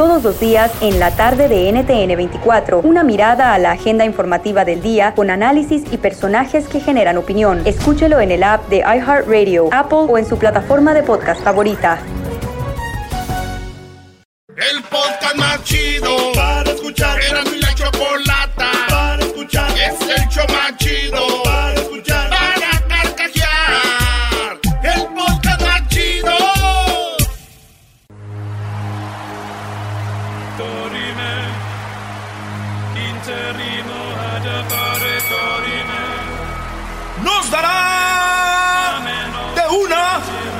Todos los días en la tarde de NTN 24, una mirada a la agenda informativa del día con análisis y personajes que generan opinión. Escúchelo en el app de iHeartRadio, Apple o en su plataforma de podcast favorita. El podcast más chido para escuchar. Era mi la chocolata para escuchar. Es el show más chido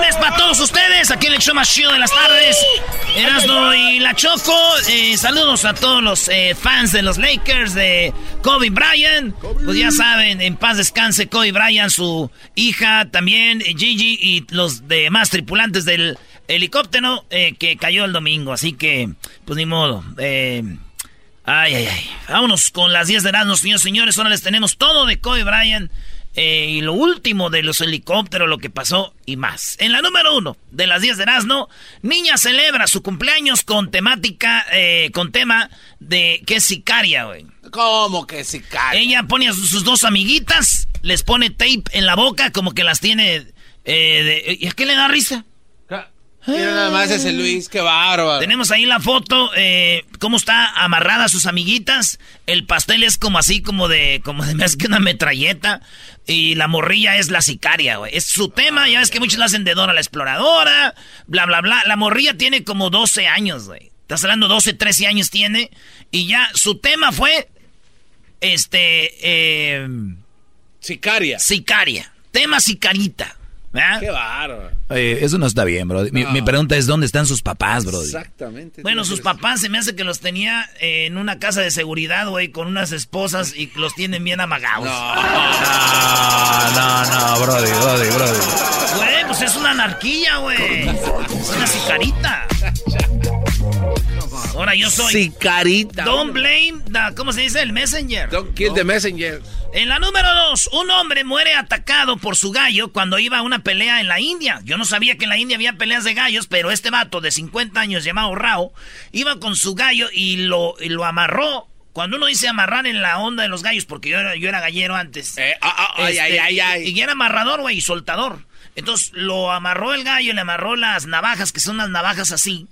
Para todos ustedes. Aquí en el show más chido de las tardes. Erasmo y la Choco. Eh, saludos a todos los eh, fans de los Lakers, de Kobe Bryant. Pues ya saben, en paz descanse Kobe Bryant, su hija también, eh, Gigi y los demás tripulantes del helicóptero eh, que cayó el domingo. Así que, pues ni modo. Eh, Ay, ay, ay. Vámonos con las 10 de Erasmo, señores, señores. Ahora les tenemos todo de Kobe Bryant. Eh, y lo último de los helicópteros, lo que pasó y más. En la número uno de las 10 de Erasmo, niña celebra su cumpleaños con temática, eh, con tema de que es sicaria, güey. ¿Cómo que sicaria? Ella pone a sus, sus dos amiguitas, les pone tape en la boca, como que las tiene. Eh, de- ¿Y a qué le da risa? Mira nada más ese Luis, qué bárbaro. Tenemos ahí la foto, eh, cómo está amarrada a sus amiguitas. El pastel es como así, como de, como de más que una metralleta. Y la morrilla es la sicaria, güey. Es su tema, ya ves que muchos la hacen de Dora la exploradora, bla, bla, bla. La morrilla tiene como 12 años, güey. Estás hablando 12, 13 años tiene. Y ya su tema fue, este, eh, Sicaria. sicaria. Tema sicarita. ¿Verdad? Qué bárbaro. Oye, eso no está bien, bro. Mi, mi pregunta es, ¿dónde están sus papás, bro? Exactamente. Bueno, sus papás se me hace que los tenía eh, en una casa de seguridad, güey, con unas esposas y los tienen bien amagados. No, no, no, brody, brody, brody. Güey, pues es una anarquía, güey. Es una sicarita. Ahora yo soy. Sicarita. Don't blame the, ¿cómo se dice? El messenger. Don't kill the messenger. En la número dos, un hombre muere atacado por su gallo cuando iba a una pelea en la India. Yo no sabía que en la India había peleas de gallos, pero este vato de 50 años llamado Rao iba con su gallo y lo, y lo amarró. Cuando uno dice amarrar en la onda de los gallos, porque yo era, yo era gallero antes. Eh, ah, ah, ay, Este, ay, ay, ay. Y era amarrador, güey, y soltador. Entonces lo amarró el gallo, le amarró las navajas, que son las navajas así.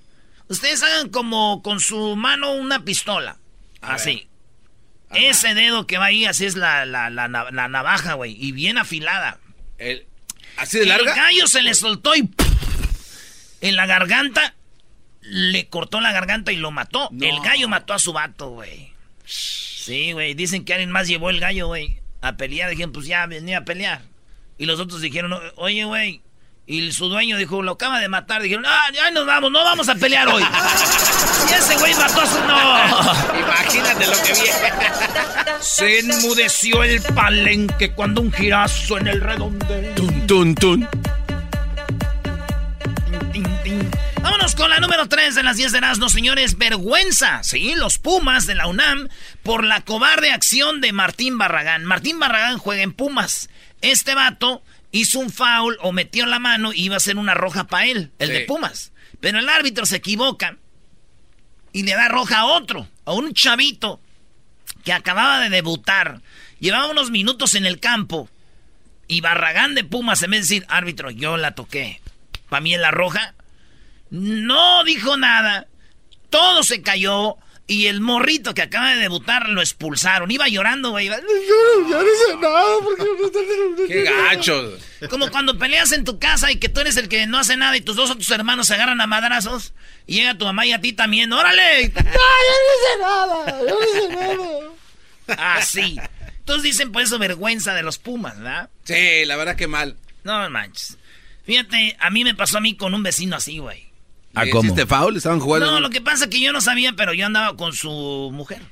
Ustedes hagan como con su mano una pistola. así. Ese dedo que va ahí, así es la, la, la, na- la navaja, güey. Y bien afilada. El- ¿Así de larga? El gallo se le soltó y en la garganta le cortó la garganta y lo mató. No. El gallo mató a su vato, güey. Sí, güey. Dicen que alguien más llevó el gallo, güey, a pelear. Dijeron, pues ya venía a pelear. Y los otros dijeron, oye, güey. Y su dueño dijo, lo acaba de matar. Dijeron, ah, ya nos vamos, no vamos a pelear hoy. y ese güey mató a su... No. Imagínate lo que viene. Se enmudeció el palenque cuando un girazo en el redondel. Tun, tun, tun. Tin, tin. Vámonos con la número 3 de las 10 de Erasmo, señores. Vergüenza, sí, los Pumas de la UNAM por la cobarde acción de Martín Barragán. Martín Barragán juega en Pumas. Este vato hizo un foul o metió la mano y iba a ser una roja para él, el Sí. de Pumas. Pero el árbitro se equivoca y le da roja a otro, a un chavito que acababa de debutar. Llevaba unos minutos en el campo. Y Barragán de Pumas, en vez de decir, árbitro, yo la toqué. Para mí en la roja. No dijo nada. Todo se cayó. Y el morrito que acaba de debutar lo expulsaron. Iba llorando, güey. Yo, no hice nada porque Qué gacho. Como cuando peleas en tu casa y que tú eres el que no hace nada y tus dos otros hermanos se agarran a madrazos. Y llega tu mamá y a ti también. ¡Órale! No, yo no hice nada. Yo no hice nada. Así. Ah, Entonces dicen por eso vergüenza de los Pumas, ¿verdad? Sí, la verdad que mal. No manches. Fíjate, a mí me pasó a mí con un vecino así, güey. ¿A cómo? ¿Hiciste foul? ¿Estaban jugando? No, lo que pasa es que yo no sabía, pero yo andaba con su mujer.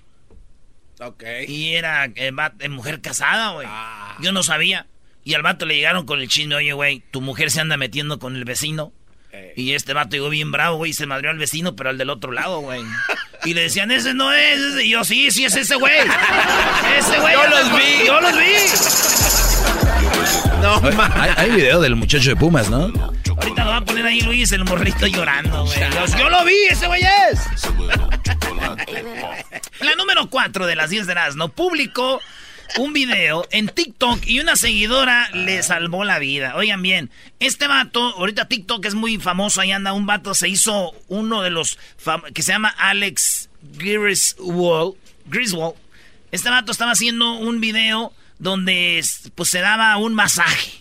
Ok. Y era eh, eh, mujer casada, güey. Ah. Yo no sabía. Y al vato le llegaron con el chisme, oye, güey, tu mujer se anda metiendo con el vecino. Y este vato llegó bien bravo, güey, y se madrió al vecino, pero al del otro lado, güey. Y le decían, ese no es, ese. Y yo, sí, sí, es ese güey. Ese güey. Yo los vi. Yo los vi. No, hay, hay video del muchacho de Pumas, ¿no? Ahorita lo va a poner ahí Luis, el morrito llorando, güey. Yo lo vi, ese güey es. La número 4 de las 10 de no publicó un video en TikTok y una seguidora le salvó la vida. Oigan bien, este vato, ahorita TikTok es muy famoso, ahí anda un vato, se hizo uno de los que se llama Alex Griswold. Griswold. Este vato estaba haciendo un video donde pues se daba un masaje.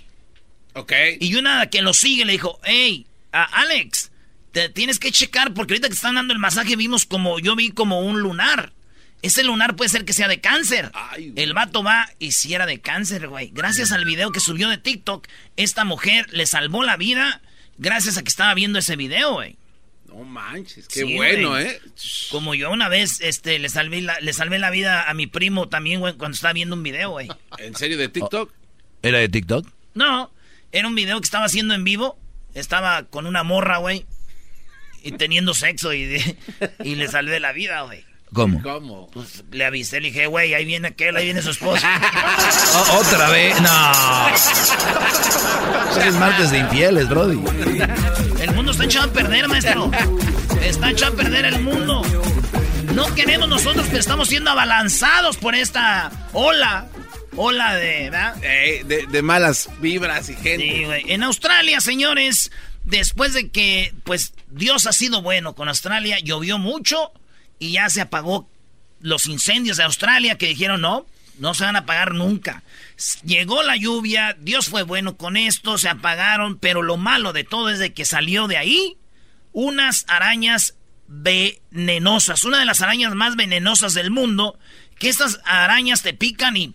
Ok. Y una que lo sigue le dijo, hey, Alex, te tienes que checar porque ahorita que están dando el masaje vimos como, yo vi como un lunar. Ese lunar puede ser que sea de cáncer. el vato va y si era de cáncer, güey. Gracias al video que subió de TikTok, esta mujer le salvó la vida gracias a que estaba viendo ese video, güey. No manches, qué bueno, ¿eh? Como yo una vez este, le, salvé la, le salvé la vida a mi primo también, güey, cuando estaba viendo un video, güey. ¿En serio de TikTok? ¿Era de TikTok? No, era un video que estaba haciendo en vivo. Estaba con una morra, güey. Y teniendo sexo y, y le salvé la vida, güey. ¿Cómo? ¿Cómo? Pues le avisé, le dije, güey, ahí viene aquel, ahí viene su esposa. ¿Otra vez? No. Es martes de infieles, Brody. El mundo está echado a perder, maestro. Está echado a perder el mundo. No queremos nosotros, pero estamos siendo abalanzados por esta ola Hola de, ¿verdad? de, malas vibras y gente. Sí. En Australia, señores, después de que, pues, Dios ha sido bueno con Australia, llovió mucho y ya se apagó los incendios de Australia que dijeron, no, no se van a apagar nunca. Llegó la lluvia, Dios fue bueno con esto, se apagaron, pero lo malo de todo es de que salió de ahí unas arañas venenosas, una de las arañas más venenosas del mundo, que estas arañas te pican y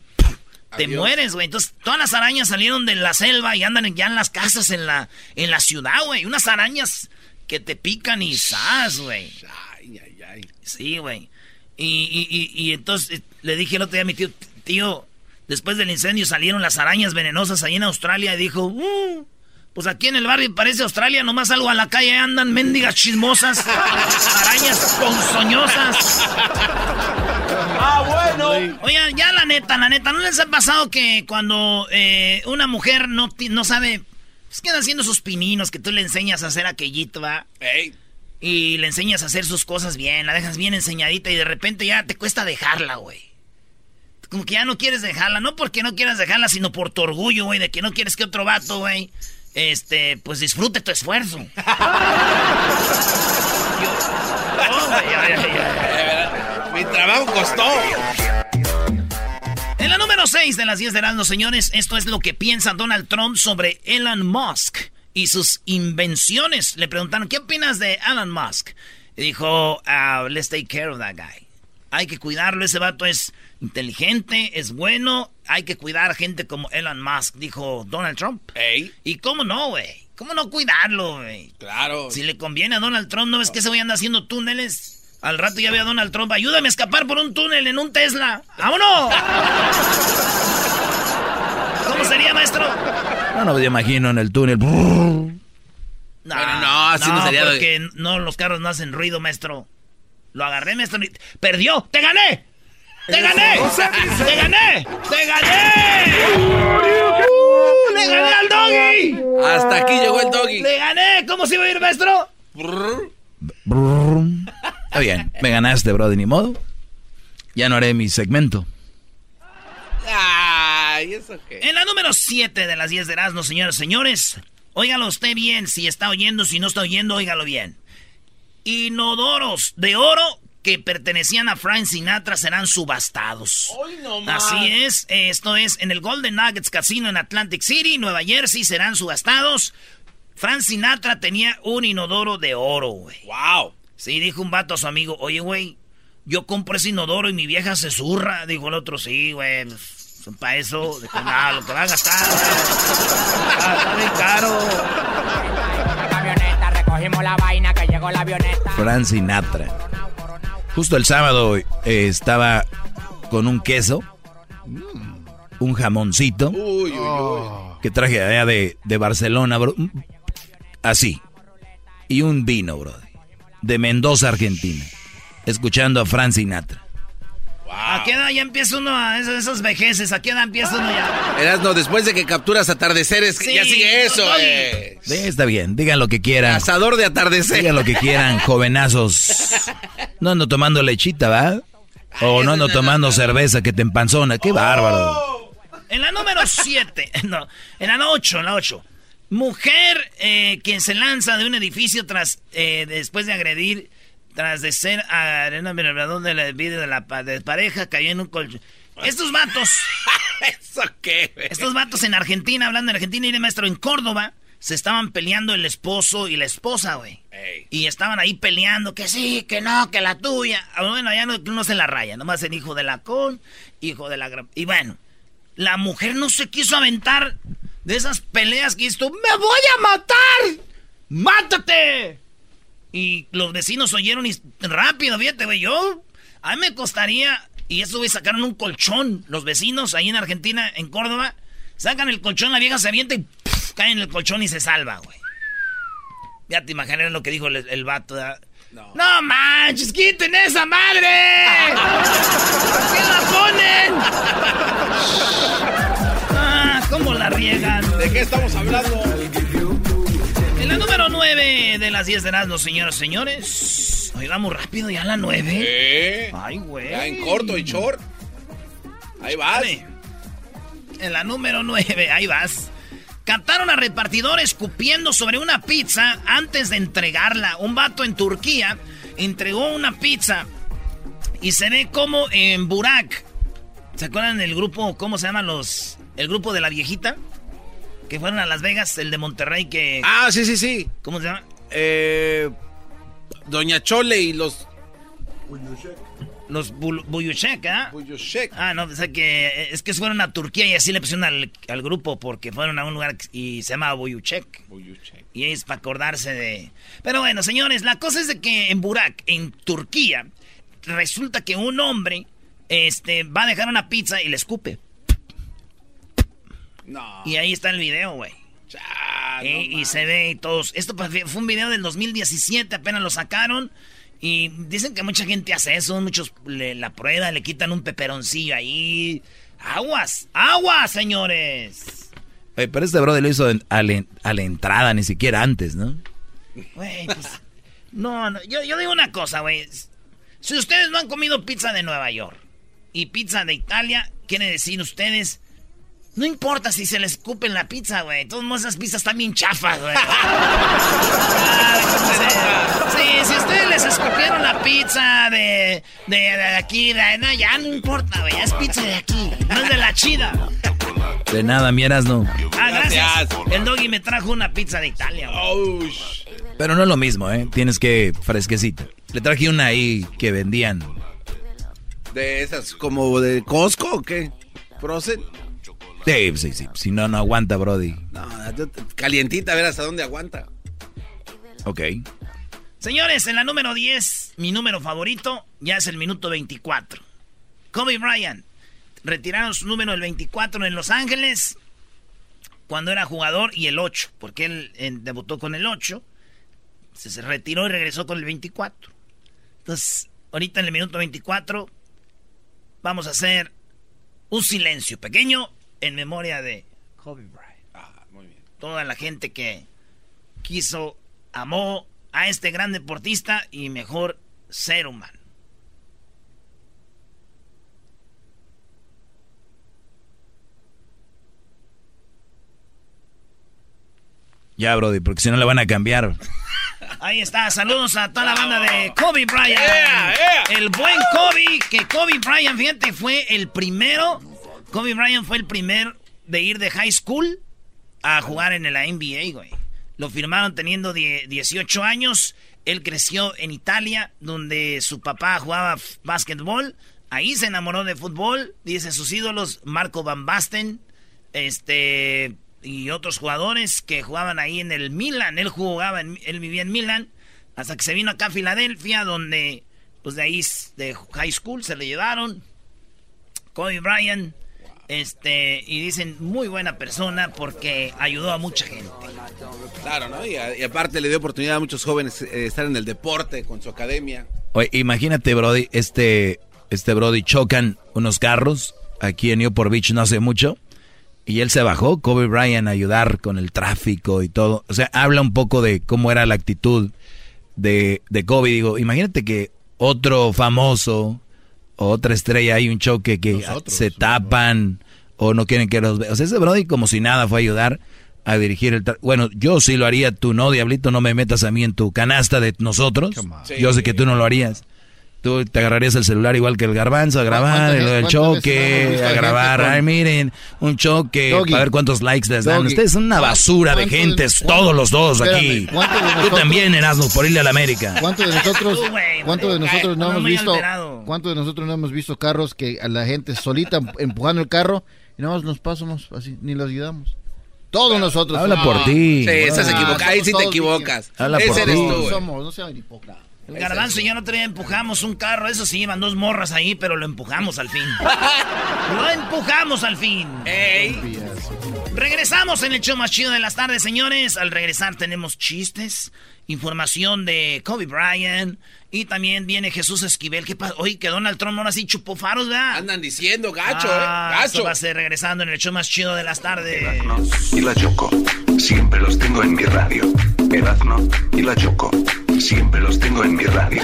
te mueres, güey. Entonces, todas las arañas salieron de la selva y andan ya en las casas en la, en la ciudad, güey. Unas arañas que te pican y sas, güey. Ay, ay, ay. Sí, güey. Y, y, y, entonces eh, le dije el otro día a mi tío, tío, después del incendio salieron las arañas venenosas ahí en Australia y dijo, uh, pues aquí en el barrio parece Australia, nomás salgo a la calle andan mendigas chismosas, arañas ponzoñosas. Ah, bueno. Oigan, ya la neta, la neta, ¿no les ha pasado que cuando eh, una mujer no, no sabe, pues queda haciendo sus pininos, que tú le enseñas a hacer aquellito, va? Y le enseñas a hacer sus cosas bien, la dejas bien enseñadita y de repente ya te cuesta dejarla, güey. Como que ya no quieres dejarla, no porque no quieras dejarla, sino por tu orgullo, güey, de que no quieres que otro vato, güey, este, pues disfrute tu esfuerzo. Mi trabajo costó. En la número 6 de las 10 de los señores, esto es lo que piensa Donald Trump sobre Elon Musk y sus invenciones. Le preguntaron, ¿qué opinas de Elon Musk? Y dijo, uh, let's take care of that guy. Hay que cuidarlo, ese vato es inteligente, es bueno, hay que cuidar a gente como Elon Musk, dijo Donald Trump. ¿Y cómo no, güey? ¿Cómo no cuidarlo, güey? Claro. Si le conviene a Donald Trump, ¿no ves que se voy a andar haciendo túneles? Al rato ya ve a Donald Trump, ayúdame a escapar por un túnel en un Tesla. ¡Vámonos! ¿Cómo sería, maestro? No, no me imagino en el túnel. No, no, así no, sería. Porque no, los carros no hacen ruido, maestro. Lo agarré, maestro. ¡Perdió! ¡Te gané! ¡Te gané! ¡Te gané! ¡Te gané! ¡Le gané al doggy! Hasta aquí llegó el doggy. ¡Le gané! ¿Cómo se iba a ir, maestro? Está bien, me ganaste, bro, de ni modo. Ya no haré mi segmento. Ay, ¿eso qué? En la número 7 de las 10 de Erasmus, señores señores, Óigalo usted bien, si está oyendo, si no está oyendo, óigalo bien. Inodoros de oro que pertenecían a Frank Sinatra serán subastados. Así es, esto es en el Golden Nuggets Casino en Atlantic City, Nueva Jersey, serán subastados. Frank Sinatra tenía un inodoro de oro, güey. ¡Wow! Sí, dijo un vato a su amigo, oye, güey, yo compro ese inodoro y mi vieja se zurra. Dijo el otro, sí, güey, para eso, dijo, nada, lo que va a gastar. Ah, está bien caro. camioneta, recogimos la vaina que llegó la avioneta. Frank Sinatra. Justo el sábado eh, estaba con un queso, un jamoncito Uy, uy, uy. que traje allá de, de Barcelona, bro. Así. Y un vino, bro. De Mendoza, Argentina. Escuchando a Frank Sinatra. ¿A qué edad ya empieza uno a esas, esas vejeces? ¿A qué edad empieza uno ya? Erasno, después de que capturas atardeceres, Sí, ya sigue eso, eh. Está bien, digan lo que quieran. Cazador de atardecer. Digan lo que quieran, jovenazos. No ando tomando lechita, ¿va? O no ando tomando cerveza que te empanzona. ¡Qué bárbaro! En la número 7, no, en la 8, en la 8. Mujer eh, quien se lanza de un edificio tras eh, después de agredir, tras de ser arena vibrador de la vida de la de pareja, cayó en un colchón. Estos vatos, ¿Eso qué, güey? estos vatos en Argentina, hablando de Argentina y de maestro, en Córdoba, se estaban peleando el esposo y la esposa, güey. Ey. Y estaban ahí peleando, que sí, que no, que la tuya. Ah, Bueno, ya no, no se la raya, nomás el hijo de la con, hijo de la... Y bueno, la mujer no se quiso aventar de esas peleas que esto, ¡me voy a matar! ¡Mátate! Y los vecinos oyeron y rápido, fíjate, güey, yo... A mí me costaría... Y eso, güey, sacaron un colchón. Los vecinos ahí en Argentina, en Córdoba, sacan el colchón, la vieja se avienta y ¡puf! cae en el colchón y se salva, güey. Ya te imaginas lo que dijo el, el vato. ¿verdad? No. manches, quiten esa madre. ¿Por qué la ponen? Ah, ¿cómo la riegan? ¿De qué estamos hablando? Número 9 de las 10 de Erasmo, señoras y señores. Hoy vamos rápido, ya a la 9. ¿Eh? Ay, güey. Ya en corto y short. Ahí vas. En la número 9, ahí vas. Captaron a repartidores escupiendo sobre una pizza antes de entregarla. Un vato en Turquía entregó una pizza y se ve como en Burak. ¿Se acuerdan del grupo, cómo se llaman los... El grupo de la viejita? Que fueron a Las Vegas, el de Monterrey que... Ah, sí, sí, sí. ¿Cómo se llama? Eh, Doña Chole y los Los Bul- Buyushek, ¿ah? Buyushek. Ah, no, o sea que es que fueron a Turquía y así le pusieron al, al grupo porque fueron a un lugar y se llama Buyuchek. Buyushek. Y es para acordarse de... Pero bueno, señores, la cosa es de que en Burak, en Turquía, resulta que un hombre este, va a dejar una pizza y le escupe. No. Y ahí está el video, güey. Ya, Eh, no y se ve y todos. Esto fue un video del 2017, apenas lo sacaron. Y dicen que mucha gente hace eso, muchos le, la prueba, le quitan un peperoncillo ahí. Aguas, aguas, señores. Oye, pero este brother lo hizo en- a, la, a la entrada, ni siquiera antes, ¿no? Güey, pues, no, no, yo, yo digo una cosa, güey. Si ustedes no han comido pizza de Nueva York y pizza de Italia, quiere decir ustedes, no importa si se les escupen la pizza, güey. Todos modos esas pizzas están bien chafas, güey. Sí, si ustedes les escupieron la pizza de, de, de aquí, de, no, ya no importa, güey. Es pizza de aquí, no es de la chida. De nada, mieras no. Ah, gracias. El doggy me trajo una pizza de Italia, güey. Pero no es lo mismo, ¿eh? Tienes que fresquecito. Le traje una ahí que vendían. De esas como de Costco o qué? Frozen. Sí, sí, sí. Si no, no aguanta, Brody. No, calientita, a ver hasta dónde aguanta. Ok. Señores, en la número 10, mi número favorito, ya es el minuto 24. Kobe Bryant. Retiraron su número el 24 en Los Ángeles cuando era jugador y el 8, porque él eh, debutó con el 8, se, se retiró y regresó con el 24. Entonces, ahorita en el minuto 24 vamos a hacer un silencio pequeño en memoria de Kobe Bryant. Ah, muy bien. Toda la gente que quiso, amó a este gran deportista y mejor ser humano. Ya, Brody, porque si no le van a cambiar. Ahí está, saludos a toda la banda de Kobe Bryant. El buen Kobe, que Kobe Bryant, fíjate, fue el primero. Kobe Bryant fue el primer de ir de high school a jugar en la NBA, güey. Lo firmaron teniendo 18 años. Él creció en Italia, donde su papá jugaba básquetbol. Ahí se enamoró de fútbol. Dice sus ídolos, Marco Van Basten, este, y otros jugadores que jugaban ahí en el Milan. Él jugaba, él vivía en Milan, hasta que se vino acá a Filadelfia, donde, pues de ahí, de high school, se le llevaron. Kobe Bryant, este, y dicen muy buena persona porque ayudó a mucha gente. Claro, ¿no? Y, aparte le dio oportunidad a muchos jóvenes de eh, estar en el deporte con su academia. Oye, imagínate, Brody, este, este Brody chocan unos carros aquí en Newport Beach no hace mucho. Y él se bajó, Kobe Bryant, a ayudar con el tráfico y todo. O sea, habla un poco de cómo era la actitud de, de Kobe. Digo, imagínate que otro famoso otra estrella hay un choque que se tapan o no quieren que los vean. O sea, ese Brody como si nada fue a ayudar a dirigir el... Bueno, yo sí lo haría, tú no, Diablito, no me metas a mí en tu canasta de nosotros. Yo sé que tú no lo harías. Tú te agarrarías el celular igual que el garbanzo a grabar el choque, a grabar, ay miren, un choque, a ver cuántos likes les dan. Ustedes son una basura de gentes, todos los dos aquí. Tú también, Erasmo, por irle a la América. ¿Cuántos de nosotros, cuántos de nosotros no hemos visto, cuántos de nosotros no hemos visto carros que a la gente solita empujando el carro y nada más nos pasamos así, ni los ayudamos? Todos nosotros. Habla por ti. Sí, estás equivocado. Ahí sí te equivocas. Habla por ti. Somos, no sean hipócritas. El garbanzo y yo no traía, empujamos un carro, eso sí, iban dos morras ahí, pero lo empujamos al fin. lo empujamos al fin. Regresamos en el show más chido de las tardes, señores. Al regresar tenemos chistes, información de Kobe Bryant y también viene Jesús Esquivel. ¿Qué pasa? Oye, que Donald Trump ahora sí chupó faros, ¿verdad? Andan diciendo, gacho, ¿eh? ah, Gacho. Eso va a ser regresando en el show más chido de las tardes. y la Choco. Siempre los tengo en mi radio. Erazno y la Choco. Siempre los tengo en mi radio.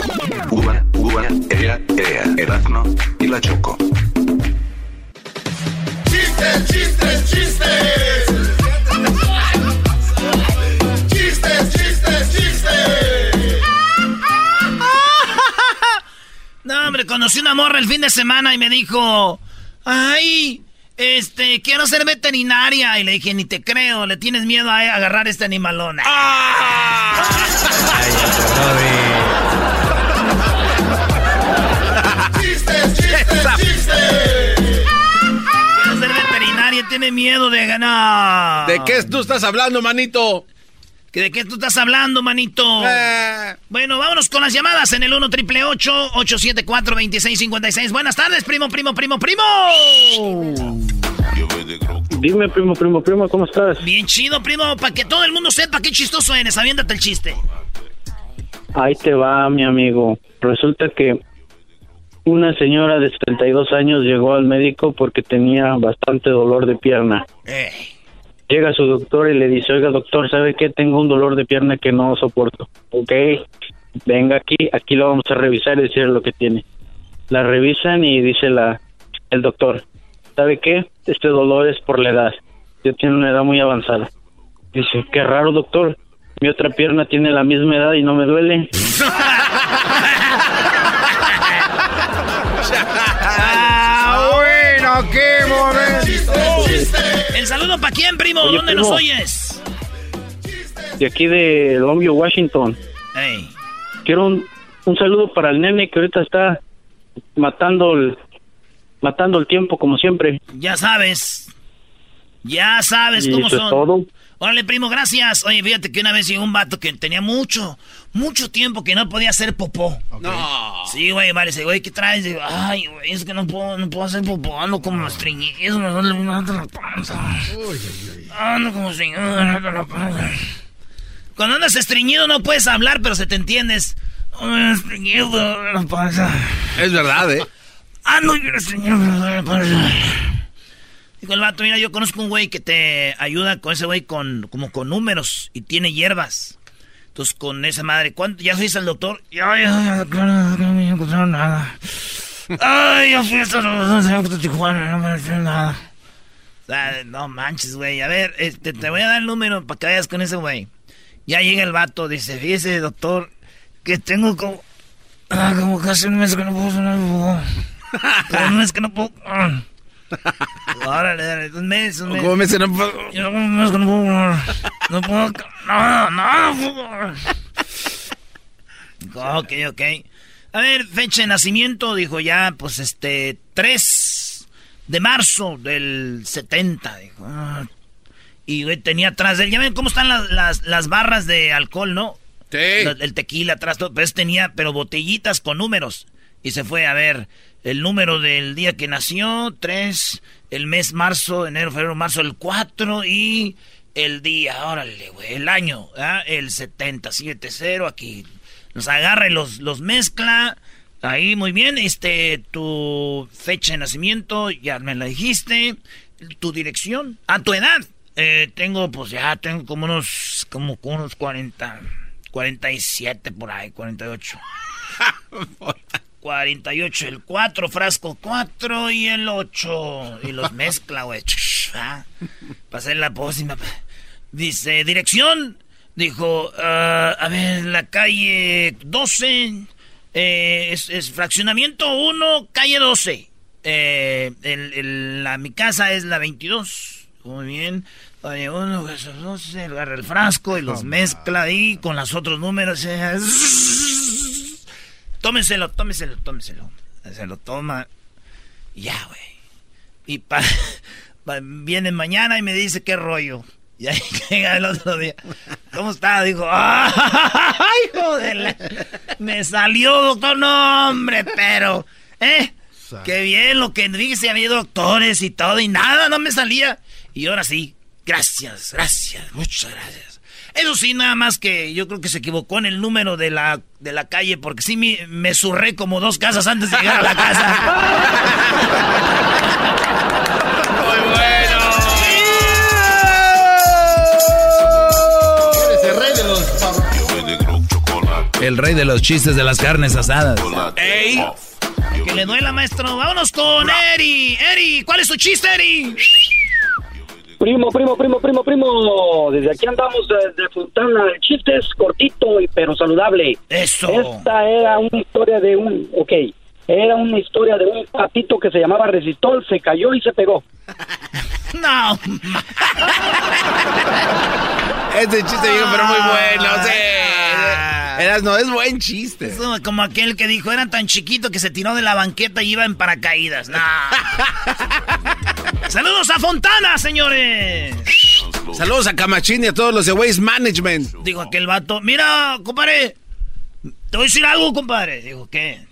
Uva, uva, ea, ea. Erazno y la Choco. Chistes, chistes, chistes. Chistes, chistes, chistes. No, hombre, conocí una morra el fin de semana y me dijo, ay, este, quiero ser veterinaria. Y le dije, ni te creo, le tienes miedo a agarrar este animalón. Chistes, chistes, chistes. Quiero ser veterinaria, tiene miedo de ganar. ¿De qué tú estás hablando, manito? ¿Que ¿De qué tú estás hablando, manito? Eh. Bueno, vámonos con las llamadas en el 1 triple 874 2656 Buenas tardes, primo, primo, primo, primo. Dime, primo, primo, primo, ¿cómo estás? Bien chido, primo, para que todo el mundo sepa qué chistoso eres. Aviéntate el chiste. Ahí te va, mi amigo. Resulta que una señora de 72 años llegó al médico porque tenía bastante dolor de pierna. Eh. Llega su doctor y le dice, oiga, doctor, ¿sabe qué? Tengo un dolor de pierna que no soporto. Ok, venga aquí, aquí lo vamos a revisar y decir lo que tiene. La revisan y dice la el doctor, ¿sabe qué? Este dolor es por la edad. Yo tiene una edad muy avanzada. Dice, qué raro, doctor. Mi otra pierna tiene la misma edad y no me duele. Ah, bueno, qué momento. ¿El saludo para quién, primo? Oye, ¿Dónde primo. nos oyes? De aquí de Longview, Washington. Ey. Quiero un, un saludo para el nene que ahorita está matando el, matando el tiempo como siempre. Ya sabes. Ya sabes Y cómo eso es son. todo. Órale, primo, gracias. Oye, fíjate que una vez llegó un vato que tenía mucho, mucho tiempo que no podía hacer popó. No. Sí, güey, vale, dice, güey, ¿qué traes? Digo, ay, güey, es que no puedo, no puedo hacer popó, ando como estreñido, me duele la panza. Ando como estreñido, me duele la panza. Cuando andas estreñido no puedes hablar, pero se te entiendes. Estreñido, me la panza. Es verdad, ¿eh? Ando estreñido, me duele la panza. Dijo el vato, mira, yo conozco un güey que te ayuda con ese güey con, como con números y tiene hierbas. Entonces, con esa madre, ¿cuánto? ¿Ya fuiste al doctor? Ya, ya, ya, claro, no me encontraron nada. Ay, ya fui hasta los Tijuana, no me encontraron nada. O sea, no manches, güey. A ver, este, te voy a dar el número para que vayas con ese güey. Ya llega el vato, dice, fíjese, doctor, que tengo como, ah, como casi un mes que no puedo sonar Como un mes que no puedo... Ah. Órale, un mes, un mes. ¿Cómo que no puedo? un mes no puedo... No puedo... No, no, Ok, ok. A ver, fecha de nacimiento, dijo ya, pues este, 3 de marzo del 70, dijo. Y tenía atrás de él, ya ven cómo están las, las, barras de alcohol, ¿no? Sí. El tequila atrás, todo, pues tenía, pero botellitas con números. Y se fue a ver el número del día que nació, 3, el mes marzo, enero, febrero, marzo, el 4 y el día, órale, güey, el año, ¿ah? el 0 aquí. Los agarra y los, los mezcla. Ahí, muy bien, este, tu fecha de nacimiento, ya me la dijiste. Tu dirección, a tu edad. Eh, tengo, pues ya tengo como unos, como unos 40, 47 por ahí, 48. 48, el 4, frasco 4 y el 8. Y los mezcla, güey. Pasé la pócima. Dice, dirección. Dijo, uh, a ver, la calle 12. Eh, es, fraccionamiento 1, calle 12. Eh, el, el, la, mi casa es la 22. Muy bien. Oye, uno, se agarra el frasco y los mezcla ahí con los otros números. Tómeselo, tómeselo, tómeselo. Se lo toma. Ya, güey. Y pa, viene mañana y me dice qué rollo. Y ahí llega el otro día. ¿Cómo está? Dijo, ¡ay, joder! Me salió, doctor. No, hombre, pero, ¿eh? Qué bien lo que dice, había doctores y todo, y nada, no me salía. Y ahora sí, gracias, gracias, muchas gracias. Eso sí, nada más que yo creo que se equivocó en el número de la, de la calle, porque sí me, me surré como dos casas antes de llegar a la casa. Muy bueno. el rey de los... El rey de los chistes de las carnes asadas. ¡Ey! Que le duela, maestro. Vámonos con Eri. Eri, ¿cuál es tu chiste, Eri? Primo, primo, primo, primo, primo. Desde aquí andamos desde Fontana. El chiste es cortito y pero saludable. Eso. Esta era una historia de un, ok, era una historia de un patito que se llamaba Resistol, se cayó y se pegó. no. este chiste viejo, pero muy bueno. Sí. Eras, no, es buen chiste. Es como aquel que dijo, era tan chiquito que se tiró de la banqueta y iba en paracaídas. No. Saludos a Fontana, señores. Saludos a Camachín y a todos los de Waste Management. Dijo aquel vato, mira, compadre, te voy a decir algo, compadre. Dijo, ¿qué?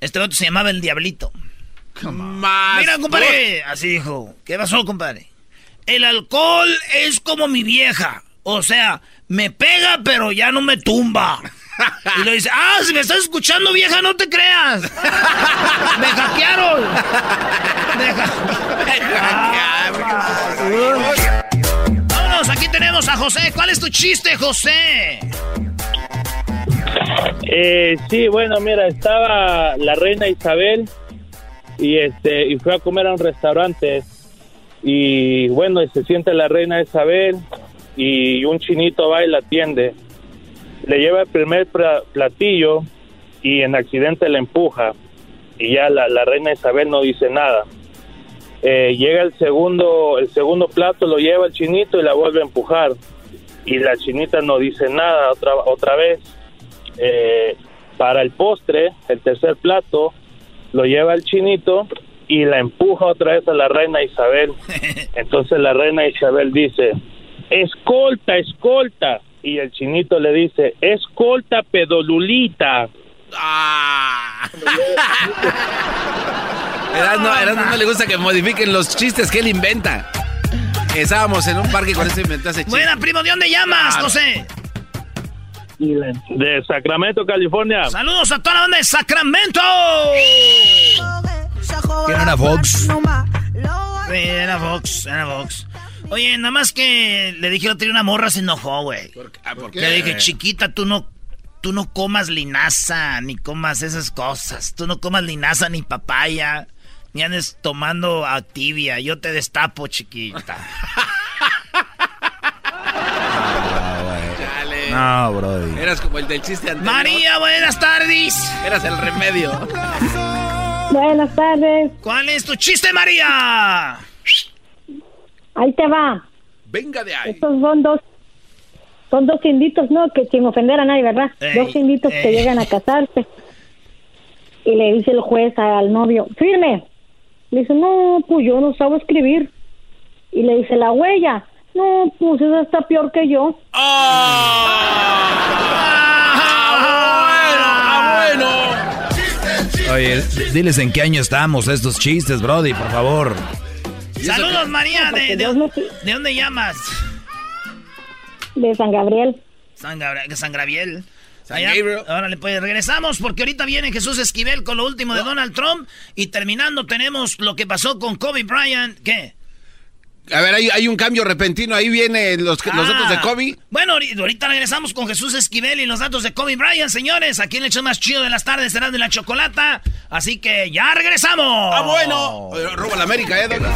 Este vato se llamaba el Diablito. Mira, compadre, así dijo. ¿Qué pasó, compadre? El alcohol es como mi vieja. O sea, me pega, pero ya no me tumba. Y le dice, ah, si me estás escuchando, vieja, no te creas. Me hackearon. Me, hackearon. Vámonos, aquí tenemos a José. ¿Cuál es tu chiste, José? Eh, sí, bueno, mira, estaba la reina Isabel y este y fue a comer a un restaurante y bueno, se siente la reina Isabel y un chinito va y la atiende le lleva el primer platillo y en accidente le empuja y ya la, reina Isabel no dice nada. Eh, llega el segundo, el segundo plato, lo lleva el chinito y la vuelve a empujar y la chinita no dice nada otra, otra vez. Eh, para el postre, el tercer plato, lo lleva el chinito y la empuja otra vez a la reina Isabel. Entonces la reina Isabel dice, escolta, escolta y el chinito le dice, escolta pedolulita. Ah. Erasno, no le gusta que modifiquen los chistes que él inventa. Estábamos en un parque con ese inventase chiste. Buena, primo, ¿de dónde llamas, José? De Sacramento, California. Saludos a toda la banda de Sacramento. ¿Quién era Vox? era Vox, era Vox. Oye, nada más que le dije que una morra, se enojó, güey. ¿Por, qué? Le dije, chiquita, tú no, tú no comas linaza, ni comas esas cosas. Tú no comas linaza ni papaya, ni andes tomando activia. Yo te destapo, chiquita. No, bro. Eras como el del chiste anterior. María, buenas tardes. Eras el remedio. Buenas tardes. ¿Cuál es tu chiste, María? Ahí te va. Venga de ahí. Estos son dos, son dos inditos, ¿no? Que sin ofender a nadie, ¿verdad? Ey, dos inditos que ey. llegan a casarse. Y le dice el juez al novio, firme. Le dice, no, pues yo no sabo escribir. Y le dice, la huella. No, pues esa está peor que yo. ¡Ah, bueno! Oye, d- diles en qué año estamos estos chistes, Brody, por favor. Saludos, María. ¿De, de, dónde llamas? De San Gabriel. San, Gabriel. San Gabriel. Órale, pues regresamos porque ahorita viene Jesús Esquivel con lo último de Donald Trump y terminando tenemos lo que pasó con Kobe Bryant. ¿Qué? A ver, hay, hay un cambio repentino. Ahí vienen los, los datos de Ah. Kobe. Bueno, ahori- ahorita regresamos con Jesús Esquivel y los datos de Kobe Bryant, señores. Aquí en el show más chido de las tardes será de la chocolata. Así que ya regresamos. ¡Ah, bueno! Roba la América, ¿eh, Doggy?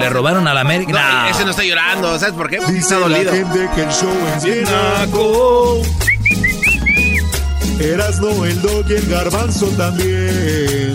Le robaron a la América. No, No. ese no está llorando. ¿Sabes por qué? Dice está dolido. la gente que el show es bien Erasno, el dog y el garbanzo también.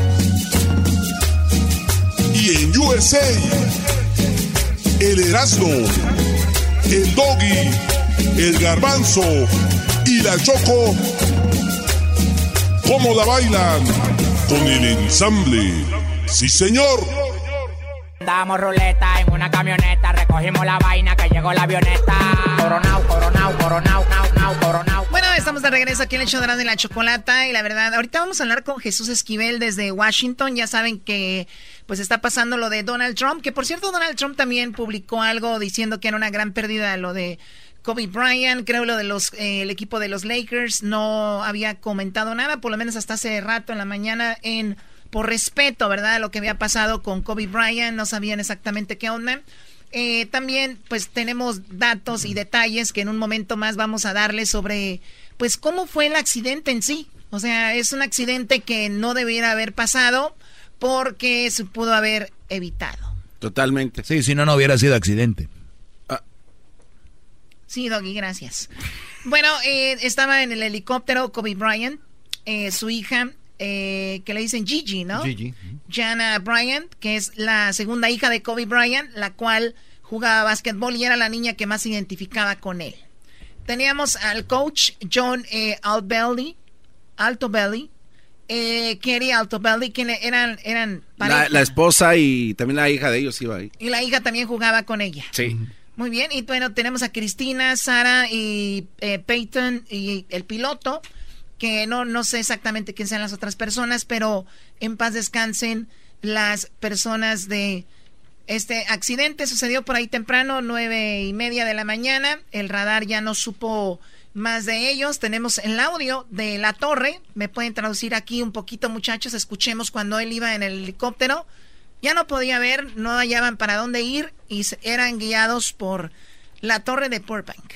USA, el Erasmo, el Doggy, el Garbanzo y la Choco, ¿cómo la bailan? Con el ensamble. Sí, señor. Damos ruleta en una camioneta, recogimos la vaina que llegó la avioneta. Coronao, coronao, coronao, nao, nao, coronao. Bueno, estamos de regreso aquí en el show de la Chocolata y la verdad, ahorita vamos a hablar con Jesús Esquivel desde Washington. Ya saben que pues está pasando lo de Donald Trump, que por cierto Donald Trump también publicó algo diciendo que era una gran pérdida lo de Kobe Bryant, creo lo de los eh, el equipo de los Lakers no había comentado nada, por lo menos hasta hace rato en la mañana en por respeto, ¿verdad? Lo que había pasado con Kobe Bryant, no sabían exactamente qué onda. Eh, también, pues tenemos datos y detalles que en un momento más vamos a darles sobre, pues, cómo fue el accidente en sí. O sea, es un accidente que no debiera haber pasado porque se pudo haber evitado. Totalmente. Sí, si no, no hubiera sido accidente. Sí, Doggy, gracias. Bueno, eh, estaba en el helicóptero Kobe Bryant, eh, su hija, eh, que le dicen Gigi, ¿no? Gigi. Jana Bryant, que es la segunda hija de Kobe Bryant, la cual jugaba básquetbol y era la niña que más se identificaba con él. Teníamos al coach John eh, Altobelli, Altobelli, eh, Kerry Altobelli, que eran, eran la esposa y también la hija de ellos iba ahí. y la hija también jugaba con ella. Sí. Muy bien, y bueno, tenemos a Cristina, Sara y eh, Peyton y el piloto, que no, no sé exactamente quién sean las otras personas, pero en paz descansen las personas de este accidente. Sucedió por ahí temprano, nueve y media de la mañana. El radar ya no supo más de ellos. Tenemos el audio de la torre. Me pueden traducir aquí un poquito, muchachos. Escuchemos cuando él iba en el helicóptero. Ya no podía ver, no hallaban para dónde ir y eran guiados por la torre de Burbank.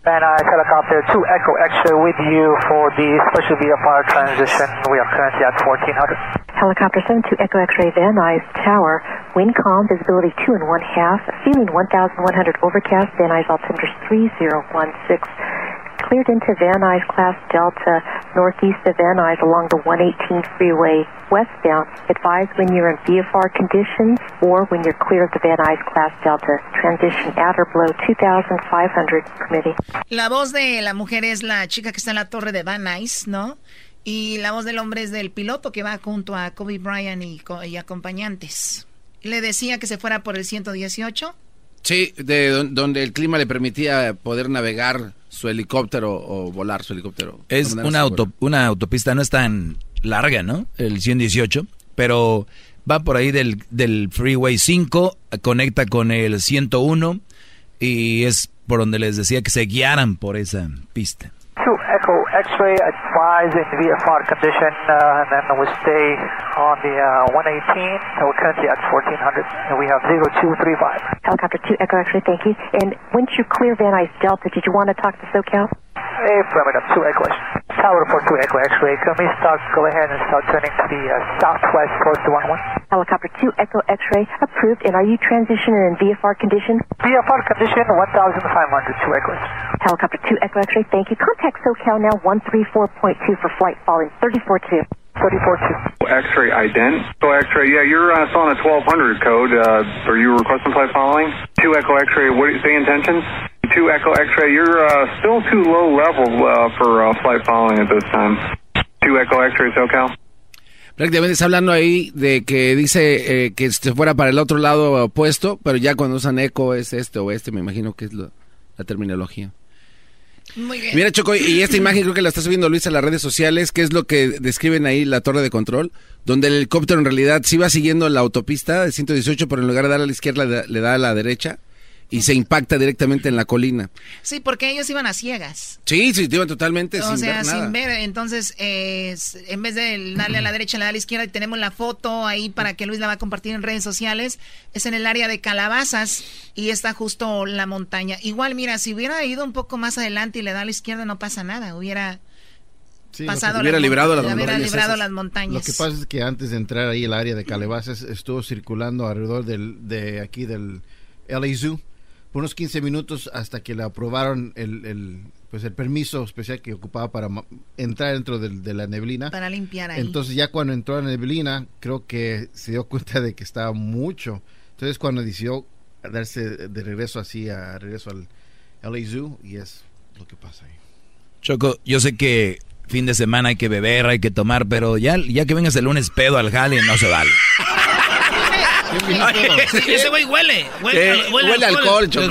Van Nuys helicopter 2 Echo X-ray with you for the special VFR transition. We are currently at 1400. Helicopter 72 Echo X-ray Van Nuys Tower. Wind calm, visibility 2 and 1 half. ceiling 1100 overcast. Van Nuys altimeter 3016. Cleared into Van Nuys Class Delta, northeast of Van Nuys along the 118 freeway westbound. Advise when you're in VFR conditions or when you're clear of the Van Nuys Class Delta. Transition at or below 2500 permitting. La voz de la mujer es la chica que está en la torre de Van Nuys, ¿no? Y la voz del hombre es del piloto que va junto a Kobe Bryant y, co- y acompañantes. Le decía que se fuera por el 118. Sí, de don- donde el clima le permitía poder navegar su helicóptero o volar su helicóptero. Es una, auto, una autopista, no es tan larga, ¿no? El 118, pero va por ahí del, del Freeway 5, conecta con el 101 y es por donde les decía que se guiaran por esa pista. Two Echo X-ray advised in VFR condition, uh, and then we'll stay on the uh, 118, so we're currently at 1400, and we have 0235. Helicopter 2 Echo X-ray, thank you. And once you clear Van Nuys Delta, did you want to talk to SoCal? Affirmative, 2 Echo X. Tower report 2 Echo X-ray, can we start, go ahead and start turning to the uh, southwest towards the 11? Helicopter 2 Echo X-ray, approved. And are you transitioning in VFR condition? VFR condition 1500, 2 Echo X. Helicopter 2 Echo X-ray, thank you. Contact SoCal now 134.2 for flight following 34-2. 34-2. X-ray ident. So X-ray, yeah, you're uh, still on a 1200 code. Uh, are you requesting flight following? 2 Echo X-ray, what do you say intentions? 2 Echo X-ray, you're uh, still too low level uh, for uh, flight following at this time. 2 Echo X-ray, SoCal. Prácticamente está hablando ahí de que dice eh, que se fuera para el otro lado opuesto, pero ya cuando usan eco es este o este, me imagino que es lo- la terminología. Muy bien. Mira, Choco, y esta imagen creo que la está subiendo Luis a las redes sociales, que es lo que describen ahí la torre de control, donde el helicóptero en realidad sí va siguiendo la autopista de 118, pero en lugar de dar a la izquierda le da, le da a la derecha y se impacta directamente en la colina. Sí, porque ellos iban a ciegas. Sí, sí, iban totalmente o sin sea, ver nada. sin ver. Entonces, eh, en vez de darle a la derecha, le da a la izquierda. Y tenemos la foto ahí para que Luis la va a compartir en redes sociales. Es en el área de Calabazas y está justo la montaña. Igual, mira, si hubiera ido un poco más adelante y le da a la izquierda, no pasa nada. Hubiera Sí, pasado Hubiera las librado las montañas, hubiera montañas librado esas. las montañas. Lo que pasa es que antes de entrar ahí el área de Calabazas estuvo circulando alrededor del, de aquí del LA Zoo por unos 15 minutos hasta que le aprobaron el, el, pues el permiso especial que ocupaba para entrar dentro del- de la neblina. Para limpiar ahí. Entonces ya cuando entró a la neblina creo que se dio cuenta de que estaba mucho. Entonces cuando decidió darse de regreso así a regreso al LA Zoo y es lo que pasa ahí. Choco, yo sé que fin de semana hay que beber, hay que tomar, pero ya, ya que vengas el lunes pedo al jale, no se vale. Sí, ese güey huele. Huele, Eh, huele a alcohol, Choco.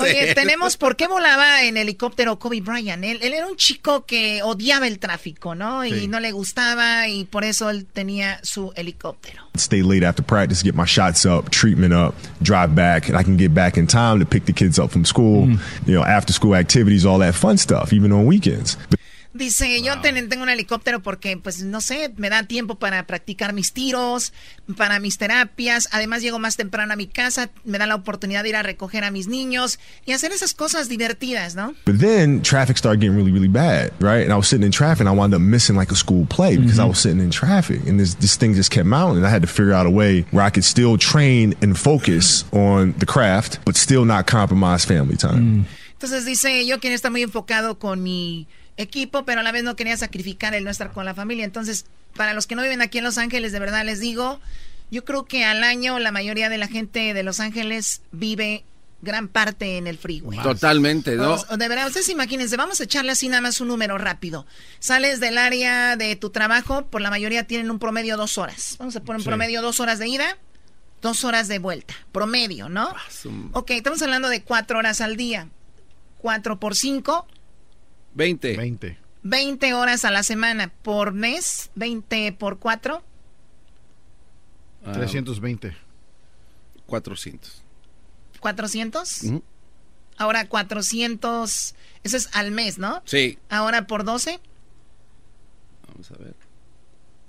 Oye, tenemos por qué volaba en helicóptero Kobe Bryant. Él, él era un chico que odiaba el tráfico, ¿no? Y Sí. no le gustaba y por eso él tenía su helicóptero. Stay late after practice, get my shots up, treatment up, drive back, and I can get back in time to pick the kids up from school, you know, after school activities, all that fun stuff, even on weekends. But Dice, yo ten- tengo un helicóptero porque, pues, no sé, me da tiempo para practicar mis tiros, para mis terapias. Además, llego más temprano a mi casa, me da la oportunidad de ir a recoger a mis niños y hacer esas cosas divertidas, ¿no? But then traffic started getting really, really bad, right? And I was sitting in traffic and I wound up missing like a school play because I was sitting in traffic and this, this thing just kept mounting. I had to figure out a way where I could still train and focus on the craft, but still not compromise family time. Entonces dice, yo quería estar muy enfocado con mi equipo, pero a la vez no quería sacrificar el no estar con la familia. Entonces, para los que no viven aquí en Los Ángeles, de verdad les digo, yo creo que al año la mayoría de la gente de Los Ángeles vive gran parte en el freeway. Totalmente, ¿no? De verdad, ustedes imagínense, vamos a echarle así nada más un número rápido. Sales del área de tu trabajo, por la mayoría tienen un promedio dos horas. Vamos a poner un Sí. promedio dos horas de ida, dos horas de vuelta. Promedio, ¿no? Ok, estamos hablando de cuatro horas al día. Cuatro por cinco, 20. 20. 20 horas a la semana por mes, 20 por cuatro, Ah, 320. 400. 400. Ujú. Ahora 400, eso es al mes, ¿no? Sí, Ahora por 12, vamos a ver.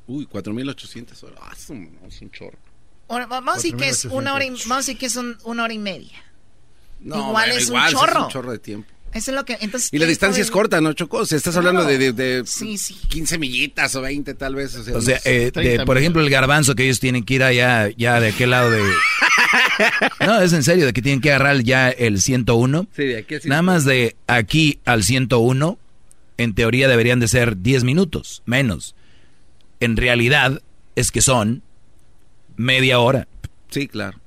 Uy, 4.800 horas. Ah, es un, es un chorro. Ahora, vamos a decir que es una hora y, vamos a decir que es un- una hora y media. No, Igual bueno, es un igual, sí chorro. Es un chorro de tiempo. Eso es lo que entonces Y la distancia es corta, ¿no, Choco? O sea, estás hablando de, de, de Sí, sí. 15 millitas o 20 tal vez. O sea, O eh, de- por ejemplo, el garbanzo que ellos tienen que ir allá, ya de aquel lado de... No, es en serio, de que tienen que agarrar ya el 101. Sí, de aquí a Nada más de aquí al 101, en teoría deberían de ser 10 minutos, menos. En realidad es que son media hora. Sí, claro.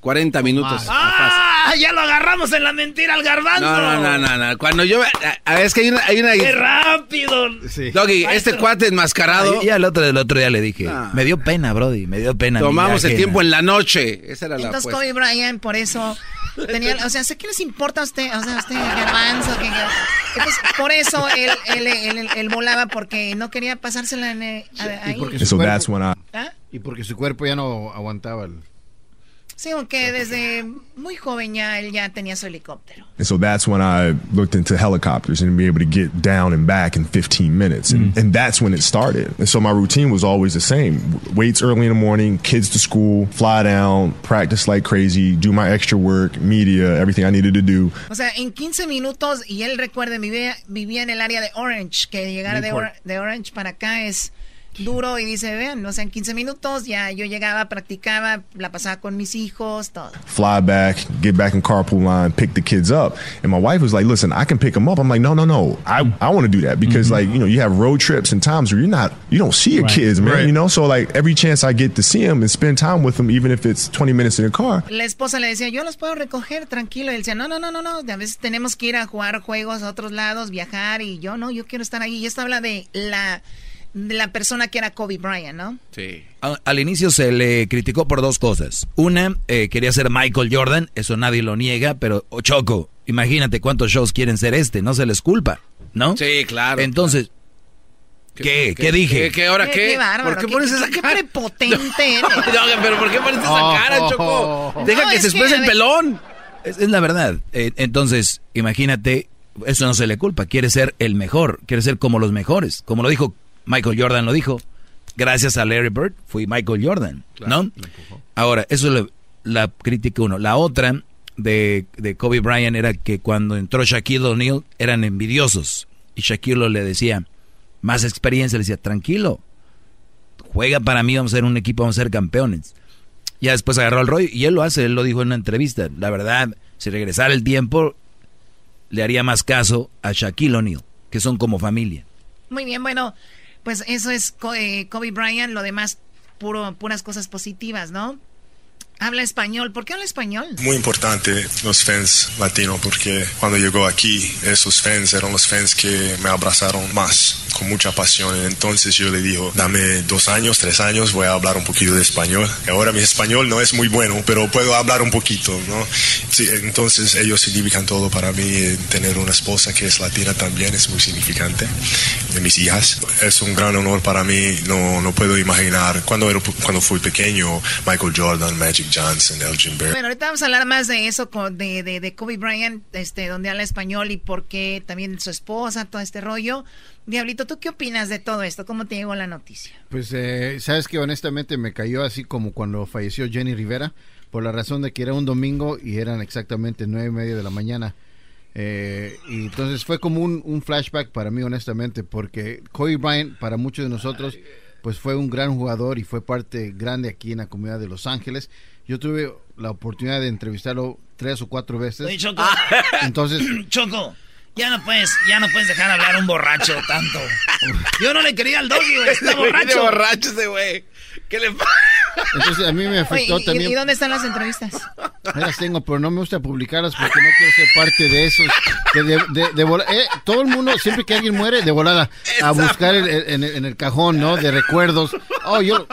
40 minutos. ¡Ah! Ya lo agarramos en la mentira al garbanzo. No, no, no, no, no. Cuando yo... a- a- es que hay una... Hay una ¡Qué rápido! Doggy, este cuate enmascarado... Ya el otro, el otro día le dije, Ah. me dio pena, Brody, me dio pena. Tomamos el ajena". tiempo en la noche. Esa era la Entonces apuesta. Kobe Bryant por eso tenía, o sea, sé que les importa a usted, o sea, a usted garbanzo, que, que- entonces, por eso él, él, él, él- él volaba porque no quería pasársela en, a- ahí. porque And so that's when I. ¿Ah? Y porque su cuerpo ya no aguantaba el... Sí, aunque desde muy joven ya él ya tenía su helicóptero. And so that's when I looked into helicopters and be able to get down and back in 15 minutes. And, and that's when it started. And so my routine was always the same. Waits early in the morning, kids to school, fly down, practice like crazy, do my extra work, media, everything I needed to do. O sea, en 15 minutos, y él recuerde, vivía, vivía en el área de Orange, que llegar de, Or de Orange para acá es duro y dice, vean, o sea, en 15 minutos ya yo llegaba, practicaba, la pasaba con mis hijos, todo. Fly back, get back in carpool line, pick the kids up. And my wife was like, listen, I can pick them up. I'm like, no, no, no. I, I want to do that because like, you know, you have road trips and times where you're not, you don't see your Right. kids, man, Right. you know? So like every chance I get to see them and spend time with them, even if it's 20 minutes in the car, La esposa le decía, yo los puedo recoger tranquilo. Y él decía, no, no, no, no, no. A veces tenemos que ir a jugar juegos a otros lados, viajar. Y yo no, yo quiero estar ahí. Y esto habla de la, de la persona que era Kobe Bryant, ¿no? Sí. Al inicio se le criticó por dos cosas. Una, eh, quería ser Michael Jordan, eso nadie lo niega, pero oh, Choco, imagínate cuántos shows quieren ser este, no se les culpa, ¿no? Sí, claro. Entonces, ¿qué? ¿Qué, dije? ¿Qué, qué, ahora qué? bárbaro, ¿Por qué pones esa qué cara? prepotente eres. No, pero ¿por qué pones esa cara, Choco? Deja No, que es se exprese el pelón. Es, es la verdad. Eh, entonces, imagínate, eso no se le culpa. Quiere ser el mejor, quiere ser como los mejores. Como lo dijo Michael Jordan, lo dijo. Gracias a Larry Bird, fui Michael Jordan, ¿no? Ahora, eso es la crítica uno. La otra de, de Kobe Bryant era que cuando entró Shaquille O'Neal eran envidiosos. Y Shaquille le decía, más experiencia, le decía, tranquilo, juega para mí, vamos a ser un equipo, vamos a ser campeones. Ya después agarró al rollo y él lo hace, él lo dijo en una entrevista. La verdad, si regresara el tiempo, le haría más caso a Shaquille O'Neal, que son como familia. Muy bien, bueno, pues eso es eh, Kobe Bryant. Lo demás, puro, puras cosas positivas, ¿no? Habla español. ¿Por qué habla español? Muy importante los fans latinos porque cuando llegó aquí esos fans eran los fans que me abrazaron más con mucha pasión entonces yo le digo dame dos años tres años voy a hablar un poquito de español ahora mi español no es muy bueno pero puedo hablar un poquito no sí, entonces ellos significan todo para mí tener una esposa que es latina también es muy significante de mis hijas es un gran honor para mí no, no puedo imaginar cuando era cuando fui pequeño Michael Jordan Magic Johnson Elgin Baird Bueno, ahorita vamos a hablar más de eso, con- de, de, de Kobe Bryant, este, donde habla español y por qué también su esposa, todo este rollo. Diablito, ¿tú qué opinas de todo esto? ¿Cómo te llegó la noticia? Pues eh, sabes que honestamente me cayó así como cuando falleció Jenny Rivera, por la razón de que era un domingo y eran exactamente nueve y media de la mañana. Eh, y entonces fue como un, un flashback para mí honestamente, porque Kobe Bryant para muchos de nosotros pues fue un gran jugador y fue parte grande aquí en la comunidad de Los Ángeles. Yo tuve la oportunidad de entrevistarlo tres o cuatro veces. Oye, Choco. Entonces, Choco, ya no puedes, ya no puedes dejar hablar a un borracho tanto. Yo no le quería al doggy, güey. Está borracho. borracho ese güey. ¿Qué le pasa? entonces a mí me afectó Oye, ¿y- también. ¿y, dónde están las entrevistas? Ahí las tengo, pero no me gusta publicarlas porque no quiero ser parte de esos. que de, de- de vola- eh, todo el mundo, siempre que alguien muere, de volada, a buscar el- el- en, el, en el cajón, ¿no? De recuerdos. Oh, yo.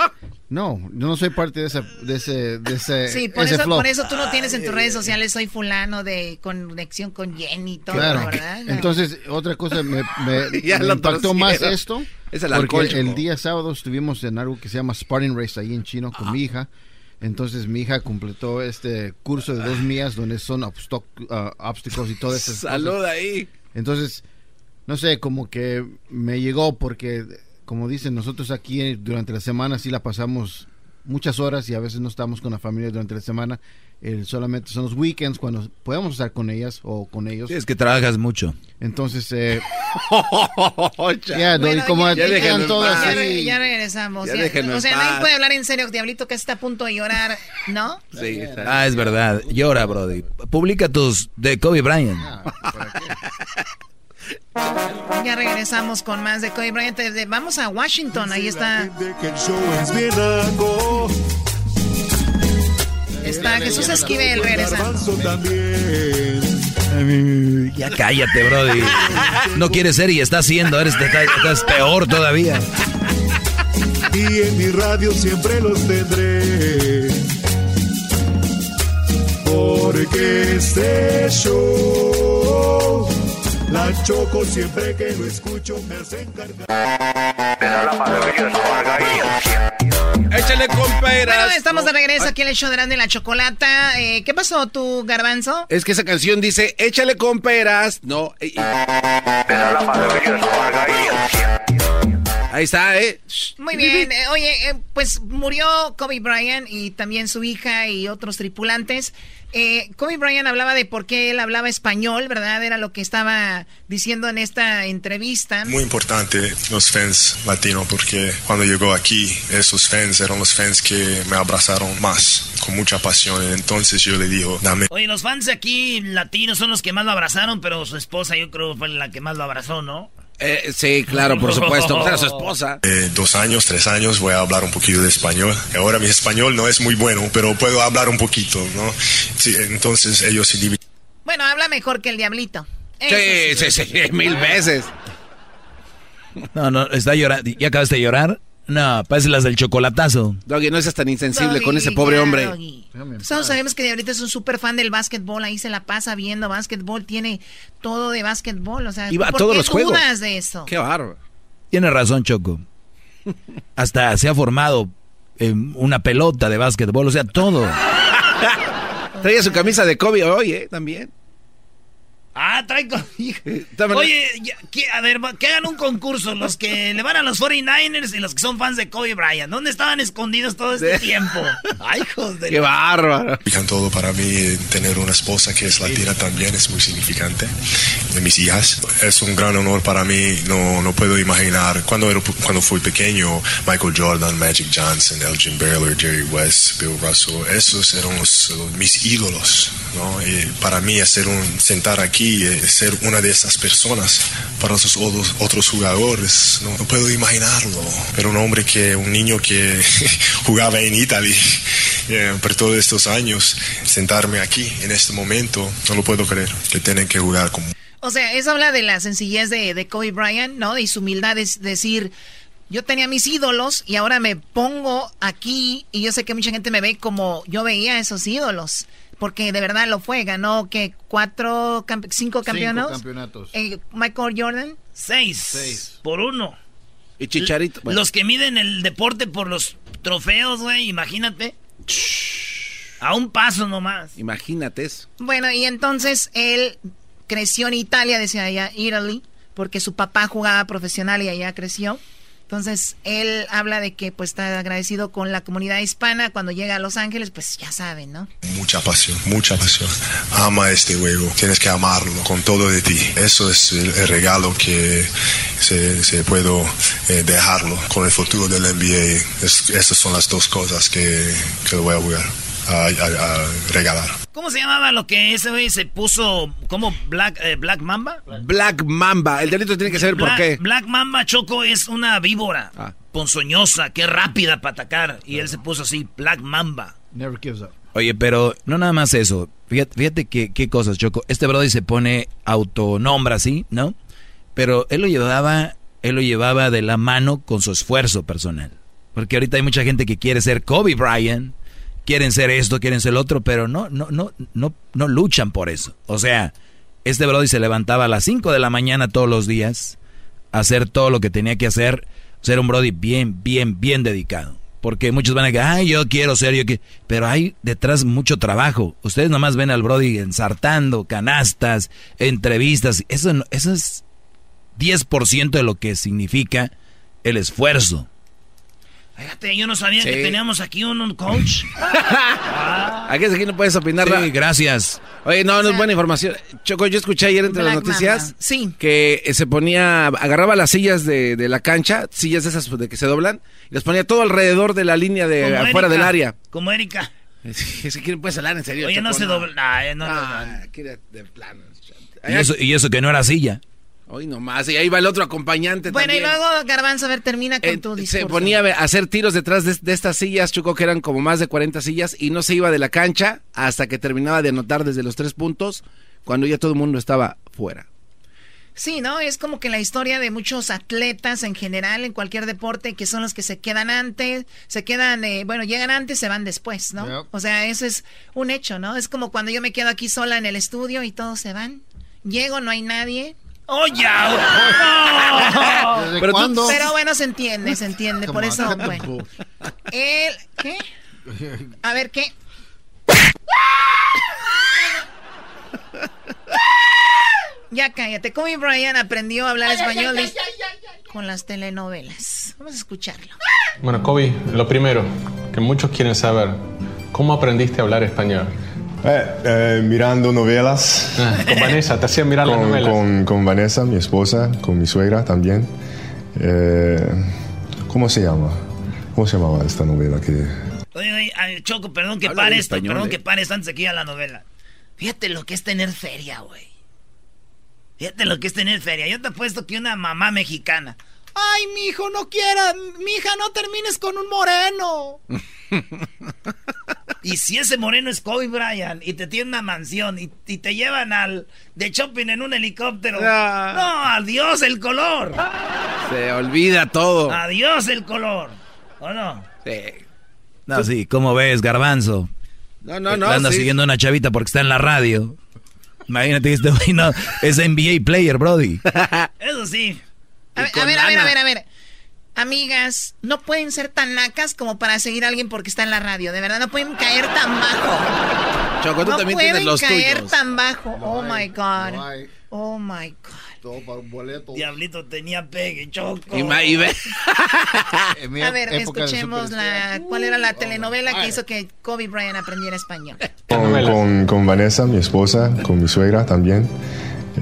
No, yo no soy parte de, esa, de ese, de ese, Sí, por ese eso, por eso tú no tienes en tus redes sociales, soy fulano de conexión con Jenny y todo, Claro. ¿verdad? Entonces, otra cosa me, me- Ya me lo impactó más esto. Es el porque el día sábado estuvimos en algo que se llama Sparring Race ahí en chino con mi hija. Entonces mi hija completó este curso de dos millas donde son ah, obstáculos y todo eso. Salud ahí. Entonces, no sé, como que me llegó porque, como dicen, nosotros aquí eh, durante la semana sí la pasamos muchas horas y a veces no estamos con la familia durante la semana. El, solamente son los weekends cuando podemos estar con ellas o con ellos. Sí, es que trabajas mucho. Entonces, eh, ya, doy Bueno, como ya- ya- todas ya, ya regresamos. Ya Ya- déjenme o sea, nadie puede hablar en serio, Diablito, que está a punto de llorar, ¿no? Sí, Ah, es verdad. Llora, Brody. Publica tus de Kobe Bryant. Ya regresamos con más de Kobe Bryant. Vamos a Washington, ahí está. Está Jesús Esquivel regresando. Ya cállate, Brody. No quieres ser y estás siendo. Eres, estás, estás peor todavía. Y en mi radio siempre los tendré. Porque este show, la choco siempre que lo escucho me hace encargar. Échale con peras. Bueno, estamos de regreso aquí en el show de Grande la Chocolata. Eh, ¿Qué pasó tú, Garbanzo? Es que esa canción dice, échale con peras. No. eh, Ahí está, ¿eh? Muy bien. eh, oye, eh, pues murió Kobe Bryant y también su hija y otros tripulantes. Eh, Kobe Bryant hablaba de por qué él hablaba español, ¿verdad? Era lo que estaba diciendo en esta entrevista. Muy importante los fans latinos porque cuando llegó aquí, esos fans eran los fans que me abrazaron más, con mucha pasión. Entonces yo le digo, dame Oye, los fans de aquí latinos son los que más lo abrazaron, pero su esposa yo creo fue la que más lo abrazó, ¿no? Eh, sí, claro, por supuesto. Pues era su esposa. eh, dos años, tres años, voy a hablar un poquito de español. Ahora mi español no es muy bueno, pero puedo hablar un poquito, ¿no? Sí, entonces ellos se dividen. Bueno, habla mejor que el diablito. Sí, sí, sí, mil veces. No, no, está llorando. ¿Ya acabaste de llorar? No, parece las del chocolatazo. Doggy, no seas tan insensible Doggy, con ese pobre ya, hombre. Doggy. Todos sabemos que Diablito es un super fan del básquetbol, ahí se la pasa viendo básquetbol, tiene todo de básquetbol, o sea, Y va a ¿por todos qué los juegos. dudas de eso? Qué bárbaro. Tiene razón, Choco. Hasta se ha formado eh, una pelota de básquetbol, o sea, todo. Traía su camisa de Kobe hoy, ¿eh? También. Ah, trae con... Oye, ya, ¿qué- a ver, que hagan un concurso los que le van a los 49ers y los que son fans de Kobe Bryant. ¿Dónde estaban escondidos todo este tiempo? Ay, hijos de... Qué bárbaro. Significan todo para mí, eh, tener una esposa que es latina también es muy significante, de mis hijas. Es un gran honor para mí, no, no puedo imaginar, cuando, era- cuando fui pequeño, Michael Jordan, Magic Johnson, Elgin Baylor, Jerry West, Bill Russell, esos eran los- los- mis ídolos, ¿no? Y para mí hacer un, sentar aquí, eh, ser una de esas personas para esos otros, otros jugadores, no, no puedo imaginarlo. Pero un hombre que, un niño que jugaba en Italia eh, por todos estos años, sentarme aquí en este momento, no lo puedo creer, que tienen que jugar con O sea, eso habla de la sencillez de, de Kobe Bryant, ¿no? Y su humildad es decir, yo tenía mis ídolos y ahora me pongo aquí y yo sé que mucha gente me ve como yo veía esos ídolos. Porque de verdad lo fue, ganó que cuatro, campe- cinco campeonatos. campeonatos. Eh, Michael Jordan. Seis. Por uno. Y Chicharito. bueno. Los que miden el deporte por los trofeos, güey, imagínate. A un paso nomás. Imagínate eso. Bueno, y entonces él creció en Italia, decía allá, Italy, porque su papá jugaba profesional y allá creció. Entonces, él habla de que pues está agradecido con la comunidad hispana. Cuando llega a Los Ángeles, pues ya saben, ¿no? mucha pasión, mucha pasión. Ama este juego, tienes que amarlo con todo de ti. Eso es el, regalo que se, se puedo eh, dejarlo con el futuro del NBA. Es- esas son las dos cosas que, que voy a jugar, a, a- a regalar. ¿Cómo se llamaba lo que ese güey se puso como Black, eh, Black Mamba? Black Mamba. El delito tiene que saber por Black, qué. Black Mamba Choco es una víbora Ah. ponzoñosa, que es rápida para atacar. Y él se puso así, Black Mamba. Never gives up. Oye, pero no nada más eso. Fíjate, fíjate que, qué cosas, Choco. Este brother se pone autonombra así, ¿no? Pero él lo llevaba, él lo llevaba de la mano con su esfuerzo personal. Porque ahorita hay mucha gente que quiere ser Kobe Bryant, quieren ser esto, quieren ser lo otro, pero no, no, no, no, no luchan por eso. O sea, este brother se levantaba a las 5 de la mañana todos los días, a hacer todo lo que tenía que hacer, ser un brody bien, bien, bien dedicado. Porque muchos van a decir, ay, yo quiero ser, yo quiero... Pero hay detrás mucho trabajo. Ustedes nomás ven al brody ensartando, canastas, entrevistas. Eso, eso es 10% de lo que significa el esfuerzo. Fíjate, yo no sabía Sí. que teníamos aquí un, un coach. Aquí, aquí no puedes opinar. Sí, gracias. Oye, no, no es buena información. Choco, yo escuché ayer entre las Black noticias Mamba. Sí. que eh, se ponía, agarraba las sillas de, de la cancha, sillas de esas de que se doblan, y las ponía todo alrededor de la línea de Como afuera Erika, del área. Como Erika. Es que no puedes hablar en serio. Oye, no se dobla. nah, eh, no, no, no. Ah, que era de plano. Y eso, y eso que no era silla. Hoy nomás, y ahí va el otro acompañante Bueno, y luego, Garbanzo, a ver, termina con Eh, tu discurso. se ponía a hacer tiros detrás de, de estas sillas, Choco, que eran como más de 40 sillas, y no se iba de la cancha hasta que terminaba de anotar desde los tres puntos, cuando ya todo el mundo estaba fuera. Sí, ¿no? Es como que la historia de muchos atletas en general, en cualquier deporte, que son los que se quedan antes, se quedan, eh, bueno, llegan antes, se van después, ¿no? Yep. O sea, eso es un hecho, ¿no? Es como cuando yo me quedo aquí sola en el estudio y todos se van. Llego, no hay nadie. ¡Oh, ya! ¿Desde Pero tú- cuándo? Pero bueno, se entiende, se entiende. Por on, eso, the bueno. El, ¿qué? A ver, ¿qué? Ya cállate. Kobe Bryant aprendió a hablar español con las telenovelas. Vamos a escucharlo. Bueno, Kobe, lo primero que muchos quieren saber, ¿cómo aprendiste a hablar español? Eh, eh, mirando novelas. Ah, con Vanessa, te hacían mirar las con, novelas. con, con Vanessa, mi esposa, con mi suegra también. Eh, ¿Cómo se llama? ¿Cómo se llamaba esta novela que... Oye, oye, ay, Choco, perdón que Habla pare esto, español, perdón eh. que pare esto antes de que ir a la novela. Fíjate lo que es tener feria, güey. Fíjate lo que es tener feria. Yo te apuesto que una mamá mexicana. Ay, mi hijo, no quiera. Mi hija, no termines con un moreno. Y si ese moreno es Kobe Bryant y te tiene una mansión y, y te llevan al de shopping en un helicóptero. Ah. No, adiós el color. Se olvida todo. Adiós el color. ¿O no? Sí. No, sí, ¿cómo ves, Garbanzo? No, no, no. Anda sí. siguiendo una chavita porque está en la radio. Imagínate que este güey no, es NBA player, Brody. Eso sí. A ver, a ver, a ver, a ver, a ver. Amigas, no pueden ser tan nacas como para seguir a alguien porque está en la radio. De verdad, no pueden caer tan bajo. Choco, tú no también pueden tienes los caer tuyos. tan bajo. oh hay, my God. no oh my God. Todo para un boleto. Diablito tenía pegue, Choco. Y ma- y ve- A ver, escuchemos la, cuál era la telenovela que hizo que Kobe Bryant aprendiera español. Con, con, con Vanessa, mi esposa, con mi suegra también.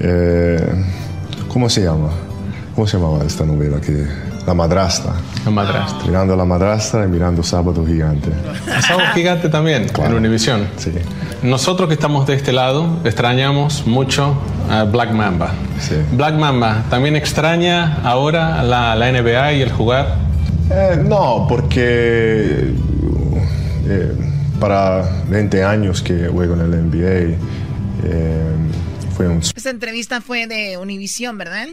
Eh, ¿Cómo se llama? ¿Cómo se llamaba esta novela? Que, la madrastra. La madrastra. Mirando a la madrastra y mirando Sábado Gigante. Sábado Gigante también, en Univisión. Sí. Nosotros que estamos de este lado extrañamos mucho a Black Mamba. Black Mamba, ¿también extraña ahora la, la NBA y el jugar? Eh, no, porque eh, para 20 años que juego en el NBA eh, fue un Esta entrevista fue de Univision, ¿verdad?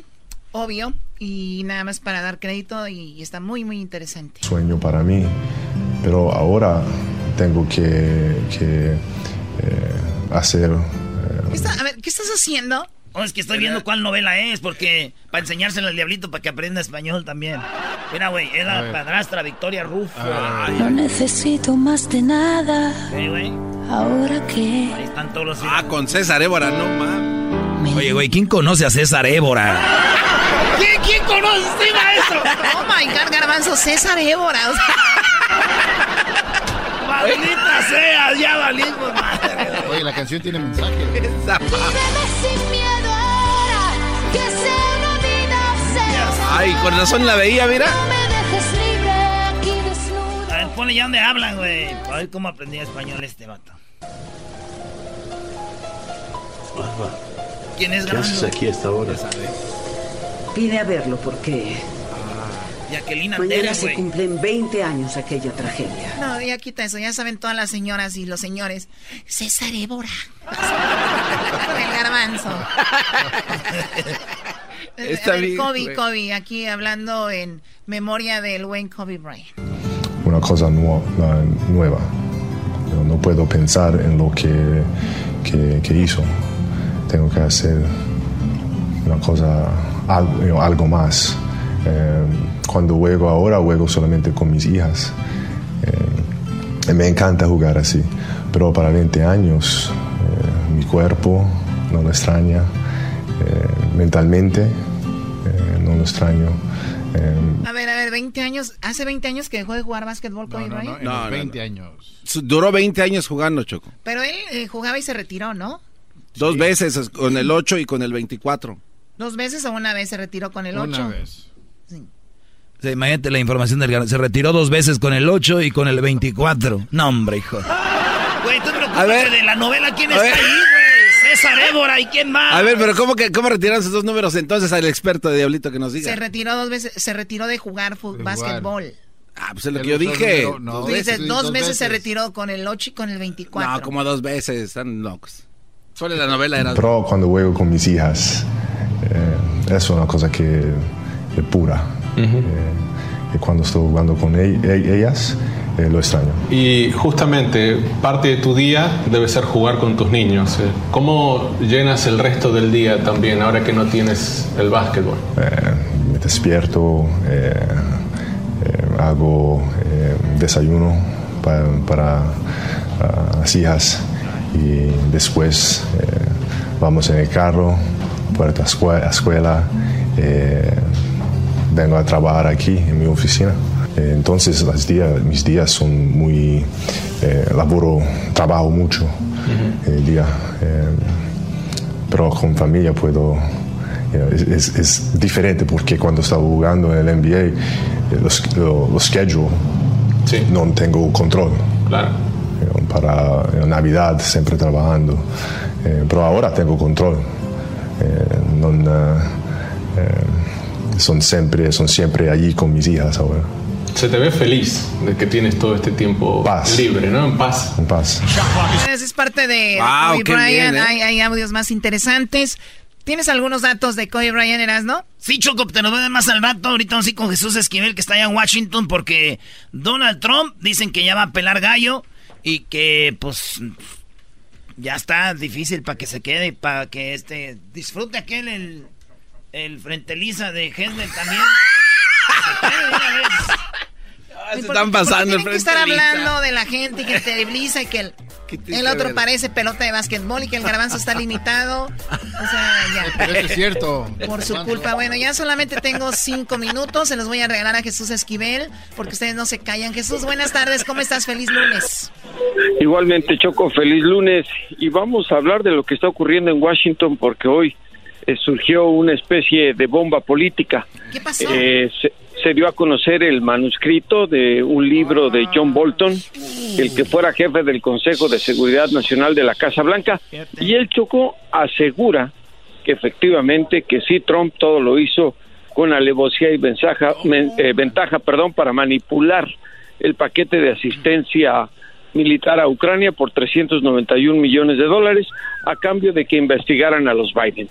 Obvio. Y nada más para dar crédito y está muy, muy interesante. sueño para mí, pero ahora tengo que, que, eh, hacer... eh, ¿Qué está- a ver, ¿qué estás haciendo? Oh, es que estoy viendo cuál novela es, porque para enseñársela al diablito para que aprenda español también. Mira, güey, es la padrastra Victoria Rufo. No necesito más de nada. Sí, güey. Ahora que Ahí están todos los. Ah, con César Évora, no mames. Oye, güey, ¿quién conoce a César Évora? ¿Quién, quién conoce a este maestro? Oh my God, Garbanzo, César Évora. o sea, ¡Maldita sea! ¡Ya valimos madre! Oye, la canción tiene mensaje. sin miedo ahora, que sea una vida Ay, con razón la veía, mira. me dejes libre aquí desnudo. A ver, ponle ya donde hablan, güey. A ver cómo aprendí español este vato. ¿Quién es Garbanzo? aquí a esta hora? Vine a verlo porque Jacqueline mañana Antera, se cumplen 20 años aquella tragedia. No, ya quita eso, ya saben todas las señoras y los señores. César Évora. El garbanzo. Está a ver, bien, Kobe, güey. Kobe, aquí hablando en memoria del buen Kobe Bryant. una cosa nueva. nueva. No, no puedo pensar en lo que, que, que hizo. Tengo que hacer una cosa, algo, algo más. Eh, cuando juego ahora, juego solamente con mis hijas. Eh, me encanta jugar así. Pero para 20 años, eh, mi cuerpo no lo extraña. Eh, mentalmente, eh, no lo extraño. Eh, A ver, a ver, 20 años. ¿Hace 20 años que dejó de jugar básquetbol Kobe Bryant? en los 20 años. Duró 20 años jugando, Choco. Pero él eh, jugaba y se retiró, ¿no? Dos veces, es- con el 8 y con el 24. ¿Dos veces o una vez se retiró con el 8? Una vez. Sí, imagínate la información del Gar- Se retiró dos veces con el 8 y con el 24. No, hombre, hijo. Güey, tú A preocúpate ver. de la novela. ¿Quién A está ver. ahí, güey? César Évora y quién más. A ver, pero ¿cómo, que, cómo retiraron esos dos números entonces al experto de Diablito que nos diga? Se retiró dos veces, se retiró de jugar básquetbol. Ah, pues es lo que yo dije. número- no, Dos Tú dices, veces. dos, veces se retiró con el 8 y con el 24. No, como dos veces, están locos. Solo la novela era... Pero cuando juego con mis hijas, eh, es una cosa que es pura. Eh, y cuando estoy jugando con ellas, eh, lo extraño. Y justamente parte de tu día debe ser jugar con tus niños. eh. ¿Cómo llenas el resto del día también ahora que no tienes el básquetbol? Eh, me despierto, eh, eh, hago eh, desayuno para, para ah, las hijas y después eh, vamos en el carro, puerta a escuela, escuela eh, vengo a trabajar aquí en mi oficina. Eh, entonces las días, mis días son muy, eh, laboro, trabajo mucho el día, eh, pero con familia puedo, know, es, es- es diferente porque cuando estaba jugando en el NBA, eh, los, lo- los schedule, no tengo control. Claro. Know, para Navidad siempre trabajando, Eh, pero ahora tengo control. Eh, non, eh, eh, son, siempre, son siempre allí con mis hijas ahora. Se te ve feliz de que tienes todo este tiempo libre, ¿no? En paz. En paz. Esa es parte de Wow, Kobe qué Bryant. bien, ¿eh? hay, hay audios más interesantes. ¿Tienes algunos datos de Kobe Bryant, Erasno? Sí, Choco, te lo voy a dar más al rato. Ahorita vamos a ir con Jesús Esquivel, que está allá en Washington, porque Donald Trump dicen que ya va a pelar gallo y que, pues, ya está difícil para que se quede, para que este disfrute aquel, el, el frente lisa de Hesler también. Se quede de una vez. Se están pasando Tienen el que estar hablando de la gente que te blisa y que el, el otro ver. parece pelota de básquetbol y que el garbanzo está limitado. O sea, ya. Pero eso es cierto. Por su culpa. Bueno, ya solamente tengo cinco minutos. Se los voy a regalar a Jesús Esquivel porque ustedes no se callan. Jesús, buenas tardes. ¿Cómo estás? Feliz lunes. Igualmente, Choco, feliz lunes. Y vamos a hablar de lo que está ocurriendo en Washington porque hoy eh, surgió una especie de bomba política. ¿Qué pasó? Eh, se, se dio a conocer el manuscrito de un libro de John Bolton, el que fuera jefe del Consejo de Seguridad Nacional de la Casa Blanca. Y el Choco asegura que efectivamente que sí Trump todo lo hizo con alevosía y ventaja, eh, ventaja perdón, para manipular el paquete de asistencia militar a Ucrania por 391 millones de dólares a cambio de que investigaran a los Biden.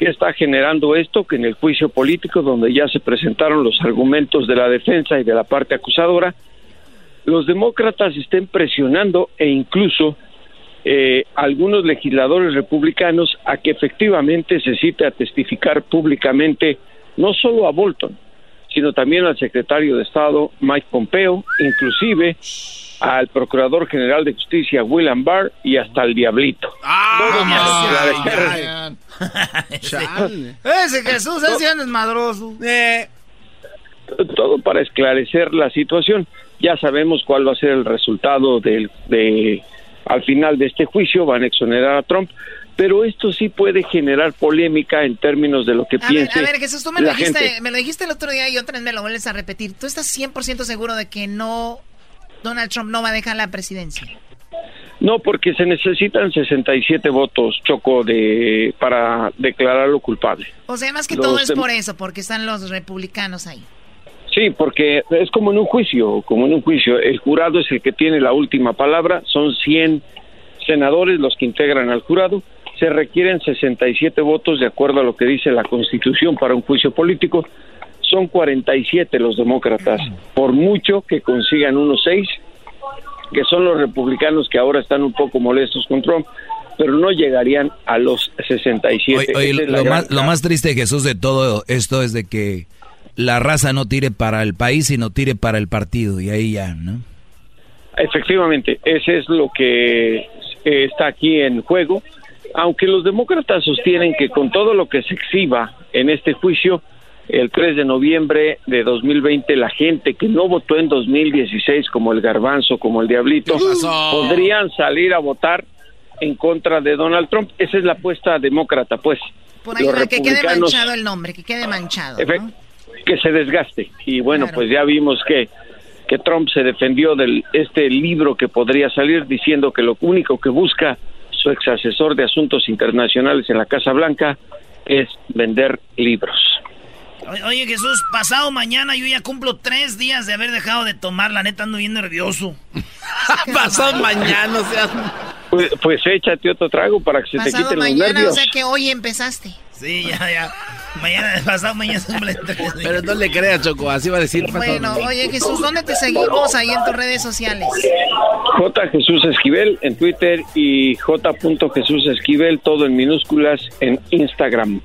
¿Qué está generando esto? Que en el juicio político, donde ya se presentaron los argumentos de la defensa y de la parte acusadora, los demócratas estén presionando e incluso eh, algunos legisladores republicanos a que efectivamente se cite a testificar públicamente no solo a Bolton, sino también al secretario de Estado Mike Pompeo, inclusive al Procurador General de Justicia William Barr y hasta al Diablito. Todo para esclarecer- Ese Jesús ese es madroso. todo para esclarecer la situación. Ya sabemos cuál va a ser el resultado del, de, al final de este juicio, van a exonerar a Trump, pero esto sí puede generar polémica en términos de lo que A ver, piense a ver, Jesús, tú me lo, la dijiste, gente. me lo dijiste el otro día y otra vez me lo vuelves a repetir. ¿Tú estás 100% seguro de que no, Donald Trump no va a dejar la presidencia? No, porque se necesitan 67 votos, Choco, de, para declararlo culpable. O sea, más que Los todo es por eso, porque están los republicanos ahí. Sí, porque es como en un juicio, como en un juicio. El jurado es el que tiene la última palabra. Son 100 senadores los que integran al jurado. Se requieren 67 votos de acuerdo a lo que dice la Constitución para un juicio político. Son 47 los demócratas. Por mucho que consigan unos seis, que son los republicanos que ahora están un poco molestos con Trump, pero no llegarían a los 67. Oye, oye, más, lo más triste, Jesús, de todo esto es de que la raza no tire para el país, sino tire para el partido. Y ahí ya, ¿no? Efectivamente, ese es lo que eh, está aquí en juego. Aunque los demócratas sostienen que con todo lo que se exhiba en este juicio, el 3 de noviembre de 2020, la gente que no votó en 2016, como el Garbanzo, como el Diablito, podrían salir a votar en contra de Donald Trump. Esa es la apuesta demócrata, pues. Por ahí Los va, que quede manchado el nombre, que quede manchado. Que se desgaste y bueno pues ya vimos que que Trump se defendió de este libro que podría salir diciendo que lo único que busca su ex asesor de asuntos internacionales en la Casa Blanca es vender libros. Oye, Jesús, pasado mañana yo ya cumplo tres días de haber dejado de tomar. La neta ando bien nervioso. Pasado mañana, o sea. Pues, pues échate otro trago para que se te Pasado quiten los mañana, o nervios. sea que hoy empezaste. Sí, ya, ya. Mañana, pasado mañana cumple tres. Pero no le creas, Choco, así va a decir. Bueno, oye Jesús, ¿dónde te seguimos ahí en tus redes sociales? J. Jesús Esquivel en Twitter y J. Jesús Esquivel, todo en minúsculas en Instagram.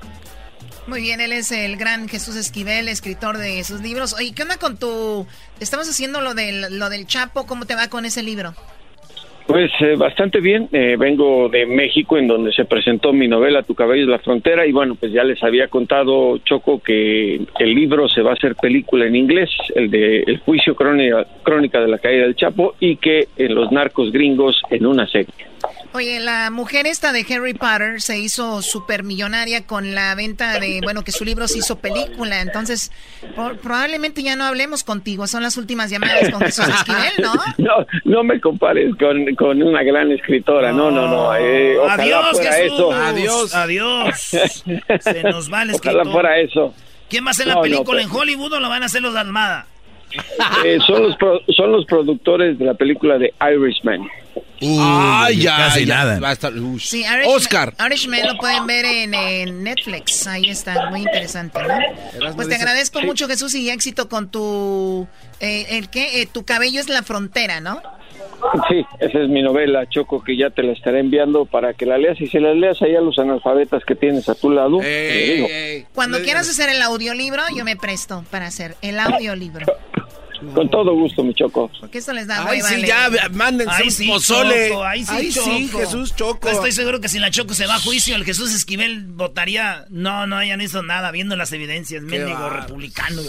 Muy bien, él es el gran Jesús Esquivel, escritor de sus libros. Oye, ¿qué onda con tu... Estamos haciendo lo del, lo del Chapo, ¿cómo te va con ese libro? Pues eh, bastante bien. Eh, vengo de México, en donde se presentó mi novela Tu cabello es la frontera, y bueno, pues ya les había contado Choco que el libro se va a hacer película en inglés, el de El juicio crónica, crónica de la caída del Chapo, y que en los narcos gringos en una serie. Oye, la mujer esta de Harry Potter se hizo súper millonaria con la venta de, bueno, que su libro se hizo película. Entonces, probablemente ya no hablemos contigo. Son las últimas llamadas con Jesús Esquivel, ¿no? No, no me compares con, con una gran escritora. No, no, no. Eh, adiós, fuera Jesús. eso. Adiós. Adiós. Se nos va el escritor. Ojalá fuera eso. ¿Quién va a hacer la película en Hollywood o lo van a hacer los de Almada? Eh, son, los son los productores de la película de Irishman. Ah, ya, casi ya. nada. Va a estar- Sí, Irishman, Oscar. Irishman lo pueden ver en, en Netflix. Ahí está, muy interesante, ¿no? Pues te dice- agradezco Sí. mucho, Jesús, y éxito con tu... Eh, ¿El qué? Eh, tu cabello es la frontera, ¿no? Sí, esa es mi novela, Choco, que ya te la estaré enviando para que la leas. Y si la leas ahí a los analfabetas que tienes a tu lado, te digo. Cuando quieras hacer el audiolibro, yo me presto para hacer el audiolibro. Con todo gusto, mi Choco. Porque esto les da Ay, hueva sí, ya, mándense Ay, un sí, pozole. Choco, ay, sí, Ay, sí, Choco. Jesús Choco. Estoy seguro que si la Choco se va a juicio, el Jesús Esquivel votaría. No, no, ya no hizo nada, viendo las evidencias. Bárbaro. republicano.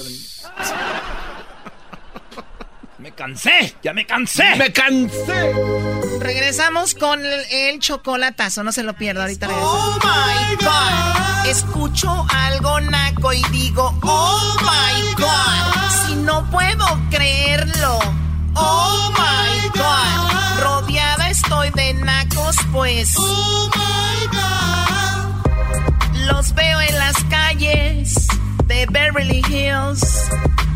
Me cansé, ya me cansé. Me cansé. Regresamos con el, el chocolatazo, no se lo pierda, ahorita regresamos. Oh my god, escucho algo naco y digo, oh my god, si no puedo creerlo. Oh my god, rodeada estoy de nacos, pues. Oh my god, los veo en las calles de Beverly Hills,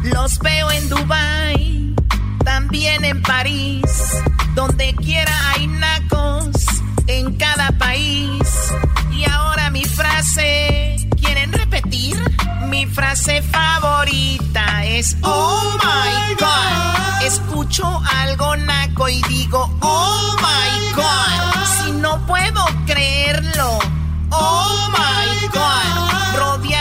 los veo en Dubai, también en París, donde quiera hay nacos en cada país. Y ahora mi frase, ¿quieren repetir? Mi frase favorita es Oh my God. Escucho algo naco y digo Oh my God. Si no puedo creerlo. Oh my God. Rodeada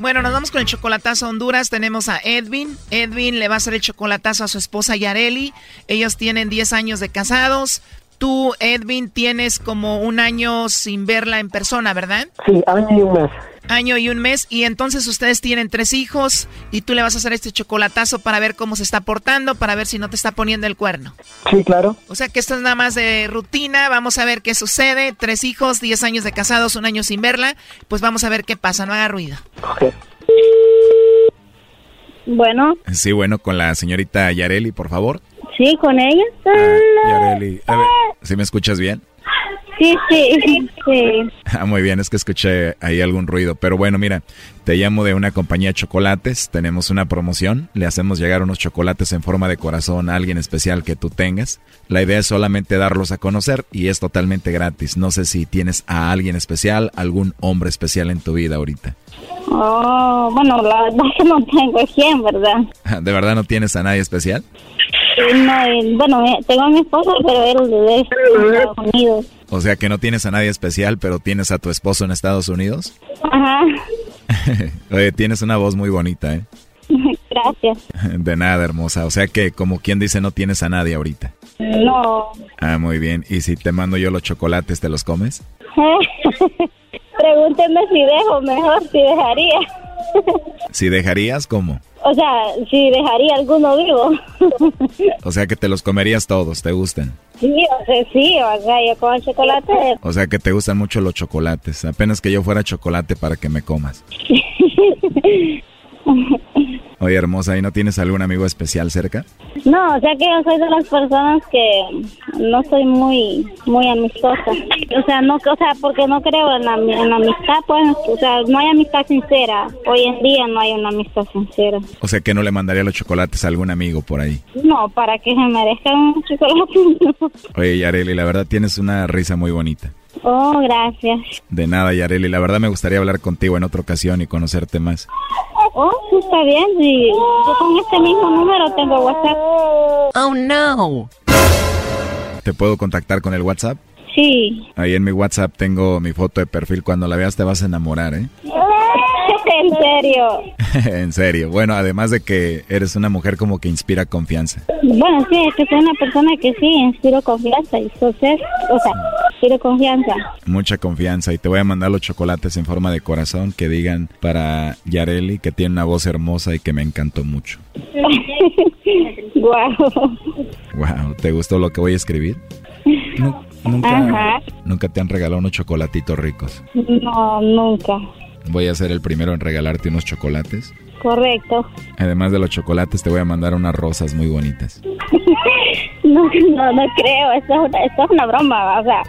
Bueno, nos vamos con el chocolatazo a Honduras. Tenemos a Edwin. Edwin le va a hacer el chocolatazo a su esposa Yareli. Ellos tienen 10 años de casados. Tú, Edwin, tienes como un año sin verla en persona, ¿verdad? Sí, año y un mes. Año y un mes. Y entonces ustedes tienen tres hijos y tú le vas a hacer este chocolatazo para ver cómo se está portando, para ver si no te está poniendo el cuerno. Sí, claro. O sea que esto es nada más de rutina. Vamos a ver qué sucede. Tres hijos, 10 años de casados, un año sin verla. Pues vamos a ver qué pasa. No haga ruido. Bueno, Sí, bueno, con la señorita Yareli, por favor. sí, con ella. Yareli, a ver, ¿sí me escuchas bien? Sí, sí, sí. Ah, muy bien, es que escuché ahí algún ruido. Pero bueno, mira, te llamo de una compañía de chocolates. Tenemos una promoción. Le hacemos llegar unos chocolates en forma de corazón a alguien especial que tú tengas. La idea es solamente darlos a conocer y es totalmente gratis. No sé si tienes a alguien especial, algún hombre especial en tu vida ahorita. Oh, bueno, la verdad es que no tengo quién, ¿verdad? ¿De verdad no tienes a nadie especial? Bueno, eh, tengo a mi esposo, pero él es de Estados Unidos. O sea que no tienes a nadie especial, pero tienes a tu esposo en Estados Unidos. Ajá, Oye, tienes una voz muy bonita, ¿eh? gracias. De nada, hermosa. O sea que, como quien dice, no tienes a nadie ahorita. No, Ah, muy bien. ¿Y si te mando yo los chocolates, te los comes? pregúnteme si dejo, mejor si dejaría. Si dejarías, ¿cómo? O sea, si dejaría alguno vivo. O sea que te los comerías todos, ¿te gustan? Sí, o sea, sí, o sea, yo con chocolate. O sea que te gustan mucho los chocolates. Apenas que yo fuera chocolate para que me comas. Oye, hermosa, ¿y no tienes algún amigo especial cerca? No, o sea que yo soy de las personas que no soy muy muy amistosa. O sea, no, o sea, porque no creo en la, en la amistad, pues, o sea, no hay amistad sincera. Hoy en día no hay una amistad sincera. O sea, que no le mandaría los chocolates a algún amigo por ahí. No, para que se merezcan un chocolate. Oye, Yareli, la verdad tienes una risa muy bonita. Oh, gracias. De nada, Yareli. La verdad me gustaría hablar contigo en otra ocasión y conocerte más. Oh, está bien. Sí. Yo con este mismo número tengo WhatsApp. Oh, no. ¿Te puedo contactar con el WhatsApp? Sí. Ahí en mi WhatsApp tengo mi foto de perfil. Cuando la veas te vas a enamorar, ¿eh? en serio. en serio. Bueno, además de que eres una mujer como que inspira confianza. Bueno, sí, es que soy una persona que sí, inspiro confianza. Y entonces, o sea, inspiro confianza. Mucha confianza. Y te voy a mandar los chocolates en forma de corazón que digan para Yareli que tiene una voz hermosa y que me encantó mucho. Guau. Wow, ¿te gustó lo que voy a escribir? Nu- nunca, Ajá. nunca te han regalado unos chocolatitos ricos. No, nunca. Voy a ser el primero en regalarte unos chocolates. Correcto. Además de los chocolates, te voy a mandar unas rosas muy bonitas. No, no, no creo. Esto es una, esto es una broma. O sea,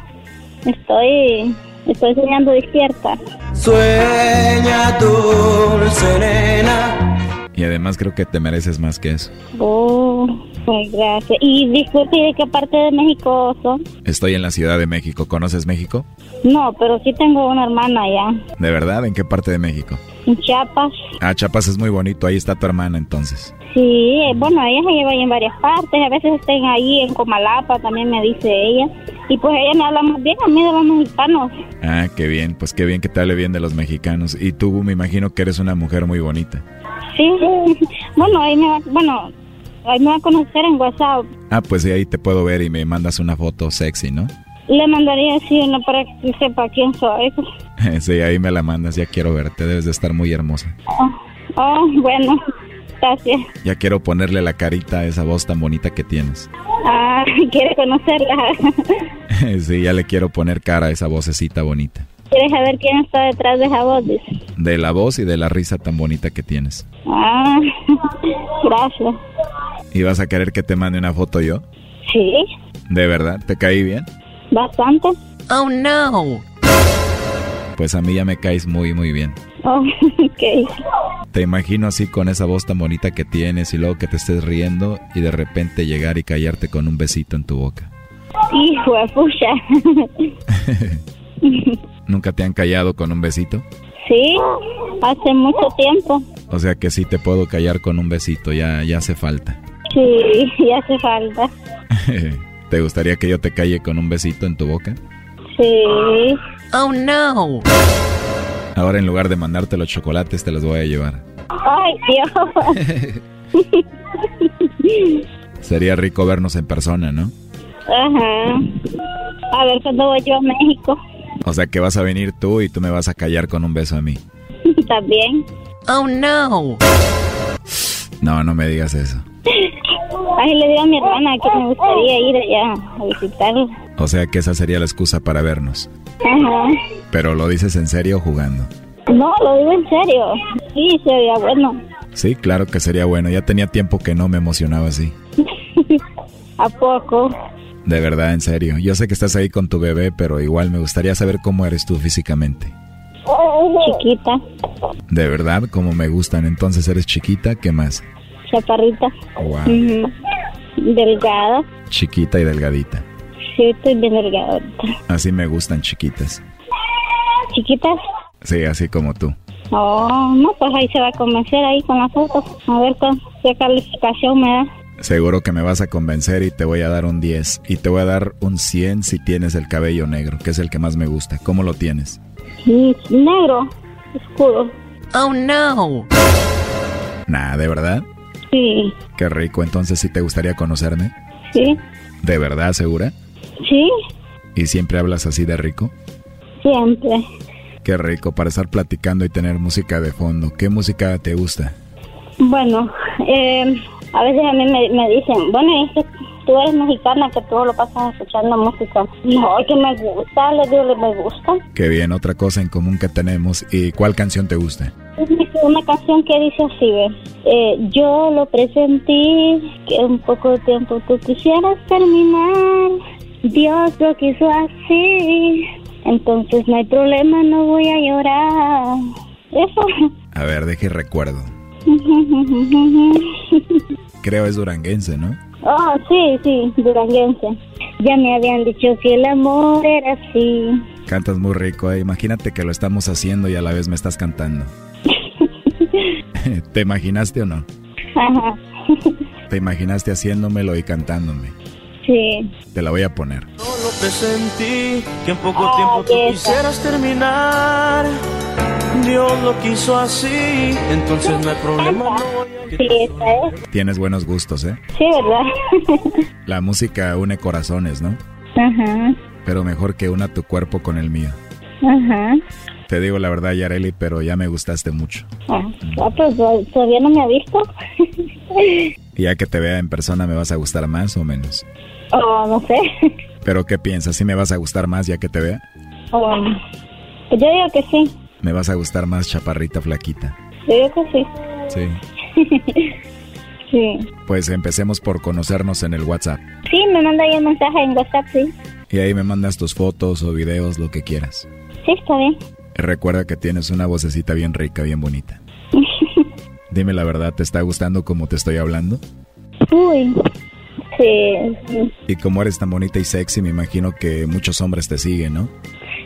estoy, estoy soñando despierta. Sueña dulce nena. Y además creo que te mereces más que eso. Oh, gracias. Y disculpe, ¿de qué parte de México son? Estoy en la Ciudad de México. ¿Conoces México? No, pero sí tengo una hermana allá. ¿De verdad? ¿En qué parte de México? En Chiapas. Ah, Chiapas es muy bonito. Ahí está tu hermana entonces. Sí, eh, bueno, ella se lleva ahí en varias partes. A veces estén ahí en Comalapa, también me dice ella. Y pues ella me habla más bien a mí de los mexicanos. Ah, qué bien. Pues qué bien que te hable bien de los mexicanos. Y tú me imagino que eres una mujer muy bonita. Sí, bueno, ahí me va, bueno, ahí me va a conocer en WhatsApp. Ah, pues de ahí te puedo ver y me mandas una foto sexy, ¿no? Le mandaría así una para que sepa quién soy. sí, ahí me la mandas. Ya quiero verte. Debes de estar muy hermosa. Oh, oh, bueno, gracias. Ya quiero ponerle la carita a esa voz tan bonita que tienes. Ah, quiere conocerla. sí, ya le quiero poner cara a esa vocecita bonita. ¿Quieres saber quién está detrás de esa voz? Dice. De la voz y de la risa tan bonita que tienes. Ah, gracias. ¿Y vas a querer que te mande una foto yo? Sí, ¿De verdad? ¿Te caí bien? bastante. Oh, no. Pues a mí ya me caes muy, muy bien. Oh, ok. Te imagino así con esa voz tan bonita que tienes y luego que te estés riendo y de repente llegar y callarte con un besito en tu boca. Hijo de pucha. ¿Nunca te han callado con un besito? Sí, hace mucho tiempo. O sea que sí te puedo callar con un besito, ya, ya hace falta. Sí, y hace falta. ¿Te gustaría que yo te calle con un besito en tu boca? Sí. Oh, no. Ahora en lugar de mandarte los chocolates te los voy a llevar. Ay, Dios. Sería rico vernos en persona, ¿no? Ajá. A ver cuándo voy yo a México. O sea que vas a venir tú y tú me vas a callar con un beso a mí. También. Oh, no. No, no me digas eso. Ay, le digo a mi hermana que me gustaría ir allá a visitarlo. O sea que esa sería la excusa para vernos. Ajá. Pero lo dices en serio o jugando. No, lo digo en serio. Sí, sería bueno. Sí, claro que sería bueno. Ya tenía tiempo que no me emocionaba así. ¿A poco? De verdad, en serio. Yo sé que estás ahí con tu bebé, pero igual me gustaría saber cómo eres tú físicamente. Chiquita, De verdad, como me gustan. Entonces eres chiquita, ¿qué más? chaparrita. Wow. Delgada. Chiquita y delgadita. Sí, estoy bien delgada. Así me gustan chiquitas. ¿Chiquitas? Sí, así como tú. Oh, no, pues ahí se va a convencer ahí con la foto. A ver qué calificación me da. Seguro que me vas a convencer y te voy a dar un 10. Y te voy a dar un 100 si tienes el cabello negro, que es el que más me gusta. ¿Cómo lo tienes? Negro, oscuro. Oh, no. Nah, ¿de verdad? Sí, Qué rico. Entonces, ¿sí te gustaría conocerme? sí, ¿De verdad, segura? sí, ¿Y siempre hablas así de rico? siempre. Qué rico para estar platicando y tener música de fondo. ¿Qué música te gusta? Bueno, eh, a veces a mí me, me dicen, bueno, es que tú eres mexicana, que todo lo pasas escuchando música. No, que me gusta, le digo, me gusta. Qué bien, otra cosa en común que tenemos. ¿Y cuál canción te gusta? una canción que dice así. Eh, yo lo presentí, que un poco de tiempo tú quisieras terminar. Dios lo quiso así. Entonces no hay problema, no voy a llorar. Eso. A ver, deje recuerdo. Creo es duranguense, ¿no? Oh, sí, sí, duranguense. Ya me habían dicho que el amor era así. Cantas muy rico, eh. imagínate que lo estamos haciendo y a la vez me estás cantando. ¿Te imaginaste o no? Ajá. ¿Te imaginaste haciéndomelo y cantándome? Sí. Te la voy a poner. Solo presentí que en poco tiempo tú quisieras terminar. Dios lo quiso así, entonces no hay problema. Sí, esa es. Tienes buenos gustos, ¿eh? Sí, ¿verdad? La música une corazones, ¿no? Ajá. Pero mejor que una tu cuerpo con el mío. Ajá. Te digo la verdad, Yareli, pero ya me gustaste mucho. Ah, ah, pues todavía no me ha visto. Ya que te vea en persona, ¿me vas a gustar más o menos? Oh, no sé. ¿Pero qué piensas? ¿Sí me vas a gustar más ya que te vea? Oh, yo digo que sí. ¿Me vas a gustar más chaparrita flaquita? Yo digo que sí. Sí. sí. Pues empecemos por conocernos en el WhatsApp. Sí, me manda ahí un mensaje en WhatsApp, sí. Y ahí me mandas tus fotos o videos, lo que quieras. Sí, está bien. Recuerda que tienes una vocecita bien rica, bien bonita. Dime la verdad, ¿te está gustando como te estoy hablando? Uy. Sí. sí. Y como eres tan bonita y sexy, me imagino que muchos hombres te siguen, ¿no?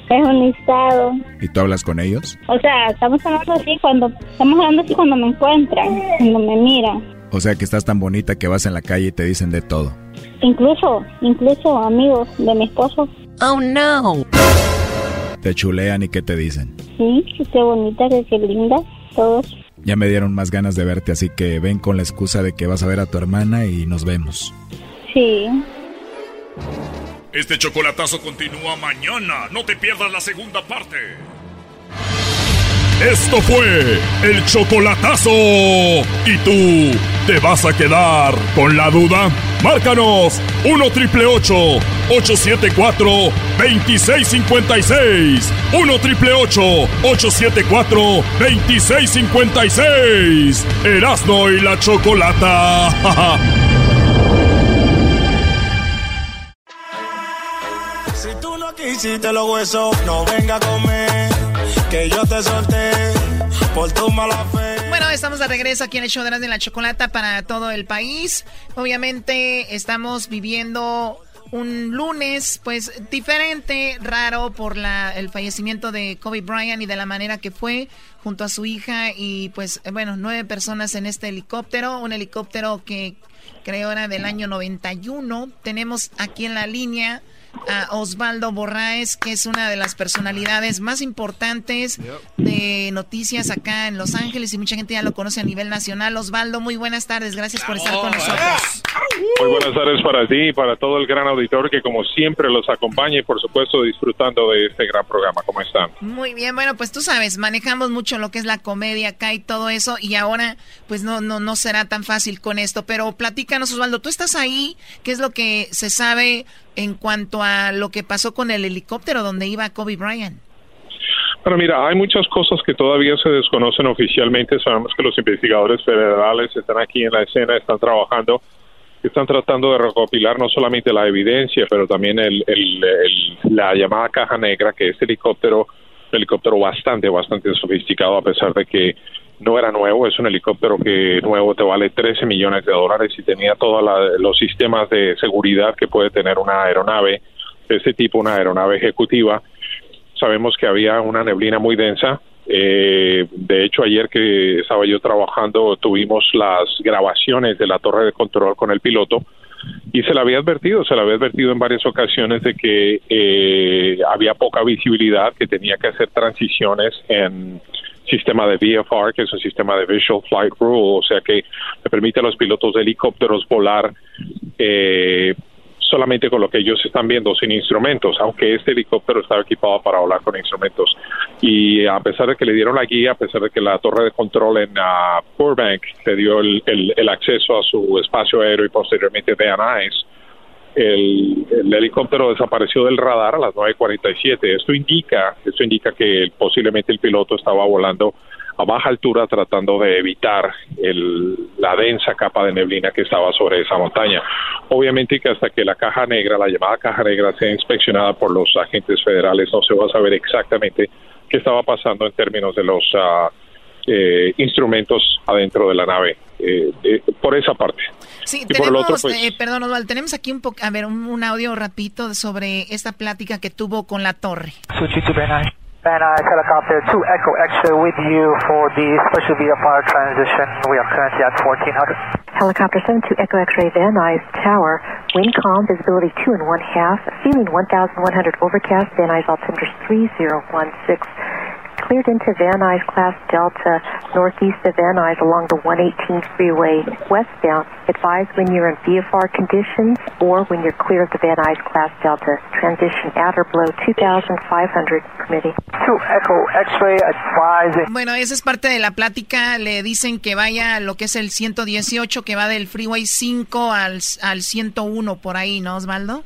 Es un listado. ¿Y tú hablas con ellos? O sea, estamos hablando así cuando estamos hablando así cuando me encuentran, cuando me miran. O sea que estás tan bonita que vas en la calle y te dicen de todo. Incluso, incluso amigos de mi esposo. Oh no. Te chulean y qué te dicen. Sí, que qué bonita, que qué linda, todos. Ya me dieron más ganas de verte, así que ven con la excusa de que vas a ver a tu hermana y nos vemos. Sí. Este chocolatazo continúa mañana. No te pierdas la segunda parte. Esto fue el chocolatazo. ¿Y tú te vas a quedar con la duda? Márcanos 1 triple 874 2656. 1 triple 874 2656. Erasno y la chocolata. No quisiste los huesos, no venga a comer, que yo te solté por tu mala fe. Bueno, estamos de regreso aquí en el show de la chocolata para todo el país. Obviamente estamos viviendo un lunes, pues diferente, raro por la, el fallecimiento de Kobe Bryant y de la manera que fue junto a su hija y pues bueno, nueve personas en este helicóptero, un helicóptero que creo era del año 91. Tenemos aquí en la línea a Osvaldo Borraes, que es una de las personalidades más importantes de noticias acá en Los Ángeles y mucha gente ya lo conoce a nivel nacional. Osvaldo, muy buenas tardes, gracias por estar con nosotros. Muy buenas tardes para ti y para todo el gran auditor que como siempre los acompaña y por supuesto disfrutando de este gran programa. ¿Cómo están? Muy bien, bueno, pues tú sabes, manejamos mucho lo que es la comedia acá y todo eso y ahora pues no no no será tan fácil con esto, pero platícanos Osvaldo, tú estás ahí, ¿qué es lo que se sabe en cuanto a lo que pasó con el helicóptero donde iba Kobe Bryant? Pero mira, hay muchas cosas que todavía se desconocen oficialmente. Sabemos que los investigadores federales están aquí en la escena, están trabajando, están tratando de recopilar no solamente la evidencia, pero también el, el- el- la llamada caja negra, que es helicóptero, un helicóptero bastante, bastante sofisticado, a pesar de que no era nuevo, es un helicóptero que nuevo te vale 13 millones de dólares y tenía todos los sistemas de seguridad que puede tener una aeronave de ese tipo, una aeronave ejecutiva. Sabemos que había una neblina muy densa. Eh, de hecho, ayer que estaba yo trabajando, tuvimos las grabaciones de la torre de control con el piloto y se le había advertido, se le había advertido en varias ocasiones de que eh, había poca visibilidad, que tenía que hacer transiciones en sistema de VFR, que es un sistema de Visual Flight Rule, o sea que le permite a los pilotos de helicópteros volar eh, solamente con lo que ellos están viendo, sin instrumentos, aunque este helicóptero estaba equipado para volar con instrumentos. Y a pesar de que le dieron la guía, a pesar de que la torre de control en ah, Burbank le dio el acceso a su espacio aéreo y posteriormente de Anais, el, el helicóptero desapareció del radar a las 9.47. Esto indica, esto indica que posiblemente el piloto estaba volando a baja altura tratando de evitar el, la densa capa de neblina que estaba sobre esa montaña. Obviamente que hasta que la caja negra, la llamada caja negra, sea inspeccionada por los agentes federales, no se va a saber exactamente qué estaba pasando en términos de los eh, instrumentos adentro de la nave. Eh, eh, por esa parte. Sí, y tenemos, por el otro, pues, eh, perdón, Osvaldo, tenemos aquí un, a ver, un, un audio rapidito sobre esta plática que tuvo con la torre. Nuys. Helicopter 2 Echo X-ray with you for the special VFR transition. We are currently at 1400. Helicopter 72 Echo X-ray Van Nuys Tower. Wind calm, visibility 2 and 1 half. Feeling 1100 overcast. Van Nuys altimeter 3016. Cleared into Van Nuys class Delta, northeast of Van Nuys along the 118 freeway westbound. Advise when you're in VFR conditions or when you're clear of the Van Nuys class Delta. Transition at or below 2500 permitting. 2 Echo X-ray advising. Bueno, esa es parte de la plática. Le dicen que vaya a lo que es el 118, que va del Freeway 5 al, al 101 por ahí, ¿no, Osvaldo?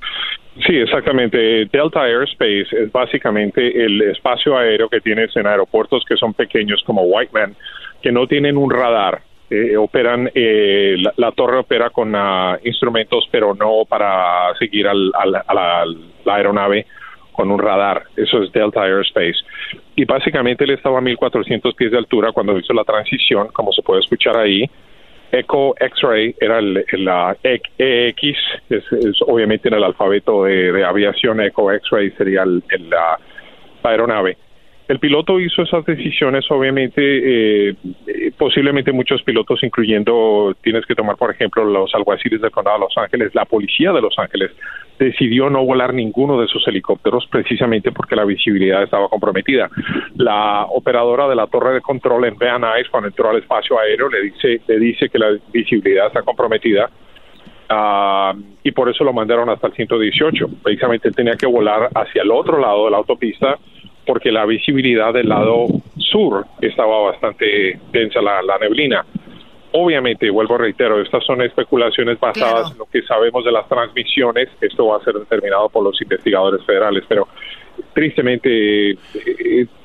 Sí, exactamente. Delta Airspace es básicamente el espacio aéreo que tienes en aeropuertos que son pequeños como Whiteman, que no tienen un radar. Eh, operan, eh, la, torre opera con ah, instrumentos, pero no para seguir al, al- a la, la aeronave con un radar. Eso es Delta Airspace. Y básicamente él estaba a 1400 pies de altura cuando hizo la transición, como se puede escuchar ahí. Echo X-Ray era el, la EX, es, obviamente en el alfabeto de, aviación, Echo X-Ray sería el, la aeronave. El piloto hizo esas decisiones, obviamente, eh, posiblemente muchos pilotos, incluyendo, tienes que tomar, por ejemplo, los alguaciles del condado de Los Ángeles, la policía de Los Ángeles, decidió no volar ninguno de sus helicópteros precisamente porque la visibilidad estaba comprometida. La operadora de la torre de control en Van Nuys, cuando entró al espacio aéreo, le dice, le dice que la visibilidad está comprometida Ah, y por eso lo mandaron hasta el 118. Precisamente tenía que volar hacia el otro lado de la autopista porque la visibilidad del lado sur estaba bastante densa la, la neblina. Obviamente, vuelvo a reitero, estas son especulaciones basadas en lo que sabemos de las transmisiones. Esto va a ser determinado por los investigadores federales, pero tristemente eh,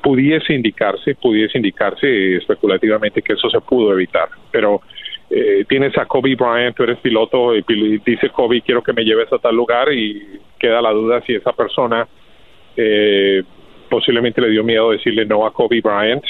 pudiese indicarse, pudiese indicarse eh, especulativamente que eso se pudo evitar. Pero eh, tienes a Kobe Bryant, tú eres piloto y pil- dice Kobe quiero que me lleves a tal lugar y queda la duda si esa persona eh, posiblemente le dio miedo decirle no a Kobe Bryant.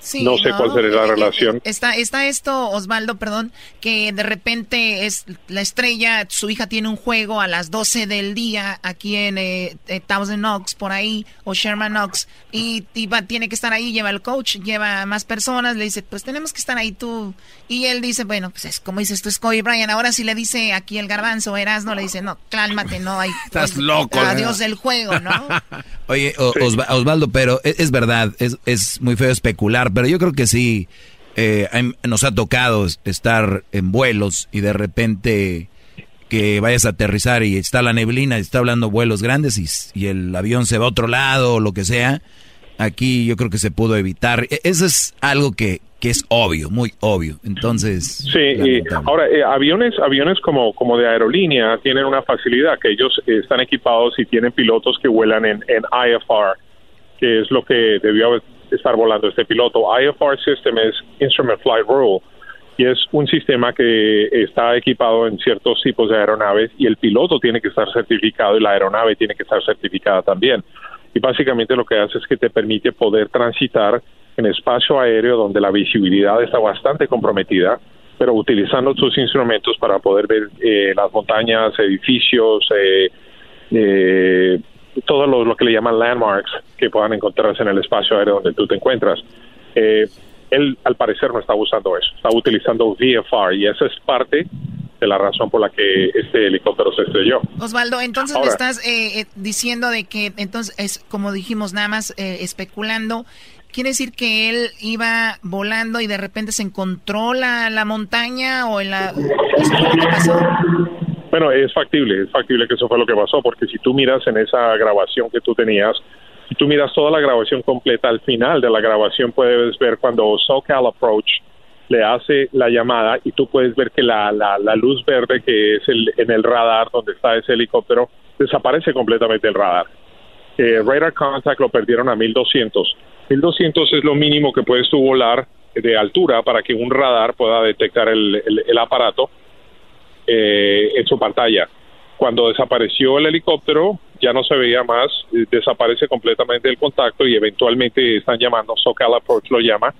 Sí, no sé no, cuál será la eh, eh, relación. Está, está esto, Osvaldo, perdón, que de repente es la estrella, su hija tiene un juego a las 12 del día aquí en eh, eh, Thousand Oaks, por ahí, o Sherman Oaks, y, y va- tiene que estar ahí, lleva el coach, lleva más personas, le dice, pues tenemos que estar ahí tú. Y él dice, bueno, pues es como dices tú, es Kobe Bryant. Ahora si le dice aquí el garbanzo, Erasmo, le dice, no, cálmate, no hay. Estás loco, ¿no? Adiós del juego, ¿no? Oye, o- Osvaldo, pero es, es verdad, es, es muy feo especular, pero yo creo que sí, eh, nos ha tocado estar en vuelos y de repente que vayas a aterrizar y está la neblina, y está hablando vuelos grandes y, el avión se va a otro lado o lo que sea. Aquí yo creo que se pudo evitar. E- Eso es algo que, que es obvio, muy obvio. Entonces, Sí, y ahora eh, aviones, aviones como como de aerolínea tienen una facilidad que ellos eh, están equipados y tienen pilotos que vuelan en, en IFR, que es lo que debió haber- estar volando este piloto. IFR system es Instrument Flight Rule y es un sistema que está equipado en ciertos tipos de aeronaves y el piloto tiene que estar certificado y la aeronave tiene que estar certificada también. Y básicamente lo que hace es que te permite poder transitar en espacio aéreo donde la visibilidad está bastante comprometida, pero utilizando tus instrumentos para poder ver eh, las montañas, edificios, eh, eh, todo lo, lo que le llaman landmarks que puedan encontrarse en el espacio aéreo donde tú te encuentras. Eh, él, al parecer, no está usando eso, está utilizando VFR y esa es parte de la razón por la que este helicóptero se estrelló. Osvaldo, entonces me Ahora- estás eh, eh, diciendo de que, entonces, es como dijimos, nada más eh, especulando, quiere decir que él iba volando y de repente se encontró la, la montaña o en la... ¿Eso fue lo que pasó? Bueno, es factible, es factible que eso fue lo que pasó, porque si tú miras en esa grabación que tú tenías, si tú miras toda la grabación completa, al final de la grabación puedes ver cuando SoCal Approach le hace la llamada y tú puedes ver que la, la, luz verde que es el, en el radar donde está ese helicóptero, desaparece completamente el radar. Eh, radar contact lo perdieron a 1200. 1200 es lo mínimo que puedes tú volar de altura para que un radar pueda detectar el- el aparato eh, en su pantalla. Cuando desapareció el helicóptero, ya no se veía más, eh, desaparece completamente el contacto y eventualmente están llamando, SoCal Approach lo llama,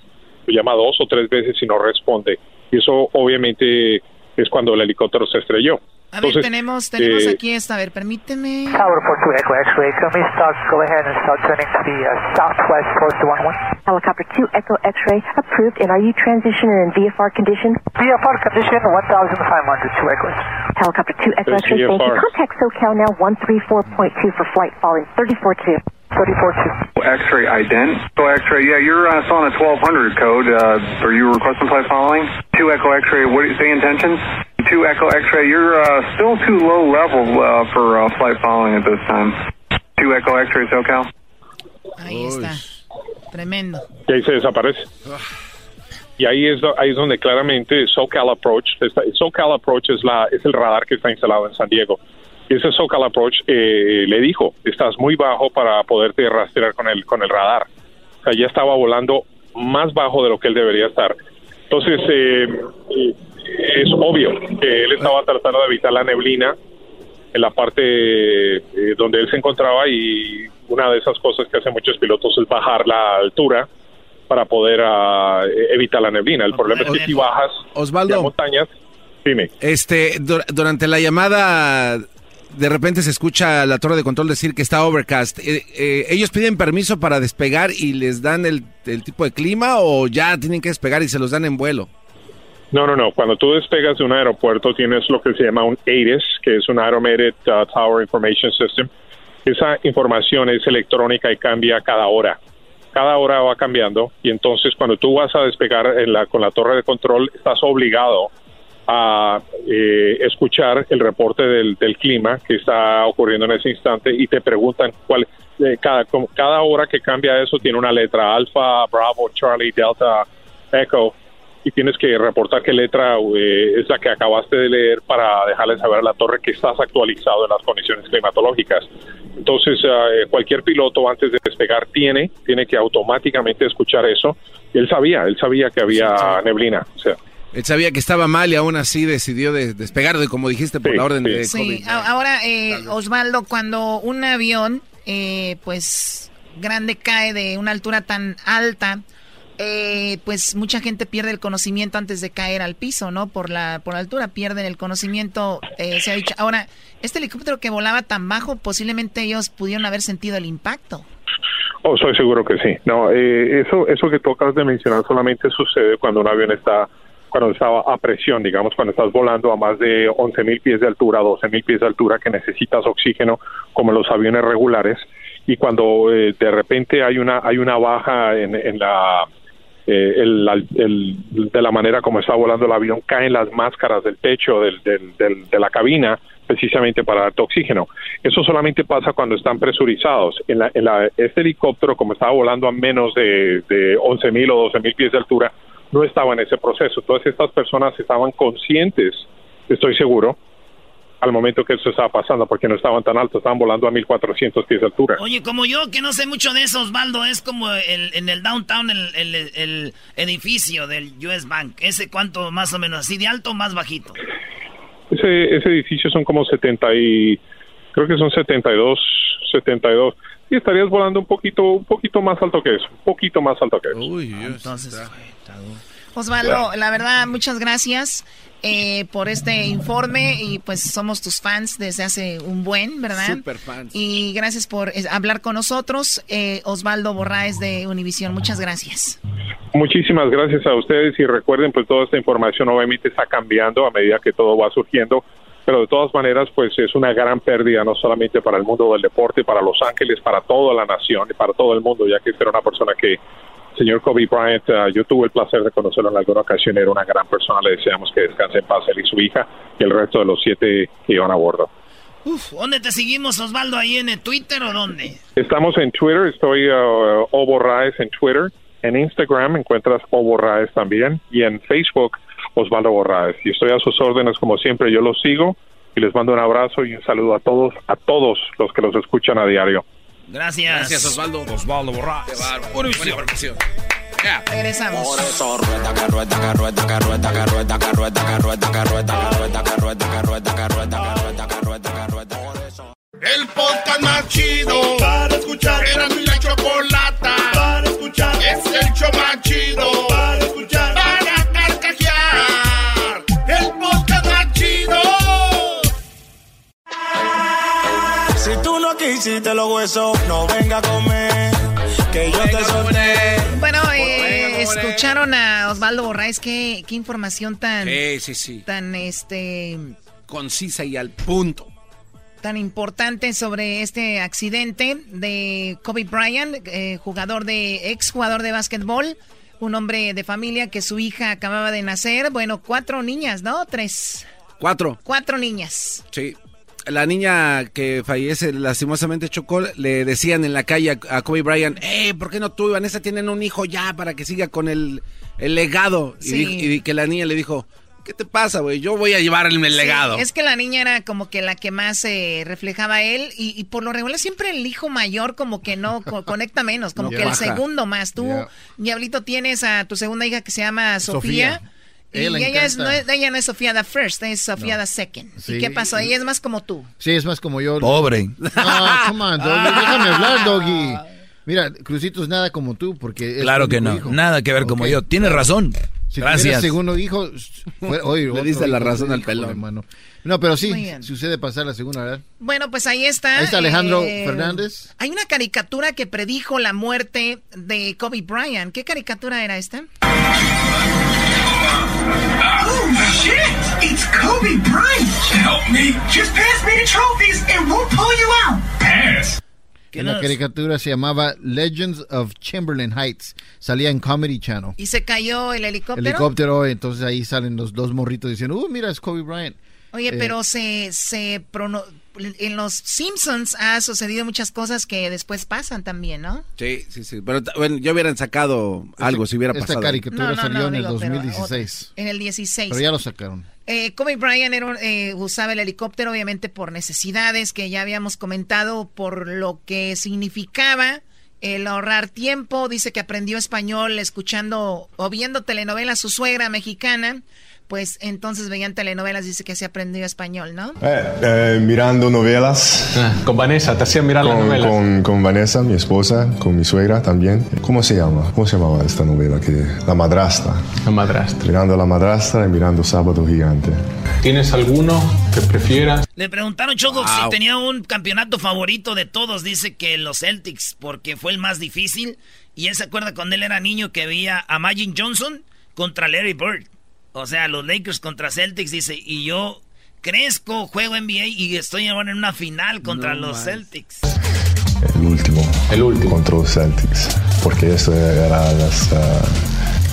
lo llama dos o tres veces y no responde. Y eso obviamente es cuando el helicóptero se estrelló. A ver, Entonces, tenemos, tenemos eh, aquí esta, a ver, permíteme. Tower report to Echo X-ray. Can we start, go ahead and start turning to the uh, southwest towards the 1-1? Helicopter 2 Echo X-ray approved. And are you transitioning in VFR condition? VFR condition 1,500 to Echo X-ray. Helicopter 2 Echo X-ray, thank you. VFR. Contact SoCal now 134.2 for flight following 34-2. 34-2. X-ray ident. So X-ray, yeah, you're uh, still on a 1200 code. Uh, are you requesting flight following? Two Echo X-ray. What do you intentions? Two Echo X-ray. You're uh, still too low level uh, for uh, flight following at this time. Two Echo X-ray, SoCal. Ahí está. Tremendo. y ahí se desaparece. Y ahí es, ahí es donde claramente SoCal Approach, está- SoCal Approach es, la, es el radar que está instalado en San Diego. Y ese SoCal Approach eh, le dijo, estás muy bajo para poderte rastrear con el, con el radar. O sea, ya estaba volando más bajo de lo que él debería estar. Entonces, eh, eh, es obvio que él estaba tratando de evitar la neblina en la parte eh, donde él se encontraba y una de esas cosas que hacen muchos pilotos es bajar la altura para poder e- evitar la neblina. El problema es que si bajas Osvaldo. montañas, dime. Este, dur- durante la llamada, de repente se escucha la torre de control decir que está overcast. Eh, eh, ¿Ellos piden permiso para despegar y les dan el, el tipo de clima o ya tienen que despegar y se los dan en vuelo? No, no, no. Cuando tú despegas de un aeropuerto tienes lo que se llama un ATIS, que es un Automated uh, Tower Information System. Esa información es electrónica y cambia cada hora. Cada hora va cambiando y entonces cuando tú vas a despegar con la torre de control estás obligado a eh, escuchar el reporte del, clima que está ocurriendo en ese instante y te preguntan cuál eh, cada hora que cambia eso tiene una letra alfa, bravo, Charlie, delta, echo y tienes que reportar qué letra eh, es la que acabaste de leer para dejarle saber a la torre que estás actualizado en las condiciones climatológicas. Entonces, eh, cualquier piloto antes de despegar tiene, tiene que automáticamente escuchar eso. Y él sabía, él sabía que había neblina. O sea, Él sabía que estaba mal y aún así decidió de despegar, de, como dijiste, por la orden de Sí, COVID. a- ahora, eh, Osvaldo, cuando un avión, eh, pues, grande cae de una altura tan alta, eh, pues mucha gente pierde el conocimiento antes de caer al piso, ¿no? Por la, por la altura, pierden el conocimiento, eh, se ha dicho. Ahora, este helicóptero que volaba tan bajo, posiblemente ellos pudieron haber sentido el impacto. Oh, soy seguro que sí. No, eh, eso, eso que tú acabas de mencionar solamente sucede cuando un avión está, cuando está a presión, digamos, cuando estás volando a más de 11 mil pies de altura, 12 mil pies de altura, que necesitas oxígeno, como los aviones regulares, y cuando eh, de repente hay una, hay una baja en la, eh, el- el- de la manera como está volando el avión, caen las máscaras del techo del- del- del- de la cabina precisamente para darte oxígeno. Eso solamente pasa cuando están presurizados. En la, en la- este helicóptero, como estaba volando a menos de, de 11 mil o 12 mil pies de altura, no estaba en ese proceso. Todas estas personas estaban conscientes, estoy seguro, al momento que eso estaba pasando, porque no estaban tan altos, estaban volando a 1400 pies de altura. Oye, como yo que no sé mucho de eso, Osvaldo, es como el, en el downtown, el, el- el edificio del US Bank. ¿Ese cuánto más o menos? ¿Así de alto o más bajito? Ese, ese edificio son como 70 y creo que son 72, 72. Y estarías volando un poquito, un poquito más alto que eso, un poquito más alto que eso. Entonces, Osvaldo, la verdad, muchas gracias eh, por este informe y pues somos tus fans desde hace un buen, ¿verdad? Super fans. Y gracias por eh, hablar con nosotros, eh, Osvaldo Borraes de Univisión. Muchas gracias. Muchísimas gracias a ustedes y recuerden, pues toda esta información obviamente está cambiando a medida que todo va surgiendo, pero de todas maneras, pues es una gran pérdida no solamente para el mundo del deporte, para Los Ángeles, para toda la nación y para todo el mundo, ya que era una persona que, señor Kobe Bryant, eh, yo tuve el placer de conocerlo en alguna ocasión, era una gran persona, le deseamos que descanse en paz él y su hija y el resto de los siete que iban a bordo. Uf, ¿dónde te seguimos, Osvaldo? ¿Ahí en el Twitter o dónde? Estamos en Twitter, estoy uh, Obo Raes en Twitter. En Instagram encuentras Obo Raes también. Y en Facebook, Osvaldo Borraes. Y estoy a sus órdenes como siempre. Yo los sigo y les mando un abrazo y un saludo a todos, a todos los que los escuchan a diario. Gracias. Gracias, Osvaldo. Osvaldo Borraes. Qué bárbaro. Buena información. Regresamos. Por eso rueda, que rueda, que rueda, que rueda, que rueda, que rueda, que rueda, que rueda, que rueda, que rueda, que rueda, que rueda, que rueda, que rueda, que rueda. Por eso. El podcast más chido para escuchar. Era mi la chocolata para escuchar. Es el show más chido tú no quisiste los huesos, no venga a comer, que yo te solté. Bueno, eh, escucharon a Osvaldo Borraes, qué, qué información tan, Sí, sí, sí. tan, este, Concisa y al punto. tan importante sobre este accidente de Kobe Bryant, eh, jugador de, ex jugador de básquetbol, un hombre de familia que su hija acababa de nacer, bueno, cuatro niñas, ¿no? Tres, Cuatro. cuatro niñas. Sí. La niña que fallece lastimosamente chocó, le decían en la calle a, a Kobe Bryant, eh, ¿por qué no tú y Vanessa tienen un hijo ya para que siga con el, el legado? Y Sí. di- Y, que la niña le dijo, ¿qué te pasa, güey? Yo voy a llevar el, el Sí, legado. es que la niña era como que la que más eh, reflejaba a él y, y por lo regular siempre el hijo mayor como que no co- conecta menos, como No que el segundo más. Tú, Yeah. Diablito, tienes a tu segunda hija que se llama Sofía. Sofía. Y Ella es, no es, ella no es Sofía the First, es Sofía No. the Second. Sí. ¿Y qué pasó? Ella es más como tú. Sí, es más como yo. Pobre. Ah, come on, Doggy. Déjame hablar, Doggy. Mira, Crucito es nada como tú, porque es Claro que no. hijo. Nada que ver como yo. Tienes razón. Si Gracias. segundo hijo, fue, oye, Le diste la razón al pelón. mano. No, pero sí, sucede pasar la segunda, ¿verdad? Bueno, pues ahí está. Ahí está Alejandro eh, Fernández. Hay una caricatura que predijo la muerte de Kobe Bryant. ¿Qué caricatura era esta? Oh shit! It's Kobe Bryant. Help me. Just pass me the trophies and we'll pull you out. Pass. En la caricatura se llamaba Legends of Chamberlain Heights. Salía en Comedy Channel. Y se cayó el helicóptero. Helicóptero, entonces ahí salen los dos morritos diciendo, uh, mira, es Kobe Bryant. Oye, Eh, pero se, se prono- en los Simpsons ha sucedido muchas cosas que después pasan también, ¿no? Sí, sí, sí. Pero bueno, ya hubieran sacado algo si hubiera esta pasado. caricatura salió en el digo, pero 2016. otra- en el 16. Pero ya lo sacaron. Eh, Kobe Bryant era un- eh, usaba el helicóptero obviamente por necesidades que ya habíamos comentado, por lo que significaba el ahorrar tiempo. Dice que aprendió español escuchando o viendo telenovelas su suegra mexicana. Pues entonces veían telenovelas, dice que se aprendió español, ¿no? Eh, eh, mirando novelas. Con Vanessa, te hacía mirar las con, novelas. con, con Vanessa, mi esposa, con mi suegra también. ¿Cómo se llama? ¿Cómo se llamaba esta novela? Que, la madrastra. La madrastra. Mirando a la madrastra y mirando Sábado Gigante. ¿Tienes alguno que prefieras? Le preguntaron Choco Wow. si tenía un campeonato favorito de todos. Dice que los Celtics, porque fue el más difícil. Y él se acuerda cuando él era niño que veía a Magic Johnson contra Larry Bird. O sea, los Lakers contra Celtics, dice. Y yo crezco, juego NBA y estoy ahora en una final contra No los más. Celtics. El último. El último. Contra los Celtics. Porque esto era las, ah,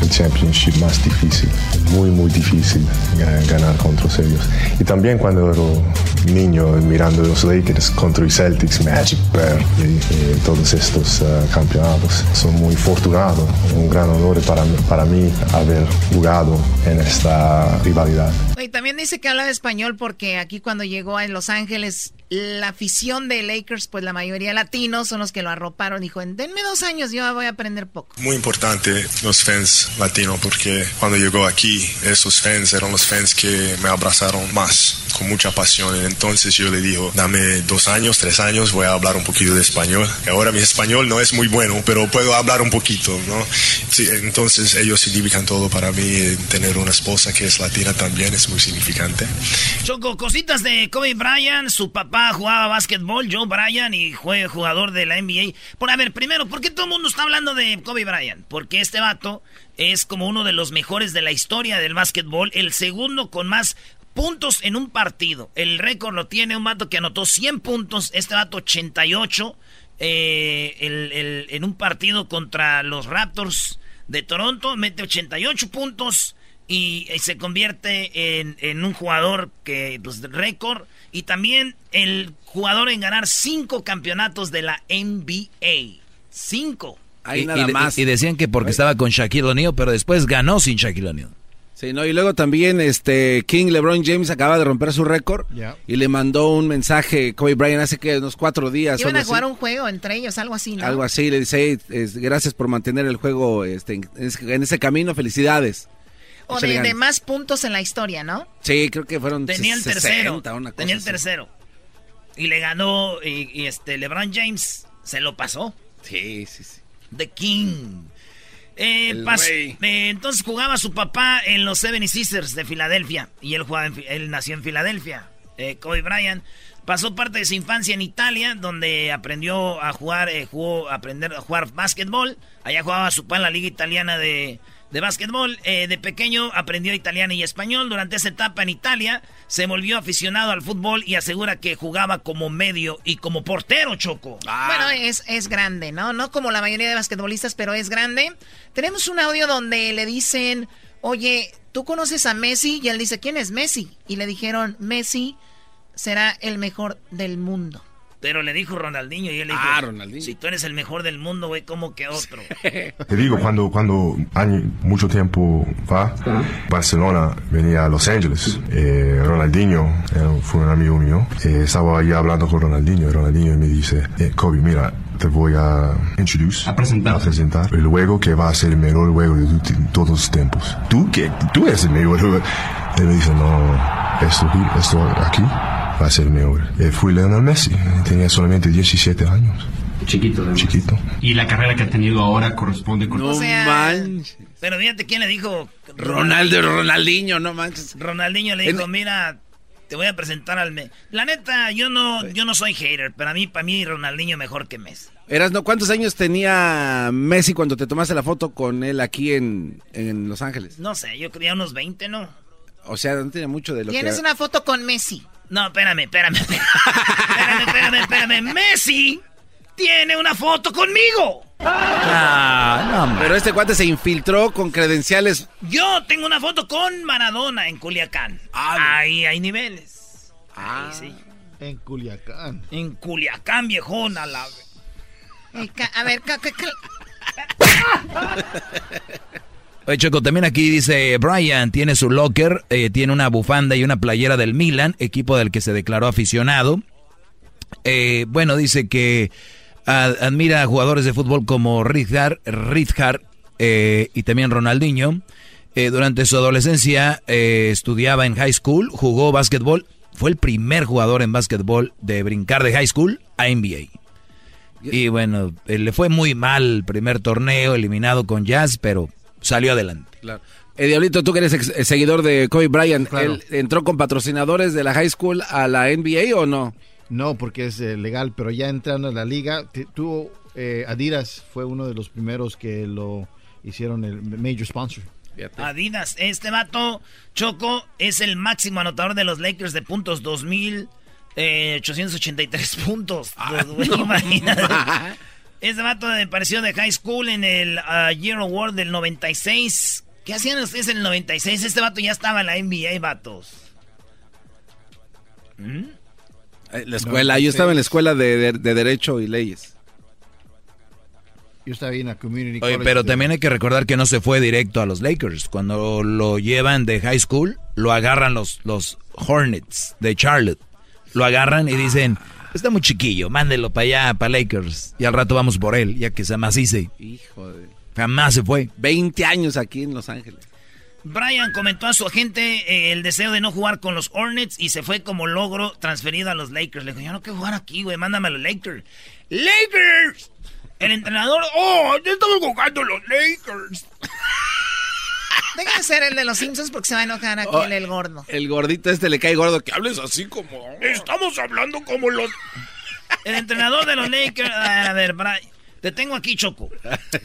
el championship más difícil. Muy, muy difícil ga- ganar contra ellos. Y también cuando era niño mirando los Lakers contra los Celtics, Magic Bird y, y todos estos ah, campeonatos. Soy muy afortunado. Un gran honor para, mí- para mí haber jugado en esta rivalidad. Y también dice que hablaba español porque aquí cuando llegó a Los Ángeles, la afición de Lakers, pues la mayoría latinos son los que lo arroparon. Dijo, denme dos años, yo voy a aprender poco. Muy importante los fans latinos porque cuando llegó aquí, esos fans eran los fans que me abrazaron más, con mucha pasión. Entonces yo le digo, dame dos años, tres años, voy a hablar un poquito de español. Ahora mi español no es muy bueno, pero puedo hablar un poquito, ¿no? Sí, entonces ellos significan todo para mí. Tener una esposa que es latina también es muy significante. Choco, cositas de Kobe Bryant. Su papá jugaba básquetbol, Joe Bryant, y fue jugador de la NBA. Por a ver, primero, ¿por qué todo el mundo está hablando de Kobe Bryant? Porque este vato es como uno de los mejores de la historia del básquetbol, el segundo con más puntos en un partido. El récord lo tiene un vato que anotó 100 puntos, este vato 88 eh, en un partido contra los Raptors de Toronto, mete 88 puntos y, y se convierte en, un jugador que, pues, récord y también el jugador en ganar cinco campeonatos de la NBA. Cinco. Ahí y, nada y de- más. y decían que porque estaba con Shaquille O'Neal, pero después ganó sin Shaquille O'Neal. Sí, no, y luego también este King LeBron James acaba de romper su récord y le mandó un mensaje Kobe Bryant hace que unos cuatro días. Iban a jugar así. un juego entre ellos, algo así, ¿no? Algo así, le dice, "Hey, es- gracias por mantener el juego este, en, ese- en ese camino, felicidades. O de, más puntos en la historia, ¿no? Sí, creo que fueron Tenía el 60, tercero. una cosa Tenía el así. tercero. Y le ganó, y, y este, LeBron James se lo pasó. Sí, sí, sí. The King. Eh, eh, entonces jugaba su papá en los Seven Sisters de Filadelfia. Y él, jugaba en él nació en Filadelfia. Eh, Kobe Bryant. Pasó parte de su infancia en Italia, donde aprendió a jugar, eh, jugó, a aprender a jugar básquetbol. Allá jugaba su papá en la liga italiana de, de básquetbol. Eh, de pequeño aprendió italiano y español. Durante esa etapa en Italia se volvió aficionado al fútbol y asegura que jugaba como medio y como portero, Choco. Bueno, es, es grande, ¿no? No como la mayoría de basquetbolistas, pero es grande. Tenemos un audio donde le dicen, oye, ¿tú conoces a Messi? Y él dice, ¿quién es Messi? Y le dijeron, Messi será el mejor del mundo. Pero le dijo Ronaldinho y él le dijo, Ah, Ronaldinho. si tú eres el mejor del mundo, güey, ¿cómo que otro? Te digo, cuando, cuando año- mucho tiempo va, Barcelona venía a Los Ángeles. Eh, Ronaldinho eh, fue un amigo mío. Eh, estaba ahí hablando con Ronaldinho y Ronaldinho me dice, eh, Kobe, mira, te voy a introducir, a presentar. a presentar el juego que va a ser el mejor juego de todos los tiempos. Tú, que tú eres el mejor juego. Él me dice, no, esto, aquí- esto aquí a ser mejor. Eh, fui Lionel Messi, tenía solamente 17 años. Chiquito, Chiquito. Y la carrera que ha tenido ahora corresponde con... No O sea- manches. Pero fíjate quién le dijo. Ronaldo, Ronaldinho, no manches. Ronaldinho le dijo, mira, te voy a presentar al... Me la neta, yo no, yo no soy hater, pero a mí, para mí, Ronaldinho mejor que Messi. Eras, ¿no? ¿Cuántos años tenía Messi cuando te tomaste la foto con él aquí en, en Los Ángeles? No sé, yo creía unos 20, ¿no? O sea, no tenía mucho de lo que... Tienes una foto con Messi. No, espérame, espérame. Espérame, espérame, espérame. Messi tiene una foto conmigo. Pero este cuate se infiltró con credenciales. Yo tengo una foto con Maradona en Culiacán. Ahí hay niveles. Ahí sí. En Culiacán. En Culiacán, viejona. La... A ver, ca- Oye, Choco, también aquí dice Brian, tiene su locker, eh, tiene una bufanda y una playera del Milan, equipo del que se declaró aficionado. Eh, bueno, dice que admira a jugadores de fútbol como Rijkaard, Rijkaard, eh, y también Ronaldinho. Durante su adolescencia estudiaba en high school, jugó básquetbol, fue el primer jugador en básquetbol de brincar de high school a NBA. Y bueno, le fue muy mal el primer torneo, eliminado con Jazz, pero salió adelante. Claro. Eh, Diablito, tú que eres ex- eh, seguidor de Kobe Bryant, Claro. ¿él entró con patrocinadores de la high school a la NBA o no? No, porque es eh, legal, pero ya entrando a la liga, tuvo eh, Adidas fue uno de los primeros que lo hicieron el major sponsor. Adidas, este vato, Choco, es el máximo anotador de los Lakers de puntos 2.883 puntos. Dos, güey, imagínate. Este vato me pareció de high school en el ah, Year Award del 96. ¿Qué hacían ustedes en el 96? Este vato ya estaba en la NBA, vatos. ¿Mm? Eh, La escuela, yo estaba en la escuela de, de- de Derecho y Leyes. Yo estaba en la community Oye, college pero de- también hay que recordar que no se fue directo a los Lakers. Cuando lo llevan de high school, lo agarran los, los Hornets de Charlotte. Lo agarran y dicen, está muy chiquillo, mándelo para allá, para Lakers. Y al rato vamos por él, ya que se macice. Hijo de... Jamás se fue. 20 años aquí en Los Ángeles. Brian comentó a su agente eh, el deseo de no jugar con los Hornets y se fue como logro transferido a los Lakers. Le dijo, yo no quiero jugar aquí, güey, mándame a los Lakers. ¡Lakers! El entrenador, ¡oh, ya estamos jugando los Lakers! Deja de ser el de los Simpsons porque se va a enojar aquí Oh. el, el gordo. El gordito este le cae gordo que hables así como... Estamos hablando como los... El entrenador de los Lakers... A ver, Brian, te tengo aquí, Choco.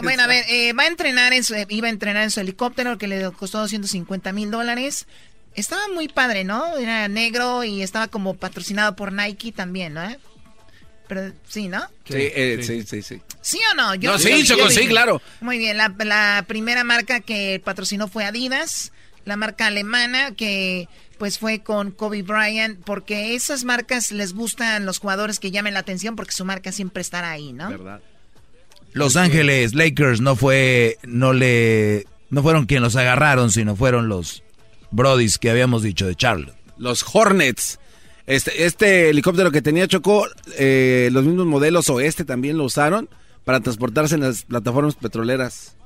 Bueno, a ver, eh, va a entrenar en su, iba a entrenar en su helicóptero que le costó 250 mil dólares. Estaba muy padre, ¿no? Era negro y estaba como patrocinado por Nike también, ¿no? Pero sí, ¿no? Sí, eh, sí, sí, sí. ¿Sí o no? No, sí, Choco, sí, claro. Muy bien, la, la primera marca que patrocinó fue Adidas, la marca alemana que pues fue con Kobe Bryant, porque esas marcas les gustan los jugadores que llamen la atención porque su marca siempre estará ahí, ¿no? ¿Verdad? Los Ángeles Lakers no fue, no le No fueron quienes los agarraron, sino fueron los Brodis que habíamos dicho de Charlotte. Los Hornets. Este, este helicóptero que tenía Chocó, eh, los mismos modelos o este también lo usaron para transportarse en las plataformas petroleras.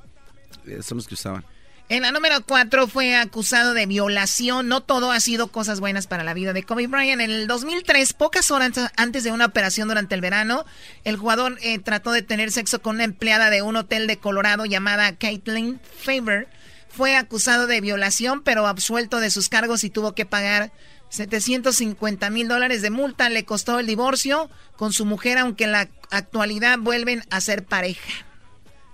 Eh, son los que usaban. En la número 4 fue acusado de violación. No todo ha sido cosas buenas para la vida de Kobe Bryant. En el 2003, pocas horas antes de una operación durante el verano, el jugador eh, trató de tener sexo con una empleada de un hotel de Colorado llamada Caitlin Faber. Fue acusado de violación, pero absuelto de sus cargos y tuvo que pagar 750 mil dólares de multa. Le costó el divorcio con su mujer, aunque en la actualidad vuelven a ser pareja.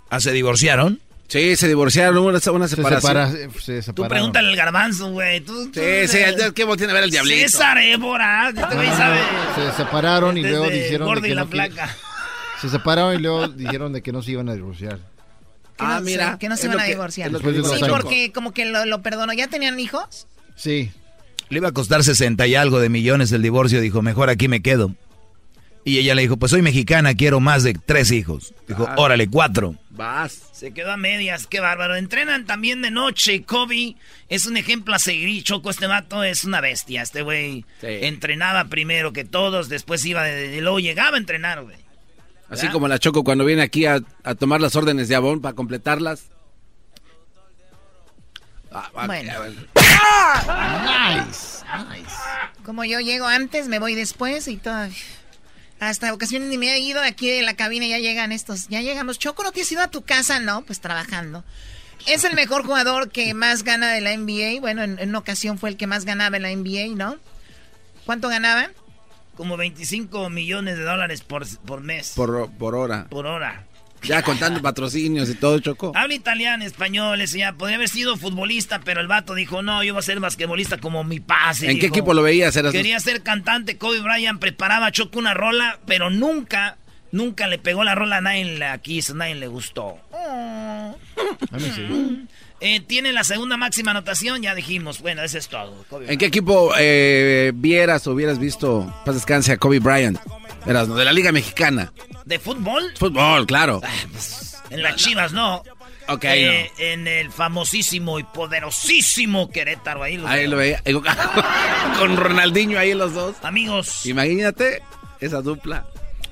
¿Ah, se divorciaron? Sí, se divorciaron, hubo una, una Se, separación. separa- se separaron. Tú pregúntale al garbanzo, güey. Tú- tú- Sí, sí, el- ¿qué tiene a ver el diablito? César Évora. Este güey sabe. Se separaron y Desde luego dijeron Gordo de y que la no. Se separaron y luego dijeron de que no se iban a divorciar. Que no se- que no se lo a divorciar. Sí, porque como que lo, lo perdonó. ¿Ya tenían hijos? Sí. Le iba a costar 60 y algo de millones el divorcio. Dijo, mejor aquí me quedo. Y ella le dijo, pues soy mexicana, quiero más de tres hijos. Dijo, Ah. órale, cuatro. Vas. Se quedó a medias, qué bárbaro. Entrenan también de noche. Kobe es un ejemplo a seguir. Choco, este vato es una bestia. Este güey entrenaba primero que todos, después iba de, y luego llegaba a entrenar, güey. Así como la Choco cuando viene aquí a, a tomar las órdenes de Avon para completarlas. Ah, ah, Bueno. ah, Nice, nice. Como yo llego antes, me voy después y todo. Hasta ocasiones ni me he ido aquí de la cabina y ya llegan estos. Ya llegamos. Choco, ¿no te has ido a tu casa? No, pues trabajando. Es el mejor jugador que más gana de la NBA. Bueno, en, en una ocasión fue el que más ganaba en la NBA, ¿no? ¿Cuánto ganaba? Como 25 millones de dólares por, por mes. Por, por hora. Por hora. Ya contando patrocinios y todo, Choco. Habla italiano, español, ese ya podría haber sido futbolista, pero el vato dijo, no, yo voy a ser basquetbolista como mi pase. ¿En qué equipo lo veías? Quería ser cantante, Kobe Bryant preparaba a Choco una rola, pero nunca, nunca le pegó la rola, a nadie la quiso, nadie le gustó. Eh, tiene la segunda máxima anotación, ya dijimos, bueno, eso es todo. Kobe ¿En qué equipo eh, vieras o hubieras visto, paz descanse, a Kobe Bryant? Eras ¿no? de la Liga Mexicana. ¿De fútbol? Fútbol, claro. En las Chivas, no. Ok, Eh, En el famosísimo y poderosísimo Querétaro, ahí lo, Ahí veo. lo veía. Con Ronaldinho ahí los dos. Amigos. Imagínate esa dupla.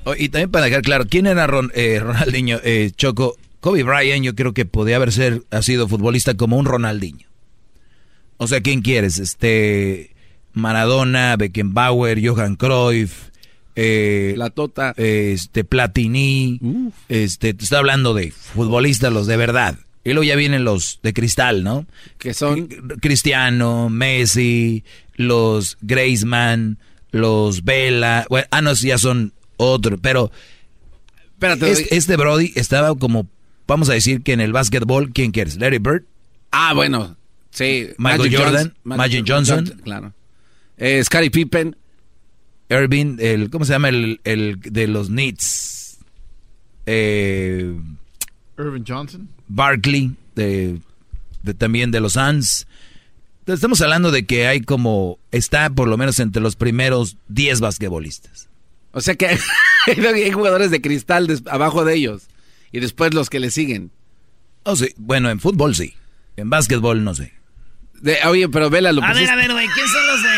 Oh, y también para dejar claro, ¿quién era Ron- eh, Ronaldinho? Eh, Choco, Kobe Bryant yo creo que podía haber ser, ha sido futbolista como un Ronaldinho. O sea, ¿quién quieres? Este, Maradona, Beckenbauer, Johan Cruyff, eh, La Tota. este, Platini, este, te está hablando de futbolistas, los de verdad. Y luego ya vienen los de cristal, ¿no? Que son Cristiano, Messi, los Griezmann, los Vela. Bueno, ah, no, ya son otros, pero Espérate, es- este Brody estaba como, vamos a decir que en el básquetbol, ¿quién quieres? Larry Bird, Ah, bueno. Sí. Michael Jordan, Magic Johnson. Claro. Eh, Scottie Pippen. Irving, el, ¿cómo se llama el, el de los Knicks? Eh, Irvin Johnson. Barkley, de, de- también de los Suns. Entonces, Estamos hablando de que hay como, está por lo menos entre los primeros 10 basquetbolistas. O sea que hay jugadores de cristal des- abajo de ellos. Y después los que le siguen. Oh, sí. Bueno, en fútbol sí. En básquetbol no sé. De- oye, pero Vela lo A ver, pusiste- a ver, güey, ¿quién son los de,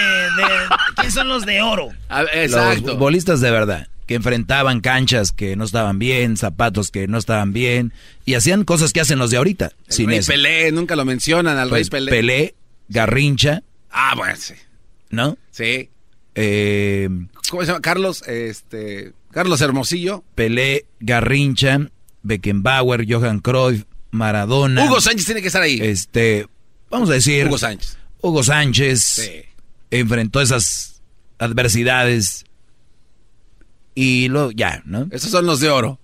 de- quién son los de oro? A ver, Los exacto. futbolistas de verdad, que enfrentaban canchas que no estaban bien, zapatos que no estaban bien, y hacían cosas que hacen los de ahorita. El sin Rey eso. Pelé, nunca lo mencionan al Pues, Rey Pelé. Pelé, Garrincha, Ah, bueno, sí. ¿no? Sí. Eh, ¿Cómo se llama? Carlos, este... Carlos Hermosillo. Pelé, Garrincha, Beckenbauer, Johan Cruyff, Maradona. Hugo Sánchez tiene que estar ahí. Este, vamos a decir. Hugo Sánchez. Hugo Sánchez Sí. enfrentó esas adversidades y luego ya, ¿no? Esos son los de oro.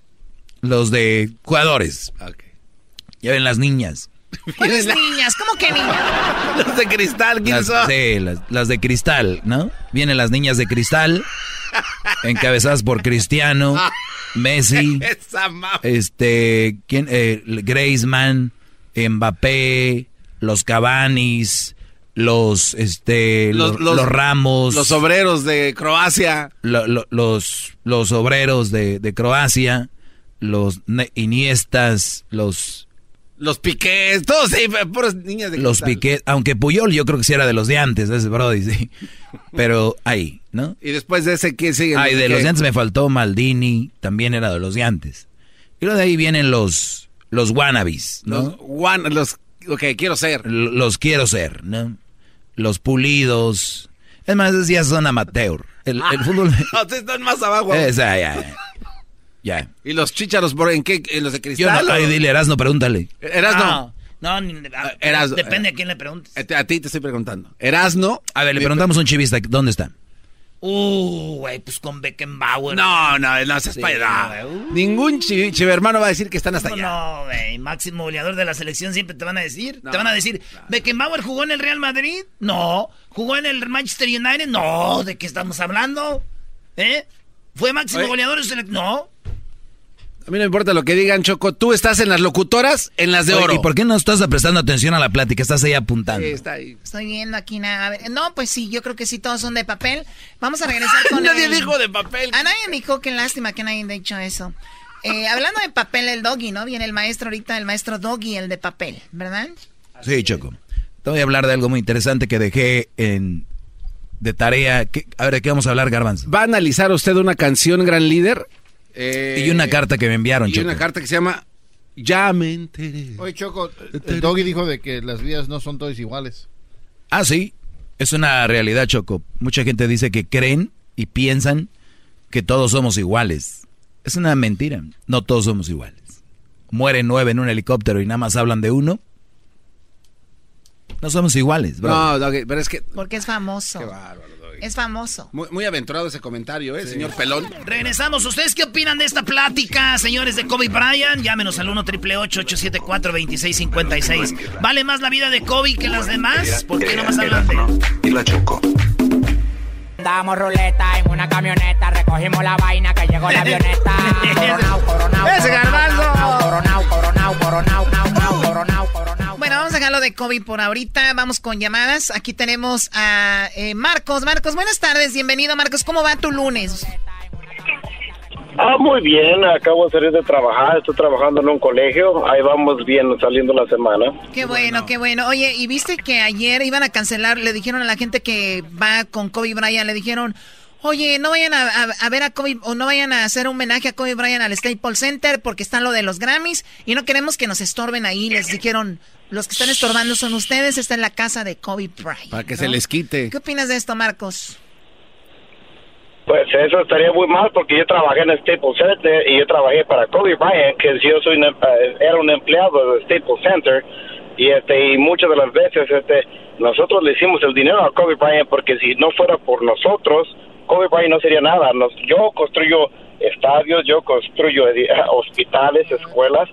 Los de jugadores. Ok. Ya ven las niñas. ¿Cuáles niñas? ¿Cómo que niñas? Los de cristal, ¿quiénes Las, son? sí, las, las de cristal, ¿no? Vienen las niñas de cristal, encabezadas por Cristiano, Messi, Esa ma- este, ¿quién? Eh, Griezmann, Mbappé, los Cavanis, los, este, los, los Ramos, Los obreros de Croacia. lo- lo- los, los obreros de, de Croacia, los Iniestas, los Los piqués, todos sí, puros niños de Los cristal. Aunque Puyol yo creo que sí era de los de antes, ese Brody, sí. Pero ahí, ¿no? Y después de ese, ¿quién sigue? Ay, de ¿Qué? los de antes me faltó Maldini, también era de los de antes. Y luego de ahí vienen los, los wannabes, ¿no? Los, one- los, ok, quiero ser. L- los quiero ser, ¿no? Los pulidos. Es más, esos ya son amateur. El, el fútbol... No, están más abajo. Esa, ya, ya. Ya. ¿Y los chícharos por en qué? ¿En los de Yo cristal? no, o- ay, dile, Erasno, pregúntale. Erasno. No, ni- a- Erasno, depende a quién le preguntes. A ti- A ti te estoy preguntando. Erasno. A ver, le preguntamos a un chivista, ¿dónde está? Uh, güey, pues con Beckenbauer. No, no, no seas Sí, uh. Ningún chi- chivermano va a decir que están hasta ¿Cómo allá. No, güey, máximo goleador de la selección siempre te van a decir. te van a decir, ¿Beckenbauer jugó en el Real Madrid? No. ¿Jugó en el Manchester United? No. ¿De qué estamos hablando? ¿Eh? ¿Fue máximo Oye. goleador de selección? No. A mí no me importa lo que digan, Choco. Tú estás en las locutoras, en las de Oye, oro. ¿Y por qué no estás prestando atención a la plática? Estás ahí apuntando. Sí, está ahí. Estoy viendo aquí nada. A ver, no, pues sí, yo creo que sí, todos son de papel. Vamos a regresar con Nadie el- dijo de papel. A nadie dijo, qué lástima que nadie haya dicho eso. Eh, hablando de papel, el doggy, ¿no? Viene el maestro ahorita, el maestro doggy, el de papel, ¿verdad? Sí, Choco. Te voy a hablar de algo muy interesante que dejé en de tarea. ¿Qué- a ver, ¿de qué vamos a hablar, Garbanzo? ¿Va a analizar usted una canción, gran líder? Eh, y una carta que me enviaron, y Choco. una carta que se llama Ya me enteré. Oye, Choco, el Doggy dijo de que las vidas no son todas iguales. Ah, sí. Es una realidad, Choco. Mucha gente dice que creen y piensan que todos somos iguales. Es una mentira. No todos somos iguales. Mueren nueve en un helicóptero y nada más hablan de uno. No somos iguales, bro. No, Doggy, pero es que Porque es famoso. Qué bárbaro. Es famoso. muy, muy aventurado ese comentario, ¿eh, señor Pelón? Regresamos. ¿Ustedes qué opinan de esta plática, señores de Kobe Bryant? Llámenos al 1 888 874 2656 ¿Vale más la vida de Kobe que las demás? ¿Por qué no más hablan de Y la Choco. Damos ruleta en una camioneta, recogimos la vaina que llegó la avioneta. Coronao, coronao, ¡Ese garbanzo! coronao, coronao, coronao, coronao, coronao, coronao. Bueno, vamos a dejarlo de COVID por ahorita. Vamos con llamadas. Aquí tenemos a eh, Marcos. Marcos, buenas tardes. Bienvenido, Marcos. ¿Cómo va tu lunes? Ah, muy bien, acabo de salir de trabajar, estoy trabajando en un colegio, ahí vamos bien saliendo la semana. Qué bueno, qué bueno. Oye, ¿y viste que ayer iban a cancelar? Le dijeron a la gente que va con Kobe Bryant, le dijeron, oye, no vayan a, a- a ver a Kobe, o no vayan a hacer un homenaje a Kobe Bryant al Staples Center porque está lo de los Grammys y no queremos que nos estorben ahí. Les dijeron, los que están estorbando son ustedes, está en la casa de Kobe Bryant. Para que ¿no? se les quite. ¿Qué opinas de esto, Marcos? Pues eso estaría muy mal porque yo trabajé en Staples Center y yo trabajé para Kobe Bryant, que yo soy un em- eh, era un empleado de Staples Center y este y muchas de las veces este nosotros le hicimos el dinero a Kobe Bryant porque si no fuera por nosotros Kobe Bryant no sería nada. Nos, yo construyo estadios, yo construyo hospitales, escuelas,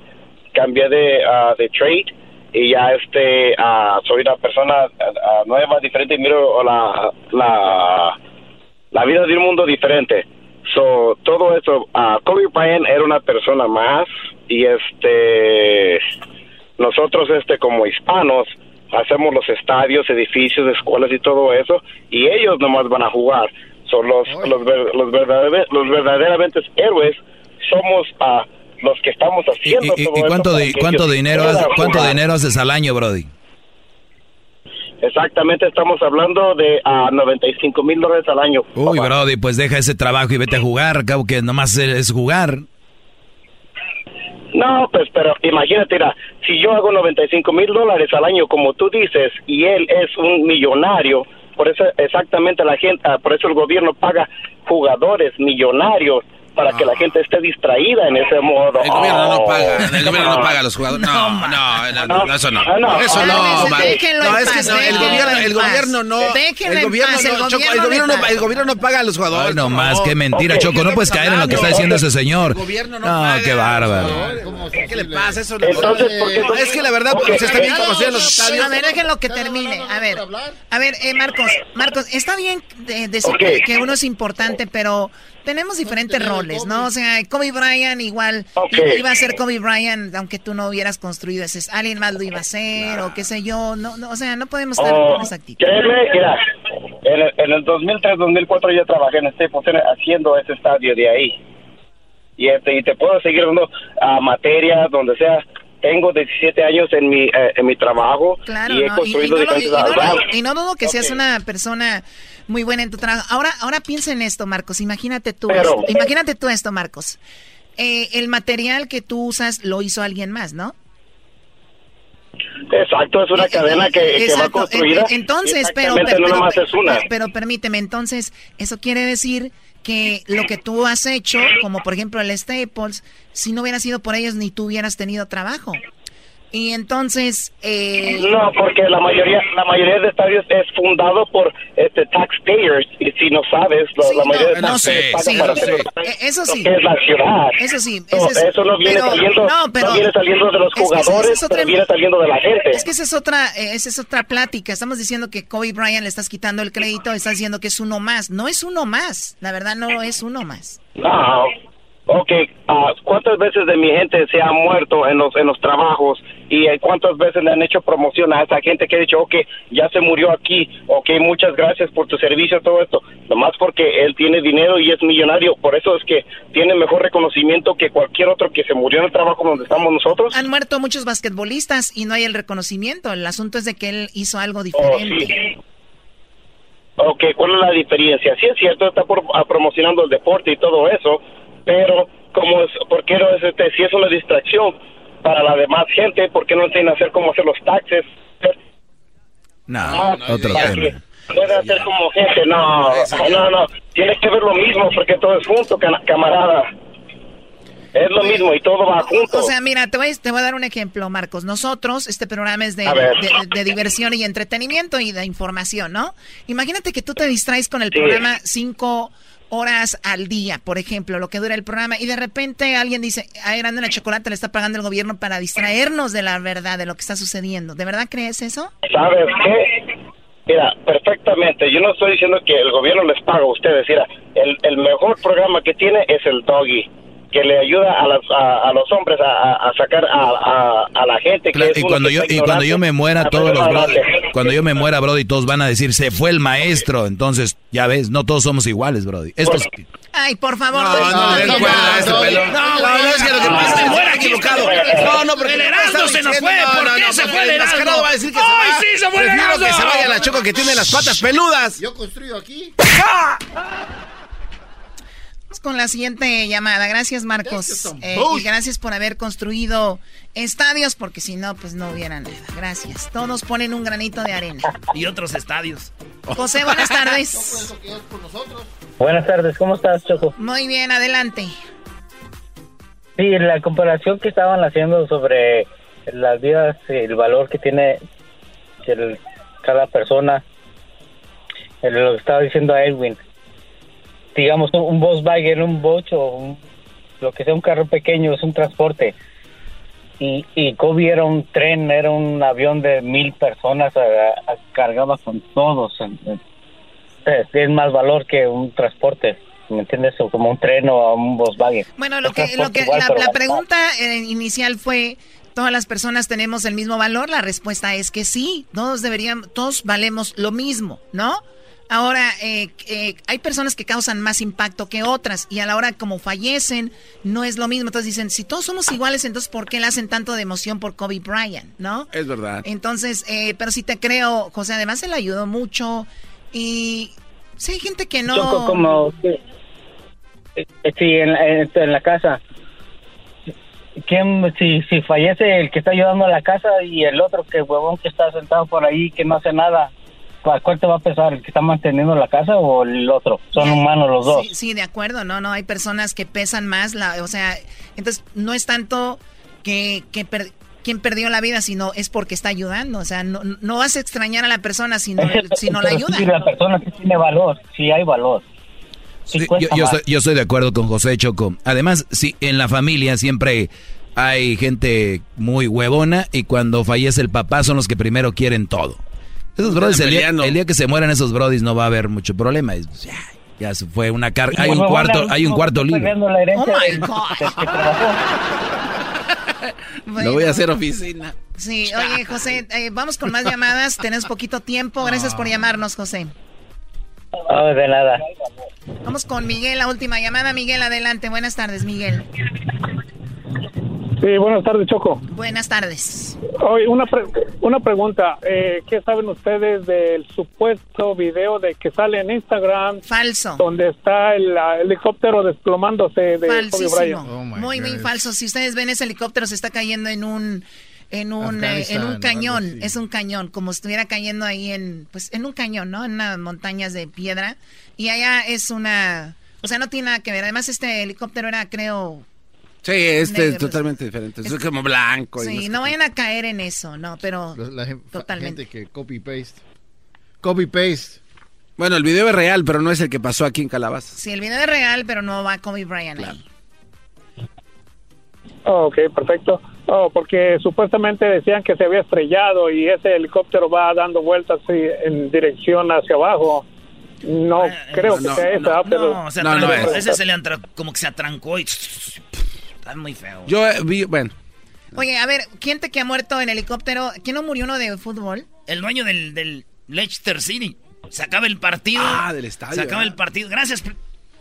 cambié de ah, de trade y ya este ah, soy una persona ah, nueva, diferente y miro la la la vida de un mundo diferente. So, todo eso, ah, Kobe Bryant era una persona más y este nosotros este como hispanos hacemos los estadios, edificios, escuelas y todo eso y ellos nomás van a jugar. Son los los, los, verdader- los verdaderamente héroes somos ah, los que estamos ¿Y, haciendo y- y todo eso cuánto, dinero cuánto dinero haces al año, Brody? Exactamente, estamos hablando de ah, 95 mil dólares al año. Uy, Brody, pues deja ese trabajo y vete a jugar. Acabo que nomás es jugar. No, pues, pero imagínate, mira, si yo hago 95 mil dólares al año, como tú dices, y él es un millonario, por eso exactamente la gente, ah, por eso el gobierno paga jugadores millonarios para que la gente esté distraída en ese modo. El gobierno no Oh, paga, el gobierno no paga a los jugadores. No, no, no, no, no, eso no. Ah, no. Eso no, Ah, man. déjenlo No, es que no, el déjenlo gobierno, el no. Déjenlo El gobierno paz, el no, Choco, el gobierno no, paz. el gobierno no paga a los jugadores. Ay, no más, qué mentira. Choco. No puedes caer en lo que está diciendo ese señor. El gobierno no No, paga qué bárbaro. ¿Qué le pasa? Eso Entonces, ¿por qué No, es que la verdad, pues, está bien eh, como sean los estadios. A ver, déjenlo que termine. A ver, a ver, eh, Marcos, Marcos, está bien de- decir que uno es importante, pero tenemos diferentes roles, ¿no? O sea, Kobe Bryant igual iba a ser Kobe Bryant, aunque tú no hubieras construido ese, alguien más lo iba a hacer, o qué sé yo, no, no, o sea, no podemos estar Oh, con esa actitud. créeme, mira, en el, en el 2003-2004 yo trabajé en Center haciendo ese estadio de ahí. Y, este, y te puedo seguir dando a materias donde sea, tengo 17 años en mi, eh, en mi trabajo Claro, y he no, construido no lo- diferentes y no lo- albaharas. y no dudo que seas una persona muy buena en tu trabajo. Ahora, ahora piensa en esto, Marcos. Imagínate tú, Pero- esto, imagínate tú esto, Marcos. Eh, el material que tú usas lo hizo alguien más, ¿no? Exacto, es una cadena que, que va Exacto. construida. En- Entonces, pero, pero, no pero- nomás es una. pero permíteme, entonces, eso quiere decir que lo que tú has hecho, como por ejemplo el Staples, si no hubiera sido por ellos, ni tú hubieras tenido trabajo. Y entonces, eh, No, porque la mayoría la mayoría de estadios es fundado por este taxpayers y si no sabes, la, la mayoría de no sé, sí, para no lo que- Eh, eso lo sí. es la ciudad. Eso sí, No, es- eso no viene pero- saliendo, no, pero- viene saliendo de los jugadores, es otra- pero viene saliendo de la gente. Es que esa es otra, eh, esa es otra plática. Estamos diciendo que Kobe Bryant le estás quitando el crédito, estás diciendo que es uno más. No es uno más. La verdad no es uno más. Ah, ok. Ah, ¿Cuántas veces de mi gente se ha muerto en los en los trabajos y eh, cuántas veces le han hecho promoción a esa gente que ha dicho, ok, ya se murió aquí, ok, muchas gracias por tu servicio, todo esto, nomás porque él tiene dinero y es millonario, por eso es que tiene mejor reconocimiento que cualquier otro que se murió en el trabajo donde estamos nosotros. Han muerto muchos basquetbolistas y no hay el reconocimiento. El asunto es de que él hizo algo Oh, diferente. sí. Ok, ¿cuál es la diferencia? Sí es cierto, está por- ah, promocionando el deporte y todo eso, pero como es, ¿por qué no es este, si es una distracción para la demás gente, ¿por qué no enseñan a hacer cómo hacer los taxes? No, otro tema. que Puede hacer como gente, no, no, no, tiene que ver lo mismo porque todo es junto, camarada. Es lo mismo y todo va junto. O sea, mira, te voy, te voy a dar un ejemplo, Marcos. Nosotros, este programa es de- de diversión y entretenimiento y de información, ¿no? Imagínate que tú te distraes con el Sí. programa cinco horas al día, por ejemplo, lo que dura el programa, y de repente alguien dice, a Erando la Chocolate le está pagando el gobierno para distraernos de la verdad, de lo que está sucediendo. ¿De verdad crees eso? ¿Sabes qué? Mira, perfectamente. Yo no estoy diciendo que el gobierno les paga a ustedes. Mira, el, el mejor programa que tiene es el Doggy, que le ayuda a, las, a, a los hombres a, a- sacar a, a, a la gente. Que Claro, es y cuando que yo y cuando yo me muera todos los brody, cuando yo me muera brody todos van a decir se fue el maestro entonces ya ves no todos somos iguales brody esto es Ay, por favor. No, no, no, no, no, cuelga no, a no, pelón. no, No, güey, no, es que lo que no, pasa es que no, equivocado. no, No, no, porque El Erasmo se nos fue. no, ¿Por no, qué no, se fue el Erasmo? va a decir que se ¡Ay, va. sí, se fue el Prefiero que Erasmo! se vaya la Choco que tiene las patas peludas. Yo construyo aquí. Vamos con la siguiente llamada. Gracias, Marcos. Eh, y gracias por haber construido estadios, porque si no, pues no hubiera nada. Gracias. Todos ponen un granito de arena. Y otros estadios. José, buenas tardes. Buenas tardes, ¿cómo estás, Choco? Muy bien, adelante. Sí, la comparación que estaban haciendo sobre las vidas, el valor que tiene el- cada persona, lo que estaba diciendo a Edwin. Digamos, un, Volkswagen, un Bosch o un- lo que sea, un carro pequeño, es un transporte. Y, y Kobe era un tren, era un avión de mil personas, a- a- cargaba con todos. Es, es más valor que un transporte, ¿me entiendes? O como un tren o un Volkswagen. Bueno, lo que, lo que igual, la, pregunta eh, inicial fue, ¿todas las personas tenemos el mismo valor? La respuesta es que sí, todos deberían, todos valemos lo mismo, ¿no? Ahora, eh, eh, hay personas que causan más impacto que otras y a la hora como fallecen no es lo mismo. Entonces dicen, si todos somos iguales, entonces ¿por qué le hacen tanto de emoción por Kobe Bryant, no? Es verdad. Entonces, eh, pero sí te creo, José, además se le ayudó mucho y sí hay gente que no... Choco, como eh, sí, en, la- en la casa. ¿Quién, si, si fallece el que está ayudando a la casa y el otro que huevón que está sentado por ahí que no hace nada, ¿cuál, te va a pesar? ¿El que está manteniendo la casa o el otro? Son humanos los dos. Sí, sí, de acuerdo, no, no, hay personas que pesan más, la, o sea, entonces no es tanto que, que per- quien perdió la vida, sino es porque está ayudando, o sea, no, no vas a extrañar a la persona si no, si no la ayuda. sí, la persona sí tiene valor, sí hay valor. Sí yo, yo estoy, yo estoy de acuerdo con José Choco. Además, sí, en la familia siempre hay gente muy huevona y cuando fallece el papá son los que primero quieren todo. Esos brodis, el día, peleando. el día que se mueran esos brodis no va a haber mucho problema. Es- Ya, ya se fue una carga. Hay un cuarto, hay un no, cuarto libre. peleando la herencia Oh my God. Lo voy a hacer oficina. Sí, oye, José, eh, vamos con más llamadas, tenemos poquito tiempo, gracias por llamarnos, José. Oh, de nada. Vamos con Miguel, la última llamada. Miguel, adelante, buenas tardes, Miguel. Sí, buenas tardes, Choco. Buenas tardes. Hoy una, pre- una pregunta. Eh, ¿Qué saben ustedes del supuesto video de que sale en Instagram? Falso. Donde está el helicóptero desplomándose de Kobe Falsísimo. Bryant. Oh, muy, muy falso. Si ustedes ven ese helicóptero, se está cayendo en un en un eh, en un cañón, es un cañón, como si estuviera cayendo ahí en pues en un cañón, ¿no? En unas montañas de piedra y allá es una, o sea, no tiene nada que ver. Además este helicóptero era creo Sí, este es totalmente diferente. Es como blanco. y Sí, sé no vayan a caer en eso, no, pero La, la Totalmente. gente que copy paste. Copy paste. Bueno, el video es real, pero no es el que pasó aquí en Calabaza. sí, el video es real, pero no va Kobe Bryant ahí. Oh, ok, perfecto. Oh, porque supuestamente decían que se había estrellado y ese helicóptero va dando vueltas en dirección hacia abajo. No creo que no, sea esa, pero... No, se No, no atrancó. es. Ese se le que se atrancó y... Está muy feo. Yo eh, vi, bueno, Oye, a ver, ¿quién te que ha muerto en helicóptero? ¿Quién no murió uno de fútbol? El dueño del, del Leicester City. Se acaba el partido. Ah, del estadio, Se acaba el partido. Gracias, pri-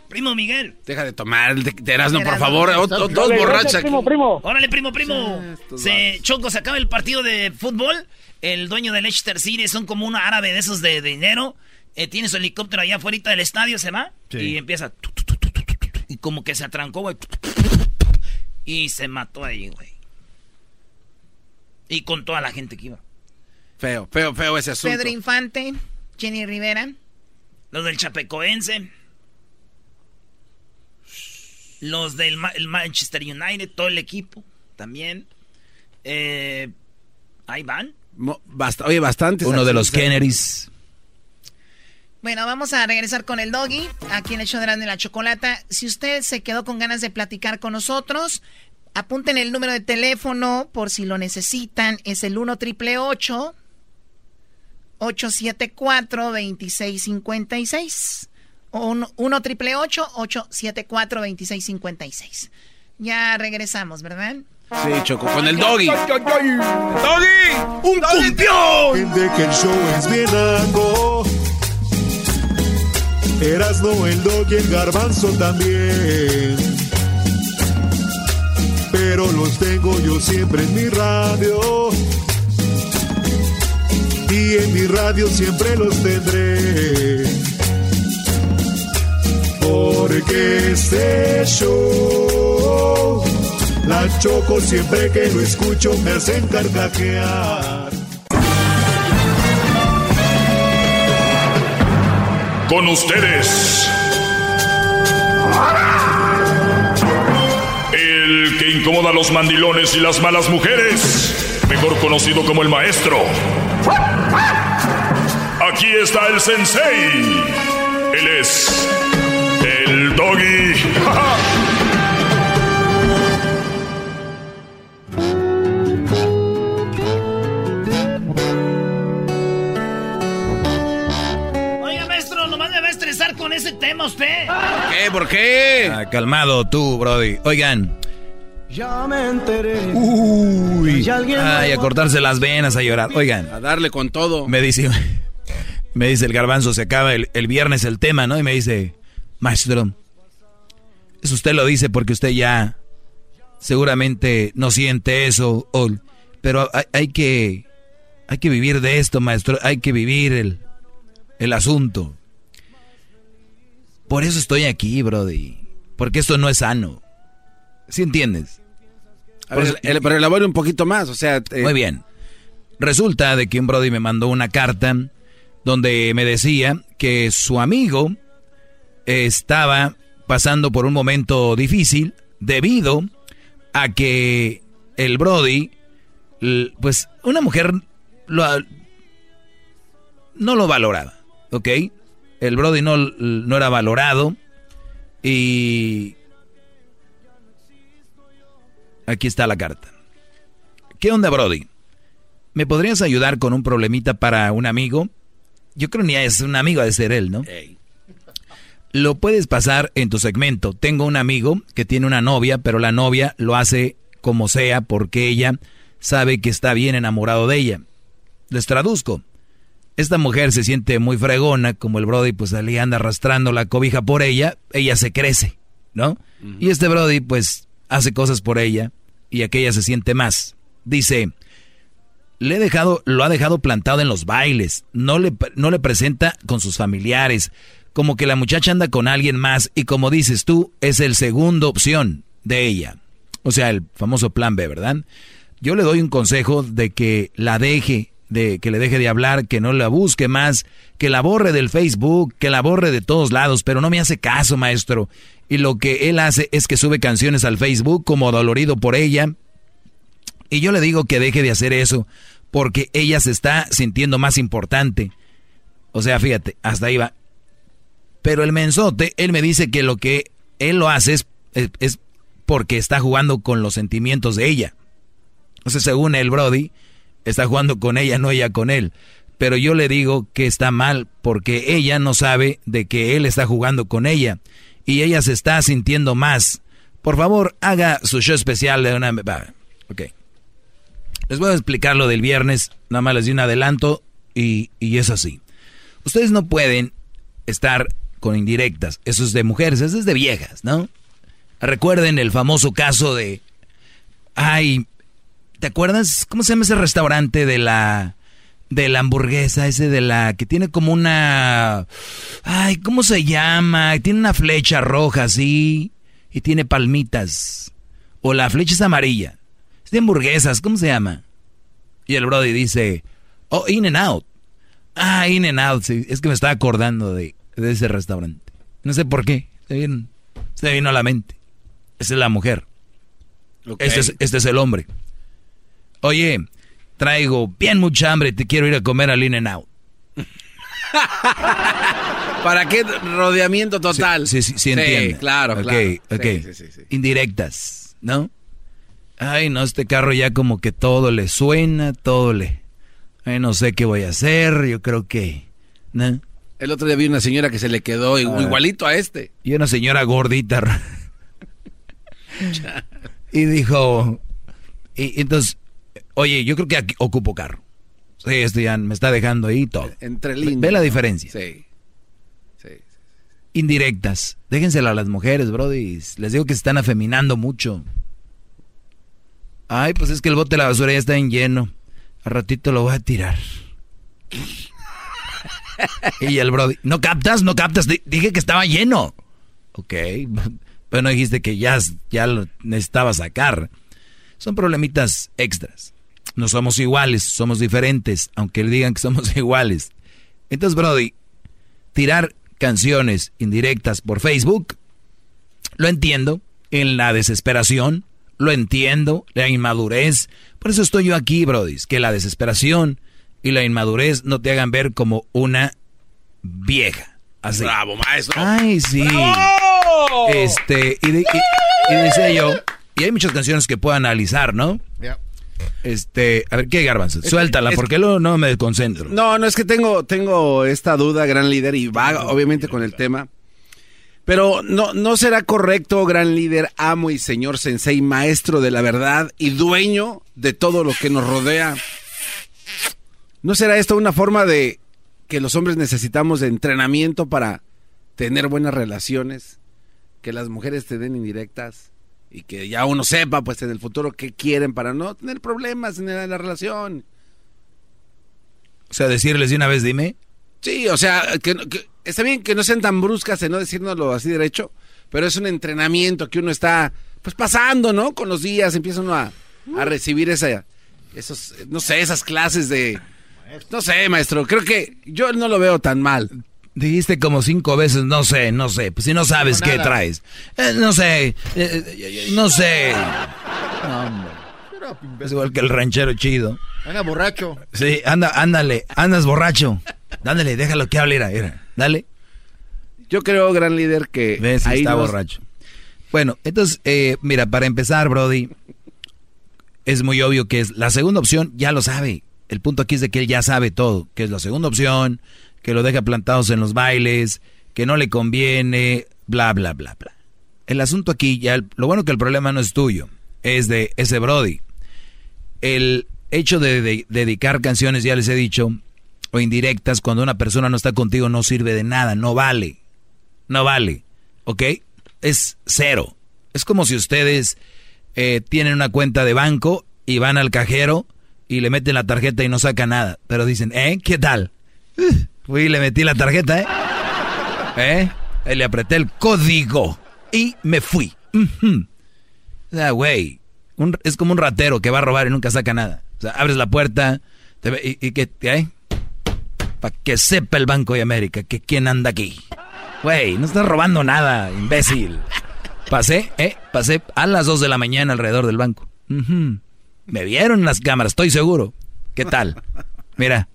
primo Miguel. deja de tomar, de, de Erasmo, por favor. o- o- dos borrachas. primo, primo. Órale, primo, primo. Sí, Se, Choco, se acaba el partido de fútbol. El dueño del Leicester City son como un árabe de esos de, de dinero. Eh, tiene su helicóptero allá afuera del estadio, se va. Sí. Y empieza. tu, tu, tu, Y como que se atrancó, güey. Y se mató ahí, güey. Y con toda la gente que iba. Feo, feo, feo ese asunto. Pedro Infante, Jenny Rivera. Los del Chapecoense. Los del Ma- el Manchester United, todo el equipo también. Eh, ahí van. Oye, bastante. Uno de los Kennedys. Bueno, vamos a regresar con el doggy, aquí en el show de y la Chocolata. Si usted se quedó con ganas de platicar con nosotros, apunten el número de teléfono por si lo necesitan. Es el 1 triple 874 2656 o 1 triple 874 2656 Ya regresamos, ¿verdad? Sí, Choco, con el doggy. ¡Doggy! ¡Un campeón! De que el show es bien largo. Erasno, el dog y el garbanzo también. Pero los tengo yo siempre en mi radio. Y en mi radio siempre los tendré. Porque este show, la choco siempre que lo escucho me hacen carcajear. Con ustedes. El que incomoda a los mandilones y las malas mujeres. Mejor conocido como el maestro. Aquí está el sensei. Él es el doggy. ese tema usted. ¿Qué? ¿Por qué? Ah, calmado tú, Brody. Oigan. Ya me enteré. Uy. Ay, a cortarse las venas, a llorar. Oigan. A darle con todo. Me dice, me dice el garbanzo, se acaba el, el viernes el tema, ¿no? Y me dice, maestro, eso usted lo dice porque usted ya seguramente no siente eso, o- pero hay, hay que hay que vivir de esto, maestro, hay que vivir el, el asunto. Por eso estoy aquí, Brody, porque esto no es sano. ¿Sí entiendes? A ver, el- pero elabore un poquito más, o sea... eh, Muy bien. Resulta de que un Brody me mandó una carta donde me decía que su amigo estaba pasando por un momento difícil debido a que el Brody, pues una mujer lo- no lo valoraba, ¿ok? El Brody no, no era valorado y aquí está la carta. ¿Qué onda, Brody? ¿Me podrías ayudar con un problemita para un amigo? Yo creo ni es un amigo de ser él, ¿no? Lo puedes pasar en tu segmento. Tengo un amigo que tiene una novia, pero la novia lo hace como sea porque ella sabe que está bien enamorado de ella. Les traduzco. Esta mujer se siente muy fregona, como el Brody pues le anda arrastrando la cobija por ella, ella se crece, ¿no? Y este Brody pues hace cosas por ella, y aquella se siente más. Dice, le he dejado, lo ha dejado plantado en los bailes, no le, no le presenta con sus familiares, como que la muchacha anda con alguien más y como dices tú, es el segundo opción de ella. O sea, el famoso plan B, ¿verdad? Yo le doy un consejo de que la deje, de que le deje de hablar, que no la busque más, que la borre del Facebook, que la borre de todos lados, pero no me hace caso, maestro. Y lo que él hace es que sube canciones al Facebook como dolorido por ella. Y yo le digo que deje de hacer eso, porque ella se está sintiendo más importante. O sea, fíjate, hasta ahí va. Pero el mensote, él me dice que lo que él lo hace es, es, porque está jugando con los sentimientos de ella. Sea, según el Brody, está jugando con ella, no ella con él. Pero yo le digo que está mal porque ella no sabe de que él está jugando con ella y ella se está sintiendo más. Por favor, haga su show especial de una... Ok. Les voy a explicar lo del viernes, nada más les di un adelanto y, y es así. Ustedes no pueden estar con indirectas, eso es de mujeres, eso es de viejas, ¿no? Recuerden el famoso caso de... Ay, ¿te acuerdas? ¿Cómo se llama ese restaurante de la de la hamburguesa, ese de la que tiene como una... Ay, ¿cómo se llama? Tiene una flecha roja así y tiene palmitas. O la flecha es amarilla. Es de hamburguesas, ¿cómo se llama? Y el Brody dice, oh, In and Out. Ah, In and Out, sí. Es que me estaba acordando de, ese restaurante. No sé por qué. Se vino, se vino a la mente. Esa es la mujer. Este, es, este es el hombre. Oye, traigo bien mucha hambre, te quiero ir a comer al In and Out. ¿Para qué rodeamiento total? Sí, sí, sí, entiendo. claro, claro. Ok, Indirectas, ¿no? Ay, no, este carro ya como que todo le suena, todo le... Ay, no sé qué voy a hacer, yo creo que... ¿no? El otro día vi una señora que se le quedó Ah. igualito a este. Y una señora gordita. y dijo... Y, entonces, oye, yo creo que aquí ocupo carro. Sí, esto ya me está dejando ahí todo. Entre Ve líneas. la diferencia. Sí. Indirectas. Déjenselo a las mujeres, brody. Les digo que se están afeminando mucho. Ay, pues es que el bote de la basura ya está en lleno. Al ratito lo voy a tirar. y el brody, ¿no captas? ¿No captas? Di- Dije que estaba lleno. Ok, pero no dijiste que ya, ya lo necesitaba sacar. Son problemitas extras. No somos iguales, somos diferentes, aunque le digan que somos iguales. Entonces, Brody, tirar canciones indirectas por Facebook, lo entiendo, en la desesperación, lo entiendo, la inmadurez. Por eso estoy yo aquí, Brody, que la desesperación y la inmadurez no te hagan ver como una vieja. Así. Bravo, maestro. Ay, sí. ¡Bravo! Este, y, de- y- y decía yo, y hay muchas canciones que puedo analizar, ¿no? Este, a ver, ¿qué garbanzo? Suéltala, es- porque luego no me concentro. No, no es que tengo, tengo esta duda, gran líder, y va obviamente con el tema. Pero no, no será correcto, gran líder, amo y señor sensei, maestro de la verdad y dueño de todo lo que nos rodea. ¿No será esto una forma de que los hombres necesitamos de entrenamiento para tener buenas relaciones? Que las mujeres te den indirectas y que ya uno sepa, pues en el futuro qué quieren para no tener problemas en la, la relación. O sea, decirles de una vez, dime. Sí, o sea, que, que- está bien que no sean tan bruscas en no decírnoslo así derecho, pero es un entrenamiento que uno está pues pasando, ¿no? Con los días empieza uno a, a recibir esa, esos, no sé, esas clases de, no sé, maestro, creo que yo no lo veo tan mal. Dijiste como cinco veces, no sé, no sé. Pues si no sabes qué traes. Eh, no sé, eh, eh, no sé. No, hombre. Es igual que el ranchero chido. Anda borracho. Sí, anda, ándale, andas borracho. Dándole, déjalo que hable, mira, mira. Dale. Yo creo, gran líder, que Ves, ahí está borracho. Bueno, entonces, eh, mira, para empezar, Brody, es muy obvio que es la segunda opción, ya lo sabe. El punto aquí es de que él ya sabe todo, que es la segunda opción, que lo deja plantados en los bailes, que no le conviene, bla, bla, bla, bla. El asunto aquí, ya, lo bueno que el problema no es tuyo, es de ese Brody. El hecho de, de- dedicar canciones, ya les he dicho, o indirectas, cuando una persona no está contigo, no sirve de nada, no vale. No vale, ¿ok? Es cero. Es como si ustedes eh, tienen una cuenta de banco y van al cajero y le meten la tarjeta y no saca nada. Pero dicen, ¿eh? ¿Qué tal? Fui y le metí la tarjeta, ¿eh? ¿Eh? Le apreté el código y me fui. O sea, güey, es como un ratero que va a robar y nunca saca nada. O sea, abres la puerta te ve- y, y que. Para que sepa el Banco de América que quién anda aquí. Güey, no estás robando nada, imbécil. Pasé, ¿eh? Pasé a las 2 de la mañana alrededor del banco. Me vieron las cámaras, estoy seguro. ¿Qué tal? Mira,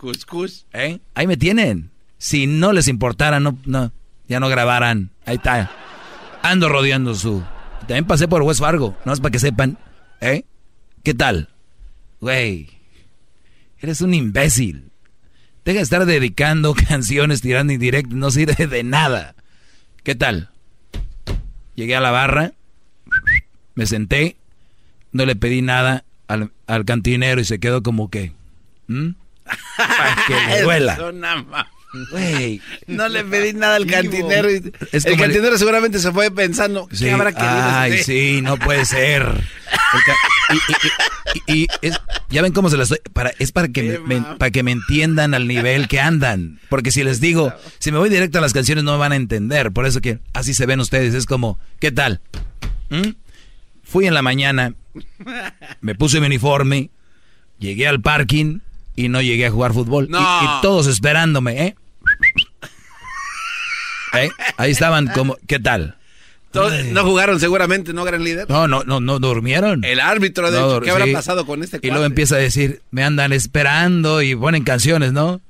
Cuscus. ¿eh? Ahí me tienen. Si no les importara, no, ya no grabaran. Ahí está. Ando rodeando su. También pasé por West Fargo, no es para que sepan. ¿Eh? ¿Qué tal? Güey, eres un imbécil. Deja de estar dedicando canciones, tirando indirectos, no sirve de nada. ¿Qué tal? Llegué a la barra, me senté, no le pedí nada al, al cantinero y se quedó como que... Para que le duela. No le pedí nada al cantinero. Es el cantinero seguramente se fue pensando, ¿qué Sí, habrá querido Ay, este? sí, no puede ser. Y, y- y- y es- ya ven cómo se las doy. Para, es para que me, me- para que me entiendan al nivel que andan. Porque si les digo, si me voy directo a las canciones no me van a entender. Por eso que así se ven ustedes. Es como, ¿qué tal? ¿Mm? Fui en la mañana, me puse mi uniforme, llegué al parking y no llegué a jugar fútbol. No. Y, todos esperándome, ¿eh? ¿Eh? Ahí estaban como, ¿qué tal? Todos- no jugaron seguramente, ¿no, gran líder? No, no, no, no durmieron. El árbitro, de No, hecho, ¿qué habrá sí. pasado con este Y luego empieza a decir, me andan esperando y ponen canciones, ¿no?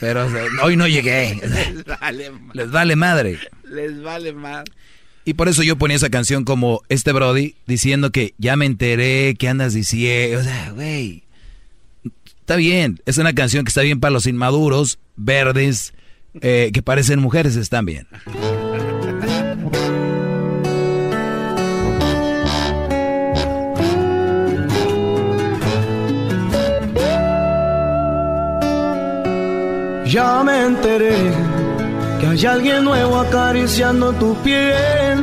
Pero o sea, hoy no llegué. Les vale, Les vale madre. les vale más. Y por eso yo ponía esa canción como este Brody diciendo que ya me enteré, que andas diciendo. O sea, güey. Está bien. Es una canción que está bien para los inmaduros, verdes, eh, que parecen mujeres, están bien. Ya me enteré que hay alguien nuevo acariciando tu piel.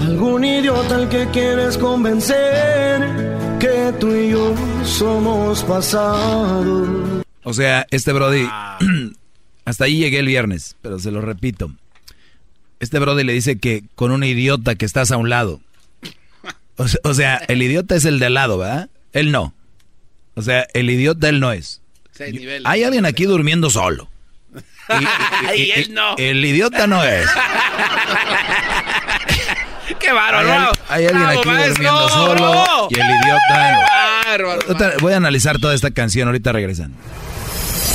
Algún idiota al que quieres convencer que tú y yo somos pasado. O sea, este Brody, hasta ahí llegué el viernes, pero se lo repito. Este Brody le dice que con un idiota que estás a un lado. O se- o sea, el idiota es el de al lado, ¿verdad? Él no. O sea, el idiota él no es. Niveles. Hay alguien aquí durmiendo solo. Y, y- él no. El idiota no es. ¡Qué bárbaro! Hay, al- hay alguien ¡Bravo, aquí maestro! durmiendo solo ¡Bravo! y el idiota. ¡Bárbaro! Voy a analizar toda esta canción, ahorita regresan.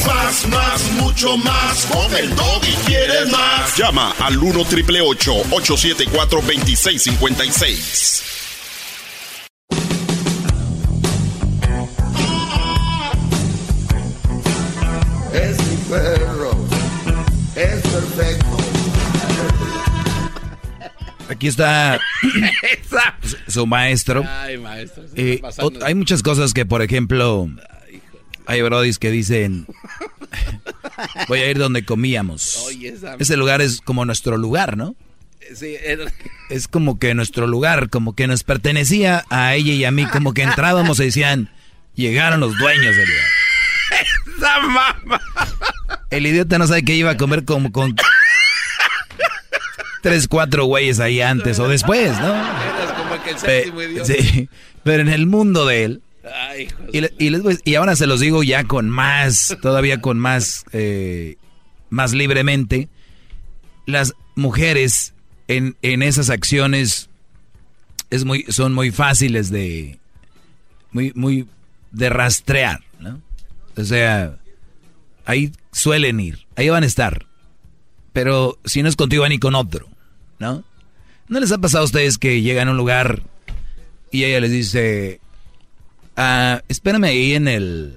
Más, más, mucho más. Con el y quieres más. Llama al 1 triple 874 2656. Aquí está su- maestro. Ay, maestro. Eh, hay muchas cosas que, por ejemplo, hay brodis que dicen, voy a ir donde comíamos. Oye, Ese lugar es como nuestro lugar, ¿no? Sí, era- Es como que nuestro lugar, como que nos pertenecía a ella y a mí, como que entrábamos y decían, llegaron los dueños del lugar. esa mamá. El idiota no sabe que iba a comer como con tres, cuatro güeyes ahí antes o después, ¿no? Eras como que el Pe- séptimo idiota. sí, pero en el mundo de él, Ay, Y, le- y les voy- y ahora se los digo ya con más, todavía con más, eh, más libremente. Las mujeres en, en esas acciones es muy, son muy fáciles de, muy, muy de rastrear, ¿no? O sea, ahí suelen ir, ahí van a estar. Pero si no es contigo, van ir con otro, ¿no? ¿No les ha pasado a ustedes que llegan a un lugar y ella les dice, Ah, espérame ahí en el.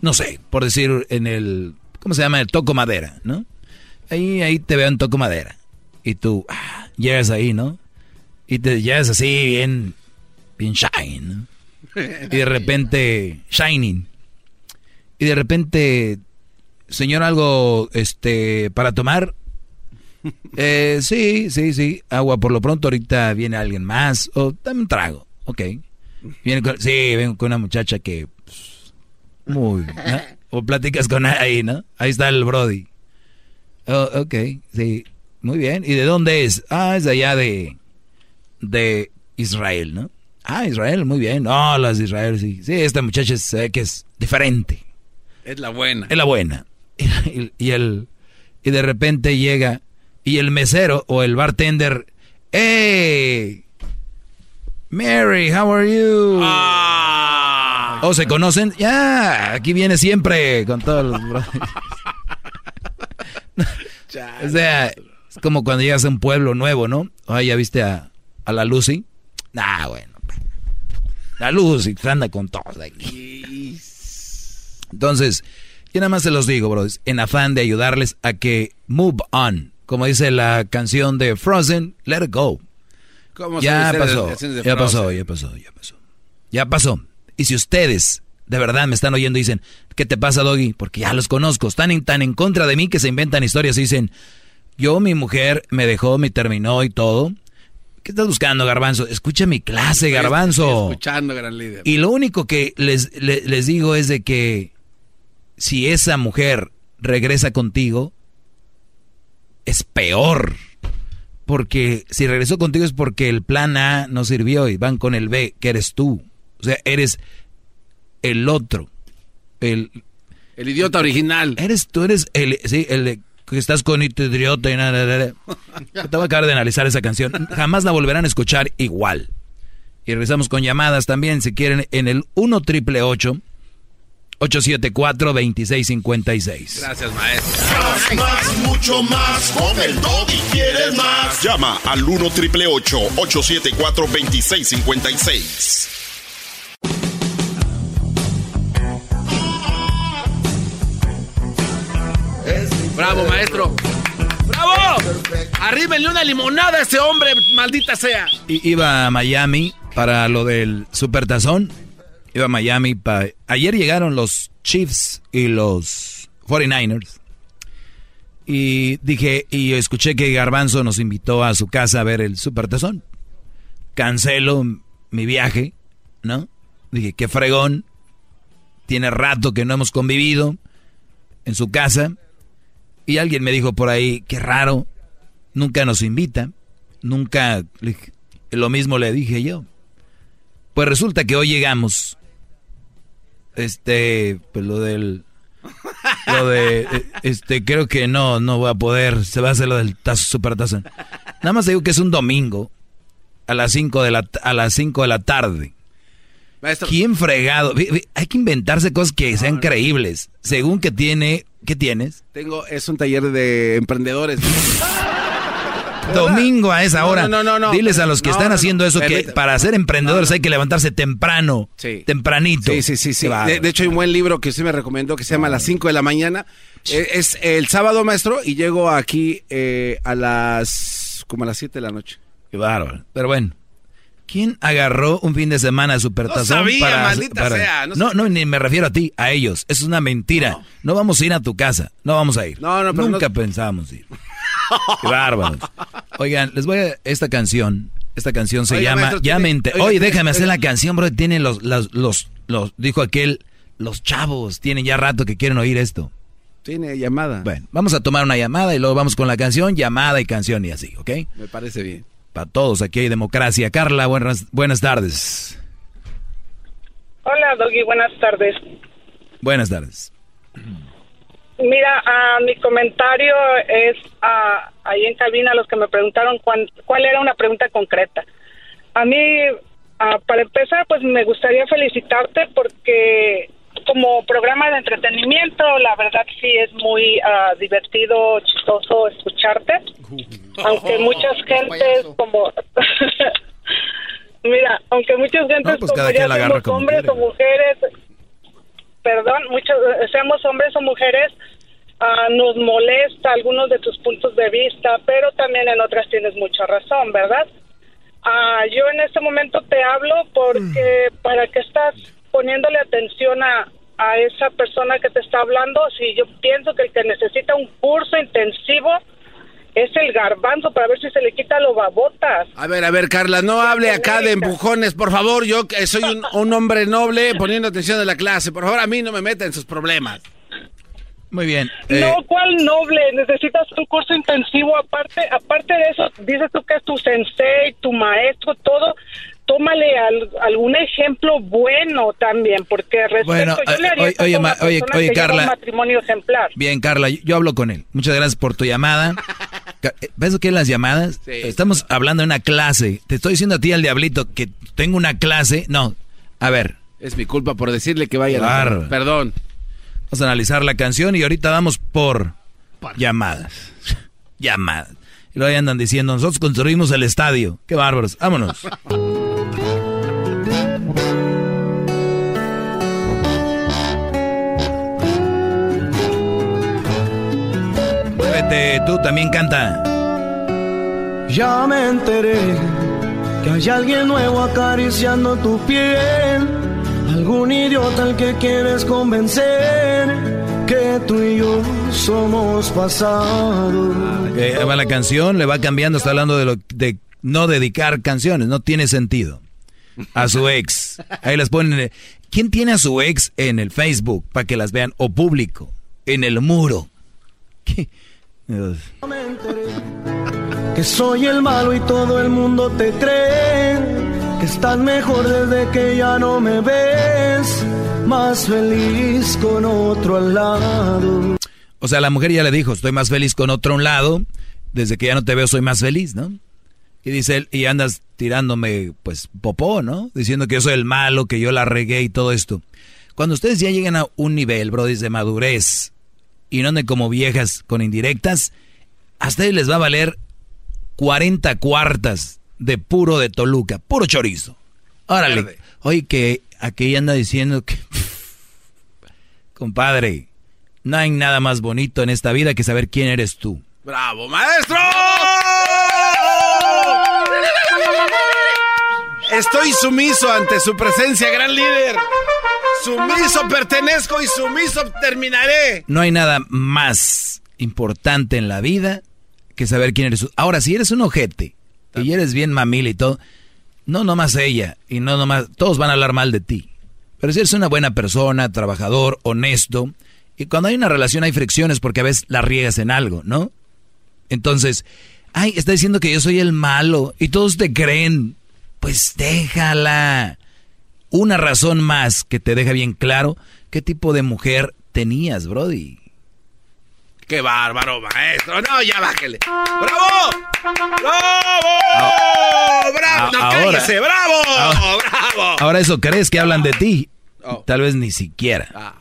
no sé, por decir, en el. ¿Cómo se llama? El toco madera, ¿no? Ahí, ahí te veo en toco madera. Y tú ah, llegas ahí, ¿no? Y te llegas así, bien. Bien shine, ¿no? Y de repente. Shining. Y de repente. Señor, algo este para tomar. Eh, sí, sí, sí. Agua por lo pronto. Ahorita viene alguien más. O dame un trago. Ok. Viene con, sí, vengo con una muchacha que... pues, muy... ¿no? O platicas con ahí, ¿no? Ahí está el Brody. Oh, ok, sí. Muy bien. ¿Y de dónde es? Ah, es de allá de... De Israel, ¿no? Ah, Israel, muy bien. No, las de Israel, sí. Sí, esta muchacha ve que es diferente. Es la buena. Es la buena. Y, y el y de repente llega y el mesero o el bartender, "Hey, Mary, how are you?" ¿O se conocen? Ya, aquí viene siempre con todos los brothers. o sea, es como cuando llegas a un pueblo nuevo, ¿no? Ay, ¿ya viste a, a la Lucy? Nah, bueno. La Lucy anda con todos aquí. Entonces, yo nada más se los digo, brothers, en afán de ayudarles a que move on. Como dice la canción de Frozen, let it go. ¿Cómo Ya pasó, de ya pasó, ya pasó, ya pasó. Ya pasó. Y si ustedes de verdad me están oyendo y dicen, ¿qué te pasa, Doggy? Porque ya los conozco, están en- tan en contra de mí que se inventan historias y dicen, yo, mi mujer, me dejó, me terminó y todo. ¿Qué estás buscando, Garbanzo? Escucha mi clase, Garbanzo. estoy escuchando, gran líder. Y lo único que les, le- les digo es de que si esa mujer regresa contigo, es peor. Porque si regresó contigo es porque el plan A no sirvió y van con el B, que eres tú. O sea, eres el otro. El, el idiota original. Eres tú, eres el, sí, el que estás con este idiota y nada, nada, nada. Te voy a acabar de analizar esa canción. Jamás la volverán a escuchar igual. Y regresamos con llamadas también, si quieren, en el 1 triple 874 2656 Gracias, maestro. Más, más, mucho más. Con el y quieres más. Llama al 1 triple 874 2656. Bravo, maestro. ¡Bravo! Arríbenle una limonada a ese hombre, maldita sea. I- Iba a Miami para lo del Supertazón. Iba a Miami para... Ayer llegaron los Chiefs y los 49ers. Y dije, y escuché que Garbanzo nos invitó a su casa a ver el Supertazón. Cancelo mi viaje, ¿no? Dije, qué fregón. Tiene rato que no hemos convivido en su casa. Y alguien me dijo por ahí, qué raro, nunca nos invita, nunca, lo mismo le dije yo. Pues resulta que hoy llegamos, este, pues lo del, lo de, eh, este, creo que no, no voy a poder, se va a hacer lo del tazo, super tazo. Nada más digo que es un domingo, a las 5 de la, a las 5 de la tarde. ¿Quién fregado? Hay que inventarse cosas que sean creíbles. Según que tiene, ¿qué tienes? Tengo, es un taller de emprendedores. Domingo a esa hora. no, no, no, Diles a los que no, están no, haciendo eso que para ser emprendedores hay que levantarse temprano. Sí. Tempranito. Sí, sí, sí. De, de hecho, hay un buen libro que usted me recomendó que se llama Las 5 de la mañana. Eh, es el sábado, maestro, y llego aquí eh, a las. como a las 7 de la noche. Qué bárbaro. Pero bueno. ¿Quién agarró un fin de semana de supertazón No sabía, para, maldita para- sea, no No, no, ni me refiero a ti, a ellos. Es una mentira. No. vamos a ir a tu casa. No vamos a ir. No, no, pero Nunca no- pensábamos ir. Qué bárbaros. Oigan, les voy a esta canción. Esta canción se llama maestro, Ya tiene- me Oye, tiene- déjame hacer la canción, bro. Tienen los, los, los, los, dijo aquel, los chavos tienen ya rato que quieren oír esto. Tiene llamada. Bueno, vamos a tomar una llamada y luego vamos con la canción, llamada y canción y así, ¿ok? Me parece bien. Para todos, aquí hay democracia. Carla, buenas, buenas tardes. Hola, Doggy, buenas tardes. Buenas tardes. Mira, ah, mi comentario es ah, ahí en cabina los que me preguntaron cuán- cuál era una pregunta concreta. A mí, ah, para empezar, pues me gustaría felicitarte porque como programa de entretenimiento, la verdad sí es muy divertido, chistoso escucharte. Aunque muchas gentes como... Mira, aunque muchas gentes No, pues como ya somos hombres quiere. o mujeres, perdón, muchos, eh, seamos hombres o mujeres, ah, nos molesta algunos de tus puntos de vista, pero también en otras tienes mucha razón, ¿verdad? Ah, yo en este momento te hablo porque para que estás poniéndole atención a, a esa persona que te está hablando, si yo pienso que el que necesita un curso intensivo es el garbanzo para ver si se le quita lo babotas. A ver, a ver, Carla, no hable acá de empujones, por favor. Yo que soy un, un hombre noble poniendo atención a la clase. Por favor, a mí no me meta en sus problemas. Muy bien. eh, No, ¿cuál noble? Necesitas un curso intensivo aparte. Aparte de eso, dices tú que es tu sensei, tu maestro, todo. Tómale al- algún ejemplo bueno también, porque respecto, Bueno, yo le eh, haría oye, oye, ma- oye, Carla. un matrimonio ejemplar. Bien, Carla, yo, yo hablo con él. Muchas gracias por tu llamada. Eh, ¿Ves qué las llamadas? Estamos hablando de una clase. Te estoy diciendo a ti, al diablito, que tengo una clase. No, a ver. Es mi culpa por decirle que vaya. a la-. Perdón. Vamos a analizar la canción y ahorita vamos por llamadas. llamadas. Y luego ahí andan diciendo, nosotros construimos el estadio. Qué bárbaros. Vámonos. Tú también canta. Ya me enteré que hay alguien nuevo acariciando tu piel. Algún idiota al que quieres convencer que tú y yo somos pasado. Eh, ahí va la canción, le va cambiando, está hablando de, lo, de no dedicar canciones, no tiene sentido. A su ex. Ahí las ponen. eh, ¿Quién tiene a su ex en el Facebook para que las vean? O público, en el muro. ¿Qué? Que soy el malo y todo el mundo te cree. Que estás mejor desde que ya no me ves. Más feliz con otro al lado. O sea, la mujer ya le dijo, estoy más feliz con otro a un lado, desde que ya no te veo soy más feliz, ¿no? Y dice él, y andas tirándome, pues, popó, ¿no? Diciendo que yo soy el malo, que yo la regué y todo esto. Cuando ustedes ya lleguen a un nivel, bro, de madurez, y no anden como viejas con indirectas, a ustedes les va a valer 40 cuartas de puro de Toluca, puro chorizo. Órale. Oye, que aquí anda diciendo que... Compadre, no hay nada más bonito en esta vida que saber quién eres tú. ¡Bravo, maestro! Estoy sumiso ante su presencia, gran líder. Sumiso pertenezco y sumiso terminaré. No hay nada más importante en la vida que saber quién eres. Ahora, si eres un ojete y eres bien mamila y todo, no nomás ella y no nomás, todos van a hablar mal de ti. Pero si eres una buena persona, trabajador, honesto, y cuando hay una relación hay fricciones porque a veces la riegas en algo, ¿no? Entonces, ay, está diciendo que yo soy el malo y todos te creen. Pues déjala. Una razón más que te deja bien claro qué tipo de mujer tenías, Brody. ¡Qué bárbaro, maestro! No, ya bájele. ¡Bravo! ¡Bravo! ¡Bravo! ¡No, ahora- cállese! ¡Bravo! ahora- ¡Bravo! Ahora eso crees que hablan de ti. Oh. Tal vez ni siquiera. Ah.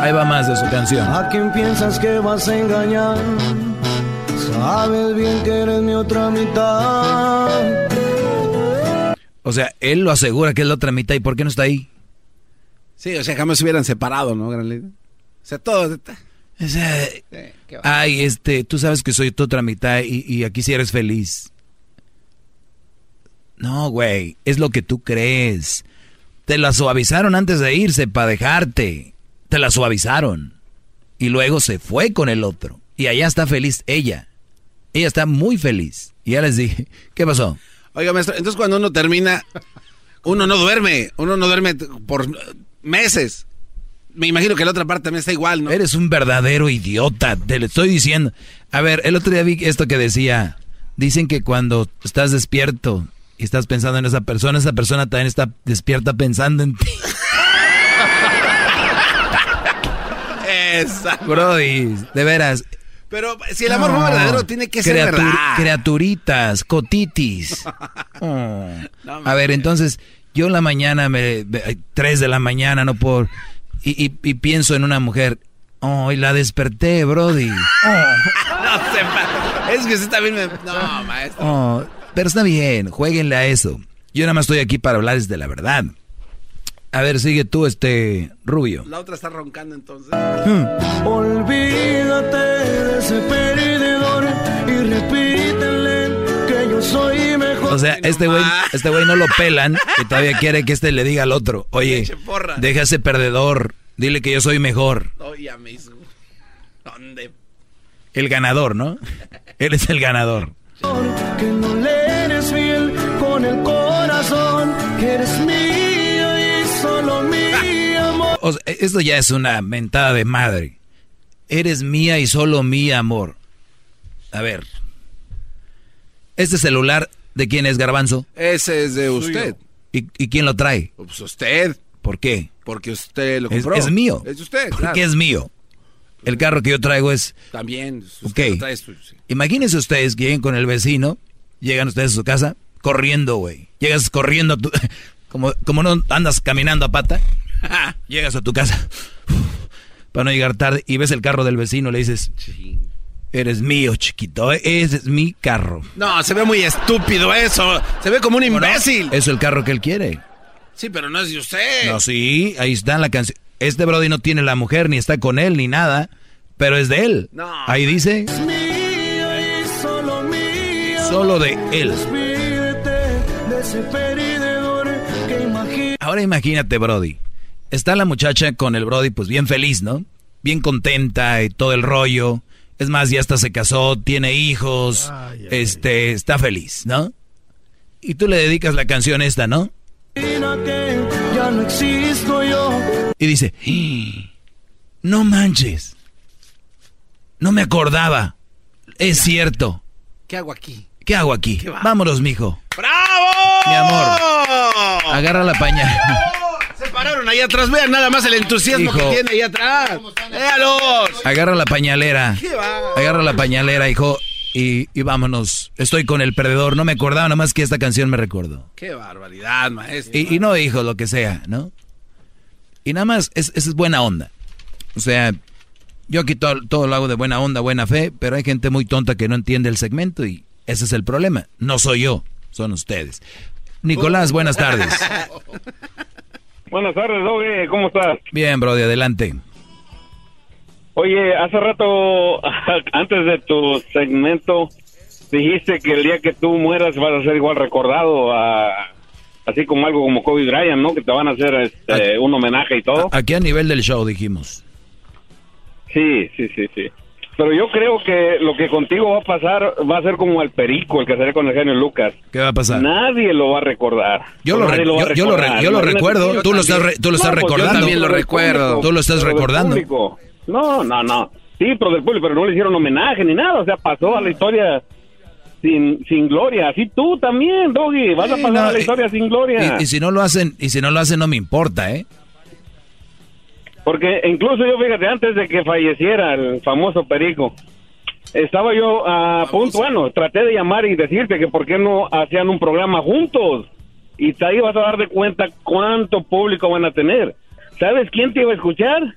Ahí va más de su canción. ¿A quién piensas que vas a engañar? Sabes bien que eres mi otra mitad. O sea, él lo asegura que es la otra mitad. ¿Y por qué no está ahí? Sí, o sea, jamás se hubieran separado, ¿no, gran líder? O sea, todo... O sea, ay, este, tú sabes que soy tu otra mitad y, y aquí sí eres feliz. No, güey, es lo que tú crees. Te la suavizaron antes de irse para dejarte. Te la suavizaron. Y luego se fue con el otro. Y allá está feliz ella. Ella está muy feliz. Y ya les dije, ¿qué pasó? Oiga, maestro, entonces cuando uno termina, uno no duerme. Uno no duerme por meses. Me imagino que la otra parte también está igual, ¿no? Eres un verdadero idiota, te lo estoy diciendo. A ver, el otro día vi esto que decía, dicen que cuando estás despierto y estás pensando en esa persona, esa persona también está despierta pensando en ti. Esa. Brody, de veras. Pero si el amor fue No. verdadero, tiene que ser verdad. Criaturitas, cotitis. Oh. A ver, entonces, yo en la mañana, me, me- tres de la mañana, no puedo... Y, y- y pienso en una mujer. Oh, y la desperté, Brody. no se Es que usted también me... No, maestro. Oh, pero está bien, jueguenle a eso. Yo nada más estoy aquí para hablarles de la verdad. A ver, sigue tú, este rubio. La otra está roncando entonces. Olvídate de ese perdedor y repítele que yo soy mejor. O sea, este güey, este güey no lo pelan y todavía quiere que este le diga al otro, oye, deja ese perdedor, dile que yo soy mejor. Me hizo. ¿Dónde? El ganador, ¿no? Eres el ganador. Que no le eres fiel con el corazón, que eres mío O sea, esto ya es una mentada de madre. Eres mía y solo mi amor. A ver. ¿Este celular de quién es Garbanzo? Ese es de usted. ¿Y, y quién lo trae? Pues usted. ¿Por qué? Porque usted lo Es, compró. es mío. Es de usted. ¿Por claro. qué es mío? El carro que yo traigo es... También. Usted Ok. lo trae, es suyo, sí. Imagínense ustedes que lleguen con el vecino, llegan ustedes a su casa, corriendo, güey. Llegas corriendo, como, como no andas caminando a pata, llegas a tu casa para no llegar tarde y ves el carro del vecino, le dices, eres mío, chiquito, eh, ese es mi carro. No, se ve muy estúpido eso. Se ve como un imbécil. Es el carro que él quiere. Sí, pero no es de usted. No, sí, ahí está la canción. Este Brody no tiene la mujer, ni está con él, ni nada, pero es de él. No. Ahí dice, Mío y solo amor. solo de él. Ahora imagínate, Brody. Está la muchacha con el Brody, pues bien feliz, ¿no? Bien contenta y todo el rollo. Es más, ya hasta se casó, tiene hijos, este, está feliz, ¿no? Y tú le dedicas la canción esta, ¿no? ya no existo yo. Y dice, "Ah, no manches, no me acordaba, es cierto, ¿Qué hago aquí? ¿qué hago aquí? Vámonos, mijo. ¡Bravo! Mi amor. Agarra la pañal. Se pararon ahí atrás. Vean nada más el entusiasmo Hijo. que tiene ahí atrás. ¡Véalos! Agarra la pañalera. ¿Qué va? Agarra la pañalera, hijo, y, y vámonos. Estoy con el perdedor. No me acordaba, nomás que esta canción me recordó. ¡Qué barbaridad, maestro! Y, y no, hijo, lo que sea, ¿no? Y nada más, es, es buena onda. O sea, yo aquí todo, todo lo hago de buena onda, buena fe, pero hay gente muy tonta que no entiende el segmento y ese es el problema. No soy yo, son ustedes. Nicolás, buenas tardes. Buenas tardes, Doge, ¿cómo estás? Bien, Brody, adelante. Oye, hace rato, antes de tu segmento, dijiste que el día que tú mueras vas a ser igual recordado, a- así como algo como Kobe Bryant, ¿no? Que te van a hacer este, un homenaje y todo. Aquí a nivel del show dijimos. Sí, sí, sí, sí. Pero yo creo que lo que contigo va a pasar va a ser como el perico, el que salió con el genio Lucas. ¿Qué va a pasar? Nadie lo va a recordar. Yo lo, re- a yo, yo lo, re- recordar. yo lo recuerdo, tú lo estás, re- tú lo estás No, pues yo recordando. también lo recuerdo. Tú lo estás Pero recordando. No, no, no. Sí, pero del público, pero no le hicieron homenaje ni nada. O sea, pasó a la historia sin, sin gloria. Así tú también, Doggy. Vas a Sí, pasar no, a la historia sin gloria. Y, y si no lo hacen, y si no lo hacen no me importa, ¿eh? Porque incluso yo, fíjate, antes de que falleciera el famoso Perico, estaba yo a punto, bueno, traté de llamar y decirte que por qué no hacían un programa juntos. Y ahí vas a dar de cuenta cuánto público van a tener. ¿Sabes quién te iba a escuchar?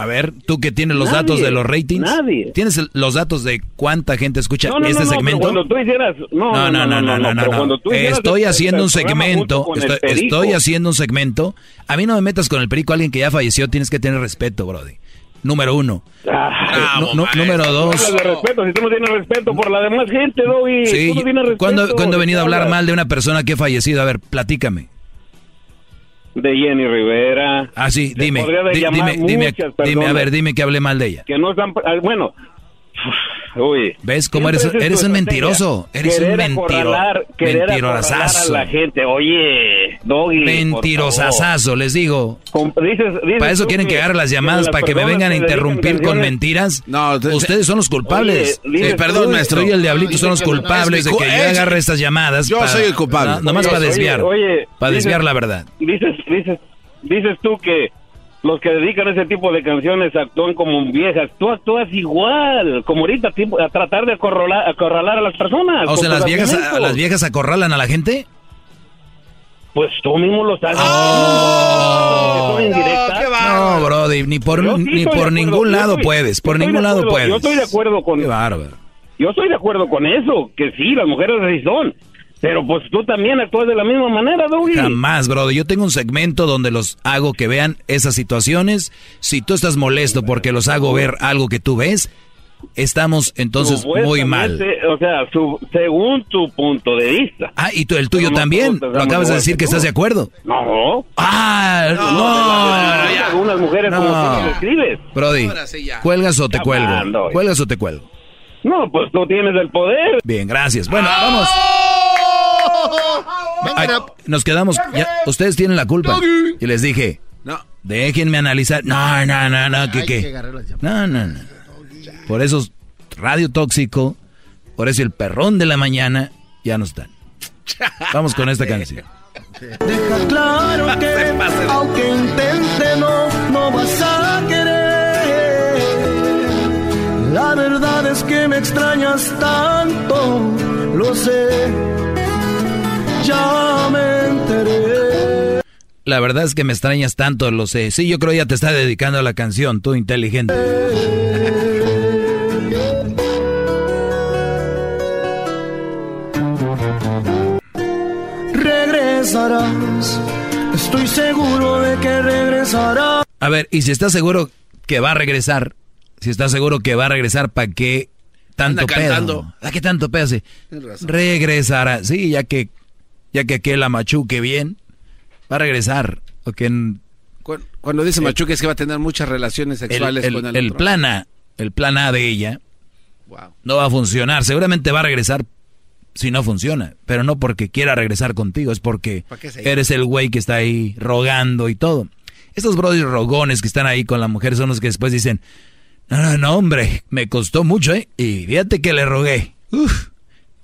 A ver, tú que tienes los Nadie, datos de los ratings. nadie. ¿Tienes los datos de cuánta gente escucha No, no, este no, segmento? cuando tú hicieras... No, no, no, no, no, no, Estoy haciendo un segmento, estoy, haciendo un segmento. A mí no me metas con el perico, alguien que ya falleció, tienes que tener respeto, Brody. Número uno. Ah, número dos. De respeto, si tú no tienes respeto por la demás gente, Doggy. Sí, tú no tienes respeto. ¿cuándo, cuándo he ¿de venido a hablar mal de una persona que ha fallecido? A ver, platícame. De Jenny Rivera. Ah, sí, dime, di- dime, dime, muchas dime, a ver, dime que hablé mal de ella. Que no están... ah, Bueno... Uy. ¿Ves cómo eres, eres un mentiroso? Eres un mentiro, mentirosazo. a la gente. Oye, Doggy, les digo. favor. Dices- dices Para eso quieren que agarre las llamadas, las para que me vengan a que interrumpir con mentiras. No, Ustedes son los culpables. Oye, dices Eh, perdón, tú- maestro. Soy el diablito, son los culpables de que yo agarre estas llamadas. Yo soy el culpable. No, nomás Oye, para desviar. oye, oye, para dices- desviar la verdad. Dices, dices, dices tú que los que dedican ese tipo de canciones actúan como viejas. Tú actúas igual, como ahorita, a tratar de acorralar, acorralar a las personas. O sea, las viejas, argumentos. las viejas acorralan a la gente. Pues tú mismo lo estás Oh. indirectas. No, Brody, ni por, sí ni por ningún yo lado estoy- puedes. Por ningún lado puedes. Yo estoy de acuerdo con. Qué bárbaro. Yo estoy de acuerdo con eso, que sí, las mujeres así son. Pero pues tú también actúas de la misma manera, Doggy. Jamás, brother. Yo tengo un segmento donde los hago que vean esas situaciones. Si tú estás molesto porque los hago ver algo que tú ves, Estamos entonces muy mal. O sea, su- según tu punto de vista. Ah, y tú, el tuyo no también. Lo acabas de decir que estás tú. de acuerdo. No. Ah, no. Algunas mujeres como No. tú lo escribes. Brody, ¿cuelgas o te Ya cuelgo? ¿Cuelgas o te cuelgo? No, pues tú tienes el poder. Bien, gracias. Bueno, vamos. Ay, nos quedamos. ya, ustedes tienen la culpa. Y les dije, No. déjenme analizar. No, no, no, no, ¿qué Hay que qué? No, no, no. Por eso es radio tóxico, por eso el perrón de la mañana ya no están. Vamos con esta canción. Deja claro que aunque intente no, no vas a querer. La verdad es que me extrañas tanto, lo sé. Ya me enteré. La verdad es que me extrañas tanto, lo sé. Sí, yo creo ya te está dedicando a la canción, tú inteligente. Regresarás, estoy seguro de que regresarás. A ver, y si estás seguro que va a regresar, si estás seguro que va a regresar, ¿para qué tanto Anda pedo? ¿Para qué tanto pedo? Regresará, sí, ya que ya que aquel la machuque bien, va a regresar. O que en- Cu- Cuando dice Machuque es que va a tener muchas relaciones el, sexuales el- con el, el otro. plan A, el plan A de ella Wow. no va a funcionar. Seguramente va a regresar si no funciona, pero no porque quiera regresar contigo, es porque eres el güey que está ahí rogando y todo. Estos brothers rogones que están ahí con la mujer son los que después dicen, no, no, no, hombre, me costó mucho, ¿eh? Y fíjate que le rogué. Uf,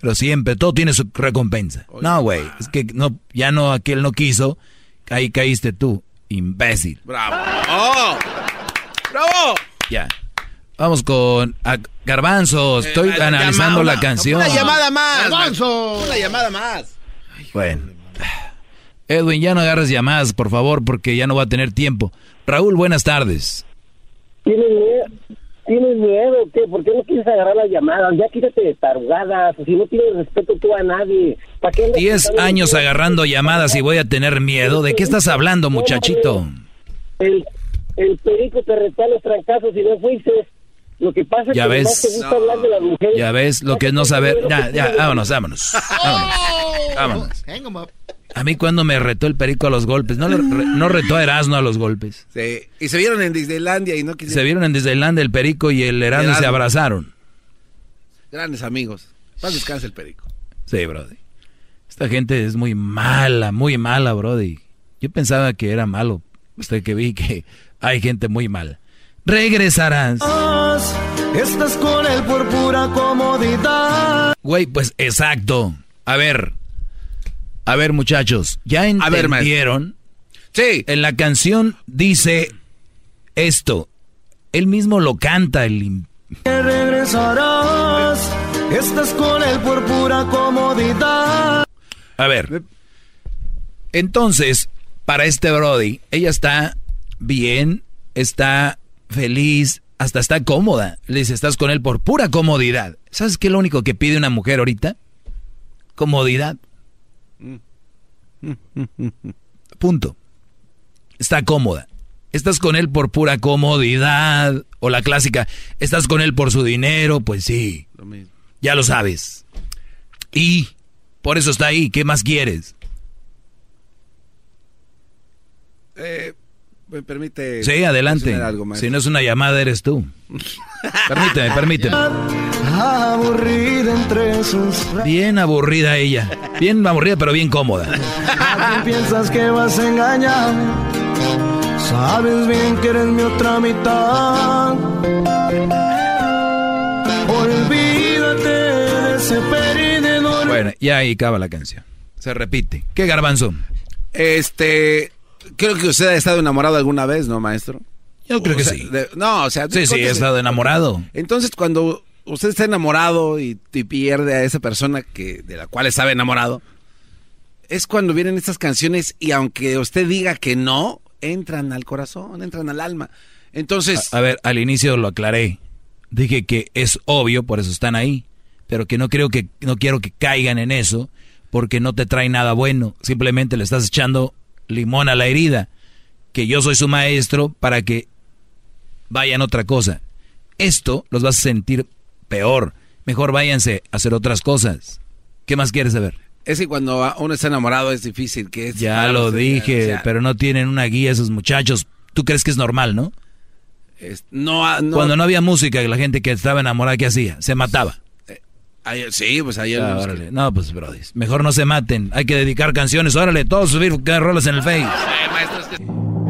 pero siempre, todo tiene su recompensa. No, güey, es que no, ya no, aquel no quiso, ahí caíste tú, imbécil. ¡Bravo! ¡Oh! ¡Bravo! Ya. Vamos con a- Garbanzo. Estoy Eh, analizando llamada, la canción. Una llamada más. Garbanzo. Una llamada más. Bueno. Edwin, ya no agarres llamadas, por favor, porque ya no va a tener tiempo. Raúl, buenas tardes. ¿Tienes miedo? ¿Tienes miedo? ¿Qué? ¿Por qué no quieres agarrar las llamadas? Ya quítate de tarugadas. Si no tienes respeto tú a nadie. ¿Para qué Diez años agarrando llamadas y voy a tener miedo. ¿De qué estás hablando, muchachito? El, el perico te retó los trancazos y no fuiste. Lo que pasa es Ya que ves. te gusta hablar de las mujeres. Ya ves lo que es no saber. Ya, ya, vámonos, vámonos. Vámonos. Vámonos. A mí cuando me retó el perico a los golpes, no, le re- no retó a Erasmo a los golpes. Sí. Y se vieron en Disneylandia y no quisieron. Se vieron en Disneyland el perico y el Erasmo y se abrazaron. Grandes amigos. Paz descanse el perico. Sí, Brody. Esta gente es muy mala, muy mala, Brody. Yo pensaba que era malo. Hasta que vi que hay gente muy mala. Regresarás. Estás con él por pura comodidad. Güey, pues exacto. A ver. A ver, muchachos. ¿Ya entendieron? Sí. En la canción dice esto. Él mismo lo canta. El... Que regresarás. Estás con él por pura comodidad. A ver. Entonces, para este Brody, ella está bien, está feliz, hasta está cómoda. Le dice, estás con él por pura comodidad. ¿Sabes qué es lo único que pide una mujer ahorita? Comodidad. Punto. Está cómoda. Estás con él por pura comodidad. O la clásica, estás con él por su dinero. Pues sí, Lo mismo. ya lo sabes. Y por eso está ahí. ¿Qué más quieres? Eh, me permite. Sí, adelante. Algo, si no es una llamada, eres tú. permíteme, permíteme. Aburrida entre sus Bien aburrida ella. Bien aburrida, pero bien cómoda. ¿A quién piensas que vas a engañarme? Sabes bien que eres mi otra mitad. Olvídate de ese perdedor. Bueno, ya ahí acaba la canción. Se repite. ¿Qué garbanzo? Este. Creo que usted ha estado enamorado alguna vez, ¿no, maestro? Yo creo O que sea, sí. de- no, o sea. Sí, sí, he estado enamorado. Entonces, cuando usted está enamorado y, y pierde a esa persona que de la cual estaba enamorado, es cuando vienen estas canciones y aunque usted diga que no, entran al corazón, entran al alma. Entonces, A, a ver, al inicio lo aclaré. Dije que es obvio, por eso están ahí. Pero que no creo que, no quiero que caigan en eso, porque no te trae nada bueno. Simplemente le estás echando limón a la herida. Que yo soy su maestro para que vayan otra cosa. esto los vas a sentir peor. Mejor váyanse a hacer otras cosas. ¿Qué más quieres saber? Es que cuando uno está enamorado es difícil que es Ya lo dije, pero no tienen una guía esos muchachos. ¿Tú crees que es normal, no? no, ah, no, Cuando no había música, la gente que estaba enamorada, ¿qué hacía? Se mataba. Ay, sí, pues ahí Ah, órale. No, pues, brody. Mejor no se maten. Hay que dedicar canciones. Órale, todos subir rolas en el Face. Es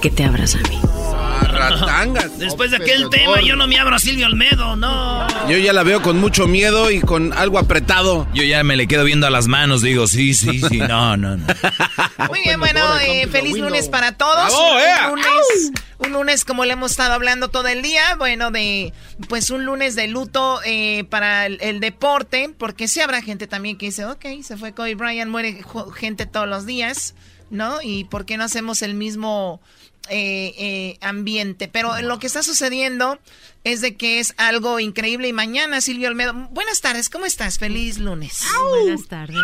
que te abras a mí. Después de aquel tema, yo no me abro a Silvio Olmedo, no. Yo ya la veo con mucho miedo y con algo apretado. Yo ya me le quedo viendo a las manos, digo, sí, sí, sí, no, no, no. Muy bien, bueno, eh, feliz lunes para todos. Eh. un, lunes, un lunes como le hemos estado hablando todo el día, bueno, de pues un lunes de luto eh, para el, el deporte, porque sí habrá gente también que dice, ok, se fue Kobe Bryant, muere gente todos los días, ¿no? Y ¿por qué no hacemos el mismo eh, eh, ambiente? Pero lo que está sucediendo es de que es algo increíble y mañana Silvio Olmedo, buenas tardes, ¿cómo estás? Feliz lunes. Buenas tardes.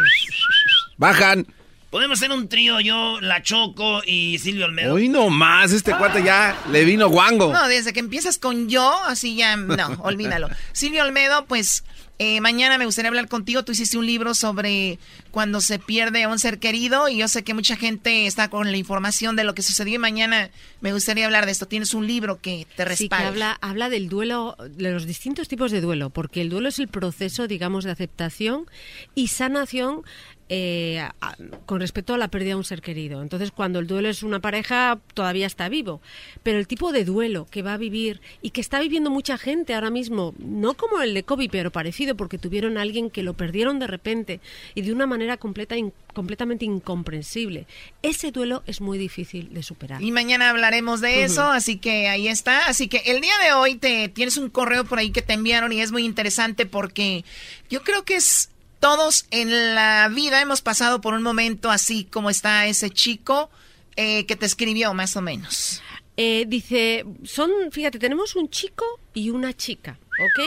Bajan. Podemos hacer un trío, yo, La Choco y Silvio Olmedo. Hoy no más, este cuate ya le vino guango. No, desde que empiezas con yo, así ya, no, olvídalo. Silvio Olmedo, pues eh, mañana me gustaría hablar contigo. Tú hiciste un libro sobre cuando se pierde a un ser querido y yo sé que mucha gente está con la información de lo que sucedió y mañana me gustaría hablar de esto. Tienes un libro que te Sí, que respalda. habla, habla del duelo, de los distintos tipos de duelo, porque el duelo es el proceso, digamos, de aceptación y sanación eh, a- con respecto a la pérdida de un ser querido. Entonces, cuando el duelo es una pareja, todavía está vivo. Pero el tipo de duelo que va a vivir y que está viviendo mucha gente ahora mismo, no como el de Kobe, pero parecido, porque tuvieron a alguien que lo perdieron de repente y de una manera completa, in- completamente incomprensible. Ese duelo es muy difícil de superar. Y mañana hablaremos de eso, así que ahí está. Así que el día de hoy te tienes un correo por ahí que te enviaron y es muy interesante porque yo creo que es todos en la vida hemos pasado por un momento así como está ese chico eh, que te escribió más o menos. Eh, dice, son, fíjate, tenemos un chico y una chica, ¿ok?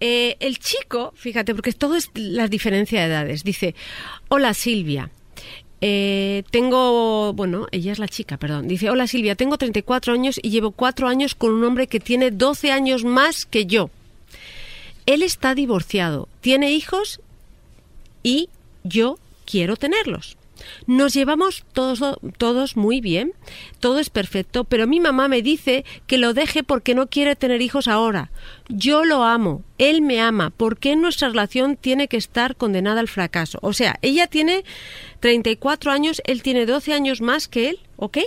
Eh, el chico, fíjate, porque todo es la diferencia de edades, dice, hola Silvia. tengo, bueno, ella es la chica, perdón. Dice, hola Silvia, tengo 34 años y llevo 4 años con un hombre que tiene 12 años más que yo. Él está divorciado, tiene hijos y yo quiero tenerlos. Nos llevamos todos, todos muy bien, todo es perfecto, pero mi mamá me dice que lo deje porque no quiere tener hijos ahora. Yo lo amo, él me ama, ¿por qué nuestra relación tiene que estar condenada al fracaso? O sea, ella tiene 34 años, él tiene 12 años más que él, ¿ok?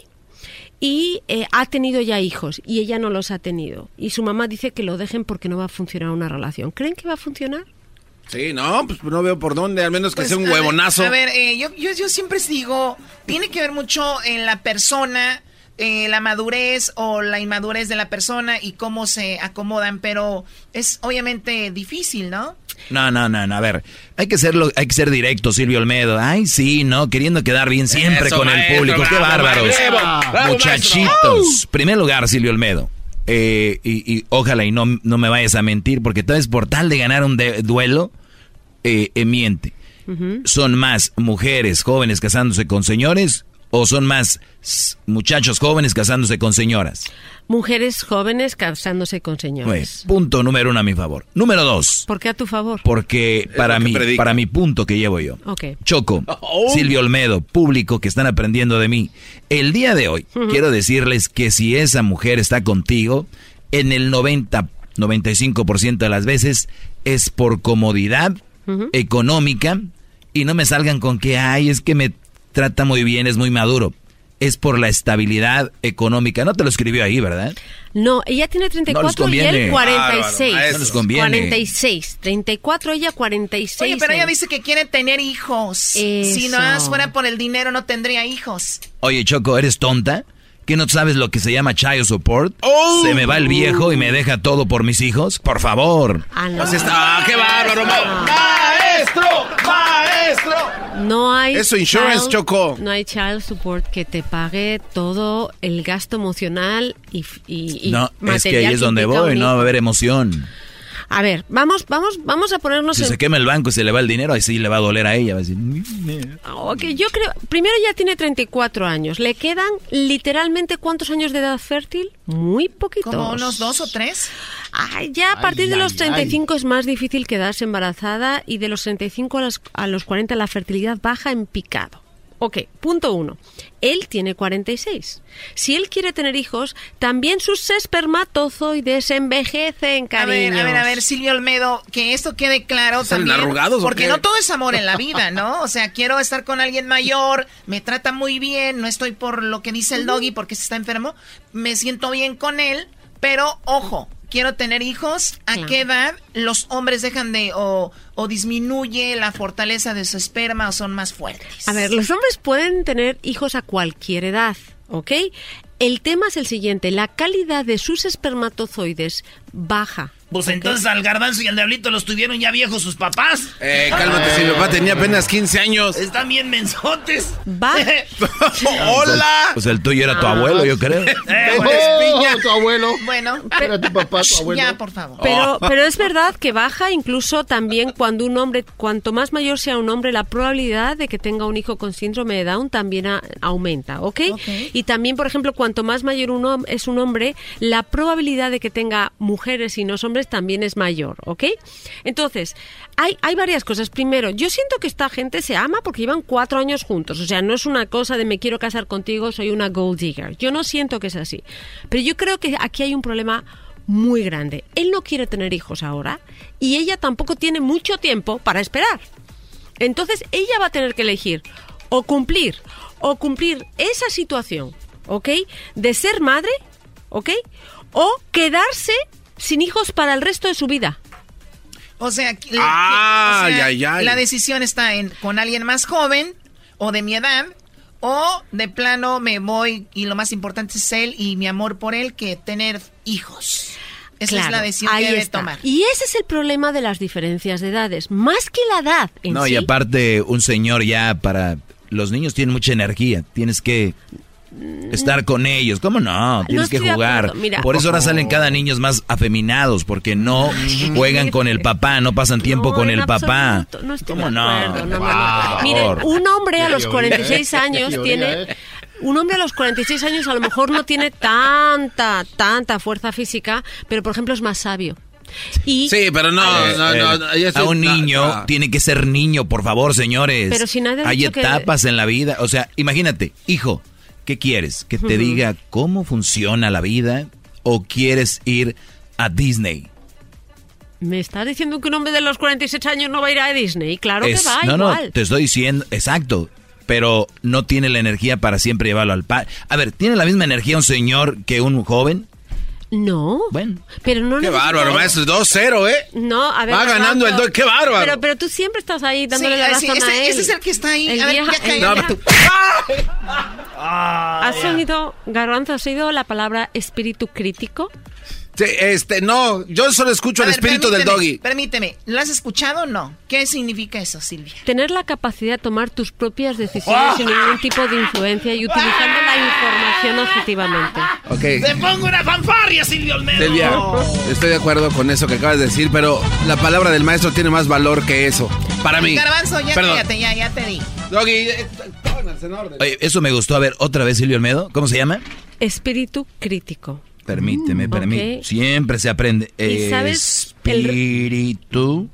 Y eh, ha tenido ya hijos y ella no los ha tenido. Y su mamá dice que lo dejen porque no va a funcionar una relación. ¿Creen que va a funcionar? Sí, no, pues no veo por dónde, al menos que Pues, sea un a ver, huevonazo. A ver, eh, yo, yo, yo siempre digo, tiene que ver mucho en la persona, eh, la madurez o la inmadurez de la persona y cómo se acomodan, pero es obviamente difícil, ¿no? No, no, no, no, a ver, hay que serlo, hay que ser directo, Silvio Olmedo. Ay, sí, ¿no? Queriendo quedar bien siempre Eso, con maestro, el público. Qué bárbaros. bravo, Muchachitos. Primer lugar, Silvio Olmedo. Eh, y, y ojalá y no, no me vayas a mentir, porque vez por tal de ganar un de- duelo, eh, eh, miente. ¿Son más mujeres jóvenes casándose con señores o son más muchachos jóvenes casándose con señoras? Mujeres jóvenes casándose con señores. Pues, punto número uno a mi favor. Número dos. ¿Por qué a tu favor? Porque para mi, predica. para mi punto que llevo yo. Choco, Silvio Olmedo, público que están aprendiendo de mí. El día de hoy quiero decirles que si esa mujer está contigo, en el 90, 95% de las veces es por comodidad económica y no me salgan con que, ay, es que me trata muy bien, es muy maduro. es por la estabilidad económica. No te lo escribió ahí, ¿verdad? No, ella tiene 34 y conviene. él 46. Bárbaro, no les conviene. 46. 34, ella 46. Oye, pero ella dice que quiere tener hijos. Si no fuera por el dinero, no tendría hijos. Oye, Choco, ¿eres tonta? ¿Que no sabes lo que se llama child support? Se me va el viejo y me deja todo por mis hijos. Por favor. Ah, no. Pues está- ah, qué bárbaro, ma- ¡Maestro! ¡Maestro! No hay. Eso, insurance, child- Choco. No hay child support que te pague todo el gasto emocional y, y, y No, es que material ahí es donde voy, no va a haber emoción. A ver, vamos, vamos, vamos a ponernos Si en. se quema el banco y se le va el dinero, ahí sí le va a doler a ella. Va a decir, Ok, yo creo. Primero ya tiene 34 años. ¿Le quedan literalmente cuántos años de edad fértil? Muy poquitos. Como unos dos o tres. Ay, ya a partir de los ay, 35 es más difícil quedarse embarazada y de los 35 a, las- a los 40 la fertilidad baja en picado. Ok, punto uno. Él tiene 46. Si él quiere tener hijos, también sus espermatozoides envejecen, A cariños. ver, a ver, a ver, Silvio Olmedo, que esto quede claro ¿Salen también. arrugados o porque qué? no todo es amor en la vida, ¿no? O sea, quiero estar con alguien mayor, me trata muy bien, no estoy por lo que dice el doggy porque se está enfermo, me siento bien con él, pero ojo, quiero tener hijos. ¿A Claro. qué edad los hombres dejan de o, o disminuye la fortaleza de su esperma o son más fuertes? A ver, los hombres pueden tener hijos a cualquier edad, ¿ok? El tema es el siguiente, la calidad de sus espermatozoides baja. Pues entonces al garbanzo y al diablito los tuvieron ya viejos sus papás. Eh, cálmate, si mi papá tenía apenas 15 años. Están bien mensotes. Va. ¡Hola! Pues el tuyo era tu Ah. abuelo, yo creo. Eh, güey. Oh, tu abuelo. Bueno, Era tu papá, tu abuelo. ya, por favor. Pero, pero es verdad que baja incluso también cuando un hombre, cuanto más mayor sea un hombre, la probabilidad de que tenga un hijo con síndrome de Down también a- aumenta, ¿ok? Ok. Y también, por ejemplo, cuanto más mayor uno es un hombre, la probabilidad de que tenga mujeres y no hombres también es mayor, ¿ok? Entonces, hay, hay varias cosas. Primero, yo siento que esta gente se ama porque llevan cuatro años juntos. O sea, no es una cosa de me quiero casar contigo, soy una gold digger. Yo no siento que es así. Pero yo creo que aquí hay un problema muy grande. Él no quiere tener hijos ahora y ella tampoco tiene mucho tiempo para esperar. Entonces ella va a tener que elegir o cumplir o cumplir esa situación, ¿ok? De ser madre, ¿ok? O quedarse sin hijos para el resto de su vida. O sea, que- Ah, o sea, ay, ay. la decisión está en con alguien más joven o de mi edad o de plano me voy y lo más importante es él y mi amor por él que tener hijos. Esa es la decisión ahí que debe está. tomar. Y ese es el problema de las diferencias de edades. Más que la edad en No, sí. y aparte, un señor ya para... Los niños tienen mucha energía. Tienes que estar con ellos. ¿Cómo no? Tienes que jugar. Mira. Por eso ahora salen cada niños más afeminados, porque no juegan con el papá, no pasan tiempo No, con el papá. absoluto, no estoy ¿Cómo de no? acuerdo. Miren, un hombre a los Teoría, 46 ¿eh? años Teoría, tiene... ¿eh? Un hombre a los 46 años a lo mejor no tiene tanta, tanta fuerza física, pero por ejemplo es más sabio. Y, Sí, pero no, Eh, no, no. eh, no, yo estoy- a un niño no. tiene que ser niño, por favor, señores. Pero si nadie ha Hay dicho que- etapas en la vida. O sea, imagínate, hijo, ¿qué quieres? ¿Que te diga cómo funciona la vida o quieres ir a Disney? ¿Me estás diciendo que un hombre de los 46 años no va a ir a Disney? Claro Es- que va, no, igual. no, te estoy diciendo, exacto. Pero no tiene la energía para siempre llevarlo al par. A ver, ¿tiene la misma energía un señor que un joven? No. Bueno. Pero no Qué bárbaro, maestro. 2-0, ¿eh? No, a ver. Va ganando el Garbanzo, do- qué bárbaro. Pero, pero tú siempre estás ahí dándole Sí, la sí, razón a ese- él. ese es el que está ahí. El A ver, vieja- ya cállate. vieja- ¿Has oído, Garbanzo, has oído la palabra espíritu crítico? Sí, este, no, yo solo escucho A el ver, espíritu del doggy. Permíteme, ¿lo has escuchado o no? ¿Qué significa eso, Silvia? Tener la capacidad de tomar tus propias decisiones sin ningún tipo de influencia y utilizando la información objetivamente. Ok. ¡Te pongo una fanfarria, Silvio Olmedo! Silvia, estoy de acuerdo con eso que acabas de decir, pero la palabra del maestro tiene más valor que eso. Para mí. Garbanzo, ya Perdón. cállate, ya, ya te di. Doggy, eh, pónganse en orden. Oye, eso me gustó. A ver, otra vez Silvio Olmedo. ¿Cómo se llama? Espíritu crítico. Permíteme, permíteme. ok. Siempre se aprende. ¿Y sabes el- Espíritu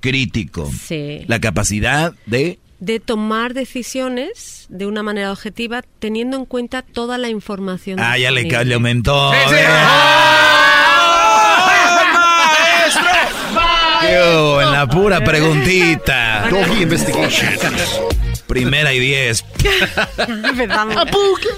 crítico. Sí. La capacidad de... De tomar decisiones de una manera objetiva teniendo en cuenta toda la información. Ah, ya le, le aumentó. Sí, sí. Ve. ¡Maestro! Yo, en la pura preguntita. Doggy Investigation. Primera y diez.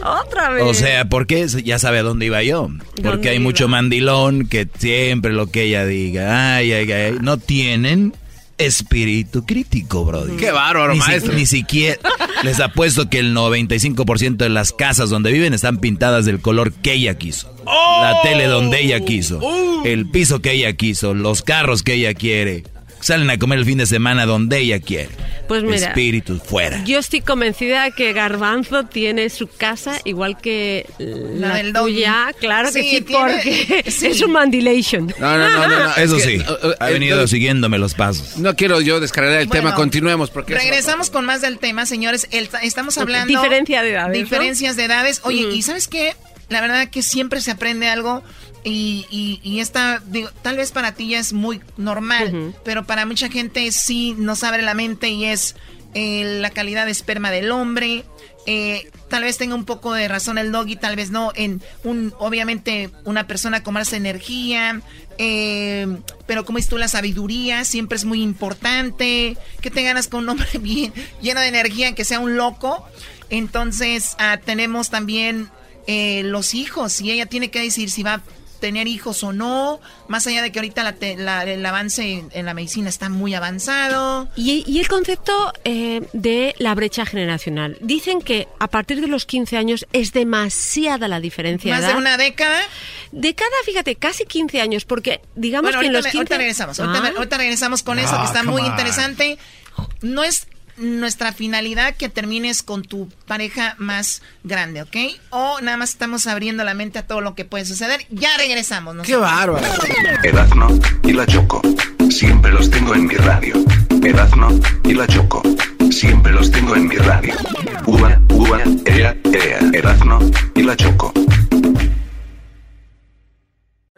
Otra vez. O sea, porque ya sabe a dónde iba yo. Porque hay mucho mandilón que siempre lo que ella diga, ay, ay, ay, no tienen espíritu crítico, Brody. Qué bárbaro, ni maestro. ni siquiera les apuesto que el 95% de las casas donde viven están pintadas del color que ella quiso. La tele donde ella quiso. El piso que ella quiso. Los carros que ella quiere. Salen a comer el fin de semana donde ella quiere. Pues mira. Espíritus fuera. Yo estoy convencida que Garbanzo tiene su casa igual que la, del doggy. tuya. Claro que Sí, sí, tiene- porque sí. es un mandilation. No, no, no, no. no, Eso es que, sí, uh, uh, ha venido entonces, siguiéndome los pasos. No quiero yo descargar el Bueno, tema, continuemos porque Regresamos con más del tema, señores. El- estamos hablando... Diferencia de edades, ¿no? Diferencias de edades. Oye, Ujú. ¿y sabes qué? La verdad que siempre se aprende algo y, y, y esta, digo, tal vez para ti ya es muy normal, pero para mucha gente sí nos abre la mente y es eh, la calidad de esperma del hombre. Eh, tal vez tenga un poco de razón el doggy, tal vez no. En un, obviamente, una persona con más energía. eh, pero como dices tú, la sabiduría siempre es muy importante. Que te ganas con un hombre bien lleno de energía, que sea un loco. Entonces, ah, tenemos también eh, los hijos. Y ella tiene que decidir si va a tener hijos o no. Más allá de que ahorita la te- la- el avance en, en la medicina está muy avanzado. Y, y el concepto eh, de la brecha generacional. Dicen que a partir de los 15 años es demasiada la diferencia Más de de edad. una década. Década, fíjate, casi 15 años, porque digamos Bueno, que en ahorita, los me- 15... ahorita regresamos. Ahorita, Ah. ahorita regresamos con eso, Ah, que está come muy on. interesante. No es nuestra finalidad que termines con tu pareja más grande, ¿ok? O nada más estamos abriendo la mente a todo lo que puede suceder. Ya regresamos. ¿no? Qué bárbaro. Erazno y la Choco. Siempre los tengo en mi radio. Erazno y la Choco. Siempre los tengo en mi radio. Ua, ua, ea, ea. Erazno y la Choco.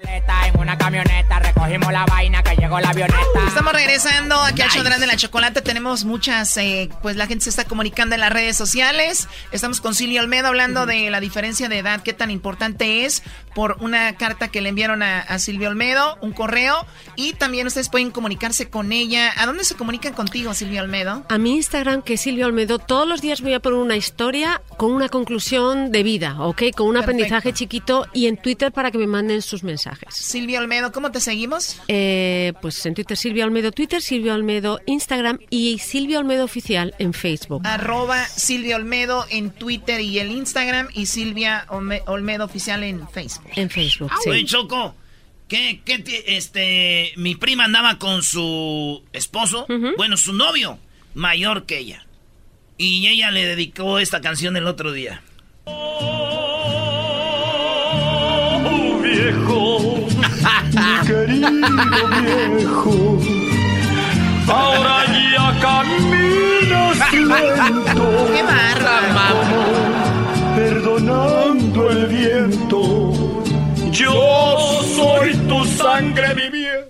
En una camioneta recogimos la vaina que llegó la avioneta. Estamos regresando aquí al show de la chocolate. Tenemos muchas, eh, pues la gente se está comunicando en las redes sociales. Estamos con Silvia Olmedo hablando de la diferencia de edad, qué tan importante es por una carta que le enviaron a, a Silvia Olmedo, un correo. Y también ustedes pueden comunicarse con ella. ¿A dónde se comunican contigo, Silvia Olmedo? A mi Instagram, que es Silvia Olmedo, todos los días voy a poner una historia con una conclusión de vida, ¿ok? Con un aprendizaje chiquito y en Twitter para que me manden sus mensajes. Silvia Olmedo, ¿cómo te seguimos? Eh, pues en Twitter Silvia Olmedo, Twitter Silvia Olmedo, Instagram y Silvia Olmedo Oficial en Facebook. Arroba Silvia Olmedo en Twitter y el Instagram y Silvia Olme- Olmedo Oficial en Facebook. En Facebook, Oye, Choco, ¿qué, qué ti- este, mi prima andaba con su esposo, bueno, su novio, mayor que ella. Y ella le dedicó esta canción el otro día. Oh, mi querido viejo, ahora ya caminas lento. ¡Qué como Perdonando el viento, yo soy tu sangre, mi viejo.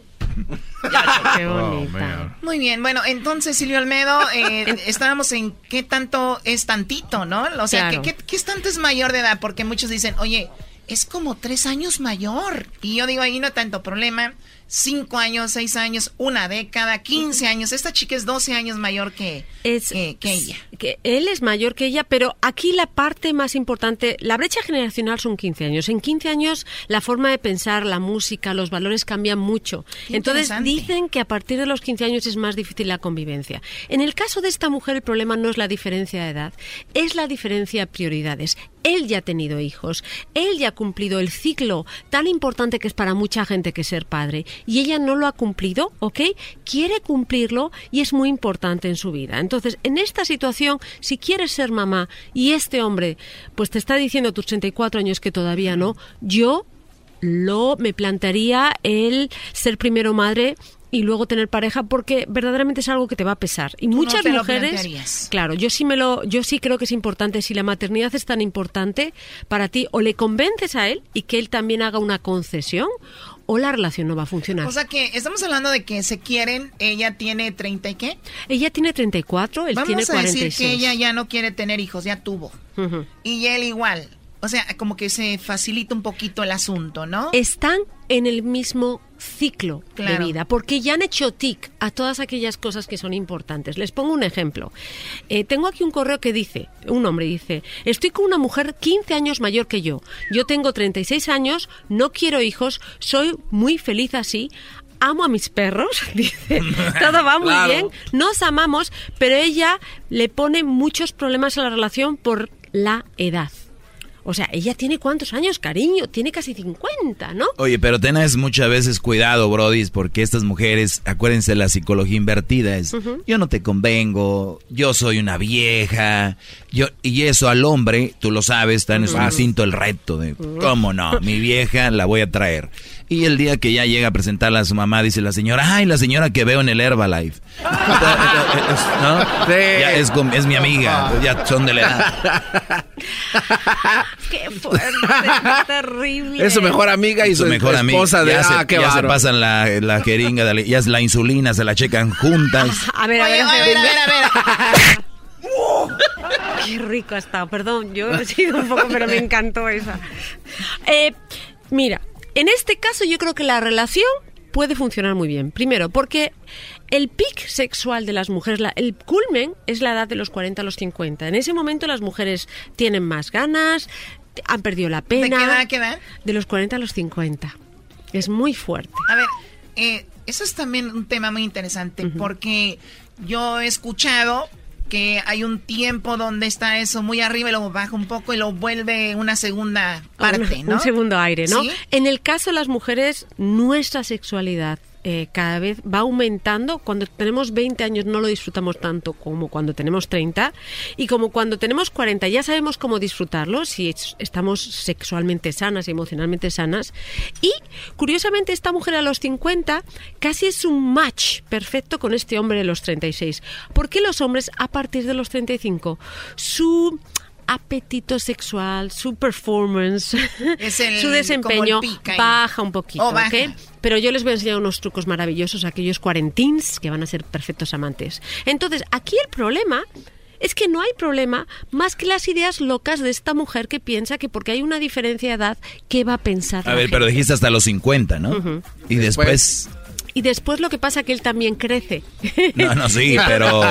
Qué bonita. Muy bien, bueno, entonces Silvio Olmedo, eh, estábamos en qué tanto es tantito, ¿no? O sea, Claro. ¿qué, qué, qué es tanto es mayor de edad? Porque muchos dicen, oye, es como tres años mayor. Y yo digo, ahí no tanto problema. Cinco años, seis años, una década, quince años. Esta chica es 12 años mayor que, Es, que, que ella. que él es mayor que ella, pero aquí la parte más importante, la brecha generacional son 15 años. En 15 años la forma de pensar, la música, los valores cambian mucho. Qué Entonces dicen que a partir de los 15 años es más difícil la convivencia. En el caso de esta mujer el problema no es la diferencia de edad, es la diferencia de prioridades. Él ya ha tenido hijos, él ya ha cumplido el ciclo tan importante que es para mucha gente que ser padre y ella no lo ha cumplido, ¿ok? Quiere cumplirlo y es muy importante en su vida. Entonces, en esta situación, si quieres ser mamá y este hombre pues te está diciendo a tus 34 años que todavía no, yo lo me plantearía el ser primero madre y luego tener pareja porque verdaderamente es algo que te va a pesar y Tú no muchas lo mujeres claro yo sí me lo yo sí creo que es importante si la maternidad es tan importante para ti o le convences a él y que él también haga una concesión o la relación no va a funcionar O sea que estamos hablando de que se quieren, ella tiene 30 y qué? ella tiene 34 él Vamos tiene a 46 decir que ella ya no quiere tener hijos, ya tuvo. Ujú. Y él igual. O sea, como que se facilita un poquito el asunto, ¿no? están en el mismo ciclo de vida, porque ya han hecho tic a todas aquellas cosas que son importantes. Les pongo un ejemplo. Eh, tengo aquí un correo que dice, un hombre dice, estoy con una mujer 15 años mayor que yo. Yo tengo 36 años, no quiero hijos, soy muy feliz así. Amo a mis perros, dice, todo va muy Claro. bien, nos amamos, pero ella le pone muchos problemas a la relación por la edad. O sea, ella tiene cuántos años, cariño, tiene casi 50, ¿no? Oye, pero tenés muchas veces cuidado, Brody, porque estas mujeres, acuérdense la psicología invertida es, yo no te convengo, yo soy una vieja, yo y eso al hombre, tú lo sabes, está en su Ujú. instinto el reto de, ¿cómo no? Mi vieja la voy a traer. Y el día que ya llega a presentarla a su mamá, dice la señora, ay, la señora que veo en el Herbalife. ¿No? Ya es, mi amiga, ya son de la edad. ¡Qué fuerte! ¡Qué terrible! Es su mejor amiga y su, mejor amiga. esposa de ya se, ah, qué ya se pasan la, la jeringa, de la- ya es la insulina, se la checan juntas. A ver, a Oye, ver, a ver, a ver, a ver. Qué rico ha estado. Perdón, yo he sido un poco, pero me encantó esa. Eh, mira, en este caso yo creo que la relación puede funcionar muy bien. Primero, porque el pic sexual de las mujeres, la- el culmen es la edad de los 40 a los 50. En ese momento las mujeres tienen más ganas, han perdido la pena. ¿De qué edad, qué edad? De los 40 a los 50. Es muy fuerte. A ver, eh, eso es también un tema muy interesante porque yo he escuchado que hay un tiempo donde está eso muy arriba y luego baja un poco y lo vuelve una segunda parte, un, ¿no? un segundo aire, ¿no? ¿Sí? En el caso de las mujeres, nuestra sexualidad eh, cada vez va aumentando. Cuando tenemos 20 años no lo disfrutamos tanto como cuando tenemos 30 y como cuando tenemos 40 ya sabemos cómo disfrutarlo si es- estamos sexualmente sanas y emocionalmente sanas. Y curiosamente esta mujer a los 50 casi es un match perfecto con este hombre de los 36. ¿Por qué los hombres a partir de los 35? Su apetito sexual, su performance, Es el- su desempeño pica baja un poquito, Oh. Pero yo les voy a enseñar unos trucos maravillosos a aquellos cuarentins que van a ser perfectos amantes. Entonces, aquí el problema es que no hay problema más que las ideas locas de esta mujer que piensa que porque hay una diferencia de edad, ¿qué va a pensar? A la ver, gente? pero dijiste hasta los 50, ¿no? Y después... Y después lo que pasa que él también crece. No, no, sí, pero,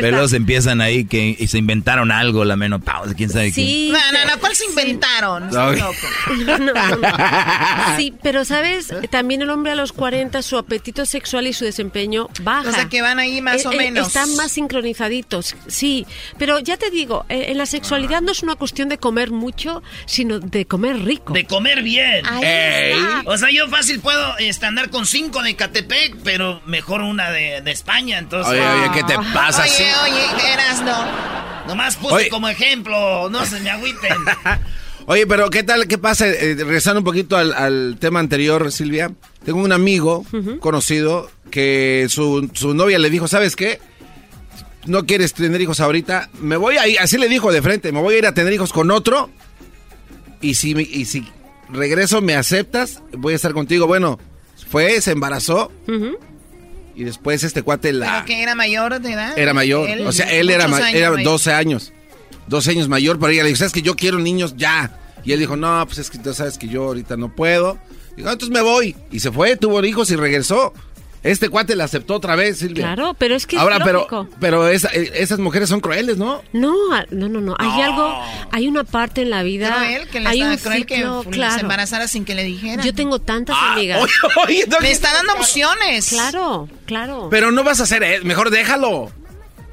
pero se empiezan ahí que y se inventaron algo, la menopausa, quién sabe Sí, No, no, no, ¿cuál se inventaron? Loco. No, no, no. Sí, pero sabes, también el hombre a los 40, su apetito sexual y su desempeño baja. O sea, que van ahí más Eh, o eh, menos. Están más sincronizaditos, sí. Pero ya te digo, eh, en la sexualidad no es una cuestión de comer mucho, sino de comer rico. De comer bien. Ahí está. O sea, yo fácil puedo este, andar con cinco de Catepec, pero mejor una de, de España, entonces. Oye, oye, ¿qué te pasa? Oye, Sí. oye, eras no. Nomás puse Oye. como ejemplo, no se me agüiten. Oye, pero ¿qué tal? ¿Qué pasa? Eh, regresando un poquito al, al tema anterior, Silvia. Tengo un amigo conocido que su, su novia le dijo, ¿sabes qué? No quieres tener hijos ahorita. Me voy a ir, así le dijo de frente, me voy a ir a tener hijos con otro. Y si, y si regreso, me aceptas, voy a estar contigo. Bueno, fue, se embarazó. Y después este cuate la... ¿Pero que era mayor de edad? Era mayor. Él, o sea, él era, años era mayor. 12 años. 12 años mayor, pero ella le dijo, ¿sabes que yo quiero niños ya? Y él dijo, no, pues es que tú sabes que yo ahorita no puedo. Dijo, "Ah, entonces me voy. Y se fue, tuvo hijos y regresó. Este cuate la aceptó otra vez, Silvia. Claro, pero es que es Ahora, pero, pero esa- eh, esas mujeres son crueles, ¿no? No, a- no, no, no. Hay algo, hay una parte en la vida. Cruel, que le hay está un cruel que se claro. embarazara sin que le dijeran. Yo tengo tantas Ah, amigas. oye, oye, no, Le está dando opciones. Claro, claro. Pero no vas a hacer, eh, mejor déjalo. O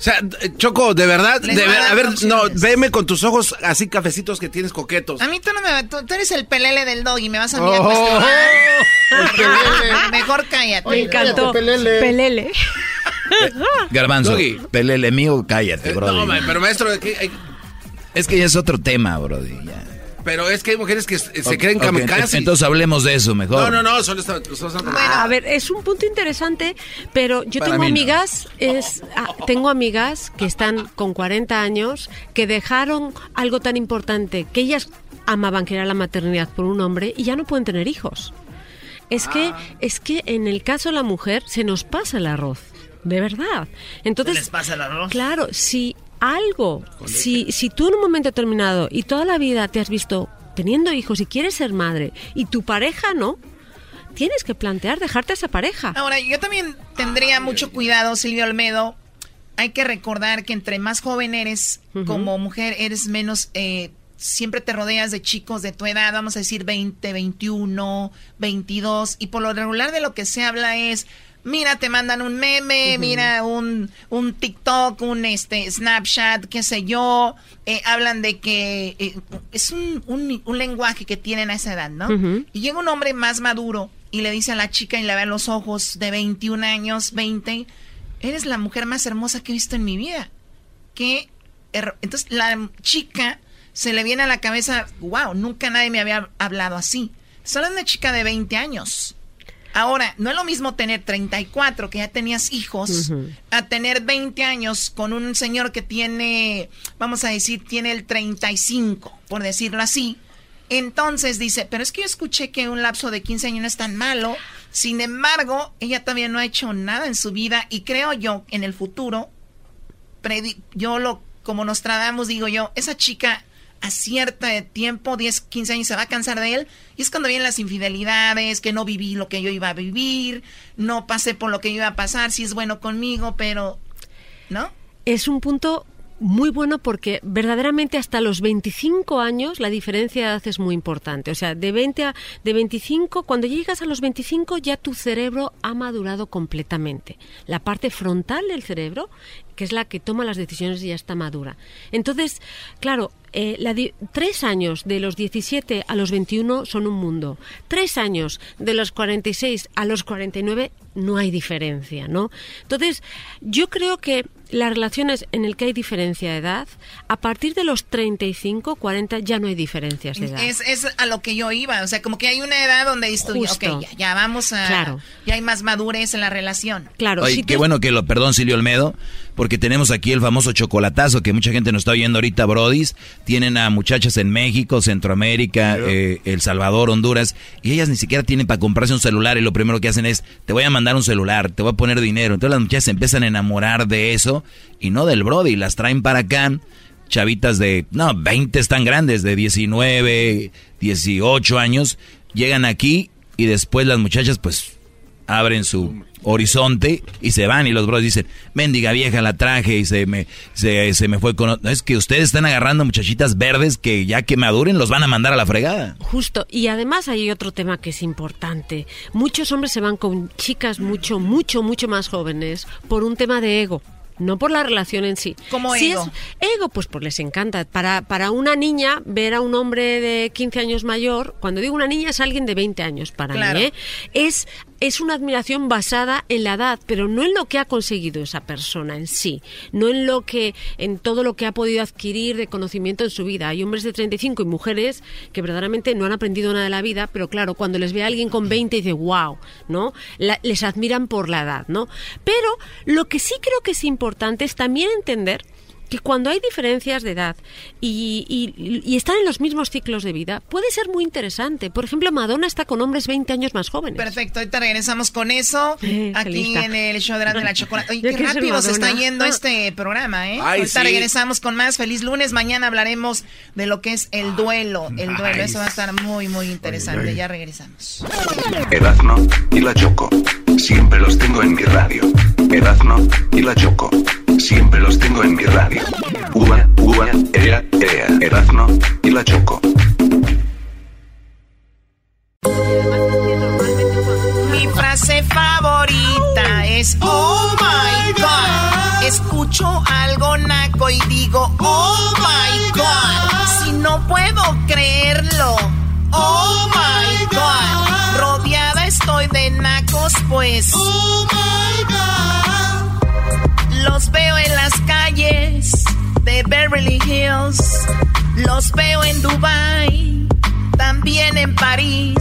sea, Choco, de verdad, de a ver- a ver, no, veme con tus ojos así cafecitos que tienes coquetos. A mí tú no me tú, tú eres el pelele del dog y me vas a a Oh, pelele. Mejor cállate. Me encantó. Pelele. Garbanzo, Doggy. pelele mío, cállate, bro. Eh, No, ma- pero maestro, ¿qué- hay- Es que ya es otro tema, brody. ya. pero es que hay mujeres que se Ok, creen ok, kamikaze. Entonces hablemos de eso mejor. No, no, no, solo está... solo está- a ver, es un punto interesante, pero yo Para tengo no. amigas, es, ah, tengo amigas que están con 40 años, que dejaron algo tan importante que ellas amaban, que era la maternidad por un hombre, y ya no pueden tener hijos. Es Ah. que, es que en el caso de la mujer se nos pasa el arroz, de verdad. Entonces, ¿Les pasa el arroz? Claro, si algo, si, si tú en un momento determinado y toda la vida te has visto teniendo hijos y quieres ser madre y tu pareja no, tienes que plantear dejarte a esa pareja. Ahora, yo también tendría mucho cuidado, Silvio Olmedo. Hay que recordar que entre más joven eres, como mujer, eres menos... Eh, siempre te rodeas de chicos de tu edad, vamos a decir 20, 21, 22, y por lo regular de lo que se habla es, mira, te mandan un meme, mira, un, un TikTok, un este Snapchat, qué sé yo, eh, hablan de que eh, es un, un, lenguaje que tienen a esa edad, ¿no? Y llega un hombre más maduro y le dice a la chica y le ve los ojos de 21 años, 20, eres la mujer más hermosa que he visto en mi vida. Que entonces la chica se le viene a la cabeza, wow, nunca nadie me había hablado así. Solo una chica de 20 años. Ahora, no es lo mismo tener 34, que ya tenías hijos, a tener 20 años con un señor que tiene, vamos a decir, tiene el 35, por decirlo así. Entonces dice, pero es que yo escuché que un lapso de 15 años no es tan malo. Sin embargo, ella todavía no ha hecho nada en su vida y creo yo en el futuro, yo lo, como nos tratamos, digo yo, esa chica a cierto tiempo, 10, 15 años, se va a cansar de él. Y es cuando vienen las infidelidades, que no viví lo que yo iba a vivir, no pasé por lo que iba a pasar, si es bueno conmigo, pero... ¿No? Es un punto muy bueno porque verdaderamente hasta los 25 años la diferencia de edad es muy importante. O sea, de 20 a de 25, cuando llegas a los 25 ya tu cerebro ha madurado completamente. La parte frontal del cerebro, que es la que toma las decisiones, ya está madura. Entonces, claro, eh, la tres años de los 17 a los 21 son un mundo. Tres años de los 46 a los 49 no hay diferencia, ¿no? Entonces, yo creo que las relaciones en el que hay diferencia de edad, a partir de los 35, 40 ya no hay diferencias de edad. Es, a lo que yo iba, o sea, como que hay una edad donde dices ya, vamos a... Claro. Ya hay más madurez en la relación. Claro. Oye, qué bueno que lo, perdón Silvio Olmedo, porque tenemos aquí el famoso chocolatazo que mucha gente nos está oyendo ahorita, Brodis. Tienen a muchachas en México, Centroamérica, eh, El Salvador, Honduras, y ellas ni siquiera tienen para comprarse un celular y lo primero que hacen es, te voy a mandar un celular, te voy a poner dinero. Entonces las muchachas se empiezan a enamorar de eso y no del Brody, las traen para acá. Chavitas de, no, 20 están grandes, de 19, 18 años, llegan aquí y después las muchachas pues abren su horizonte y se van y los bros dicen, mendiga vieja la traje y se me, se, se me fue con... Es que ustedes están agarrando muchachitas verdes que ya que maduren los van a mandar a la fregada. Justo, y además hay otro tema que es importante. Muchos hombres se van con chicas mucho, mucho, mucho más jóvenes por un tema de ego no por la relación en sí. ¿Cómo ego? ego, pues, pues les encanta. Para, para una niña, ver a un hombre de 15 años mayor, cuando digo una niña es alguien de 20 años para mí, ¿eh? es es una admiración basada en la edad, pero no en lo que ha conseguido esa persona en sí, no en lo que en todo lo que ha podido adquirir de conocimiento en su vida. Hay hombres de 35 y mujeres que verdaderamente no han aprendido nada de la vida, pero claro, cuando les ve a alguien con 20 dice, "Wow", ¿no? les admiran por la edad, ¿no? Pero lo que sí creo que es importante es también entender que cuando hay diferencias de edad y, están en los mismos ciclos de vida, puede ser muy interesante. Por ejemplo, Madonna está con hombres 20 años más jóvenes. Perfecto, ahorita regresamos con eso aquí en el show de la, chocolate. Oye, qué rápido se está yendo este programa, ¿eh? ahorita regresamos con más. Feliz lunes. Mañana hablaremos de lo que es el duelo. El duelo, eso va a estar muy, muy interesante. Ya regresamos. Erazno y la Choco. Siempre los tengo en mi radio. Erazno y la Choco. Siempre los tengo en mi radio. Ua, ua, ea, ea, Erazno y la Choco. Mi frase favorita es Oh my God. Escucho algo naco y digo Oh my God. Si no puedo creerlo. Oh my God. Rodeada estoy de nacos, pues. Oh my God. Los veo en las calles de Beverly Hills. Los veo en Dubai, también en París.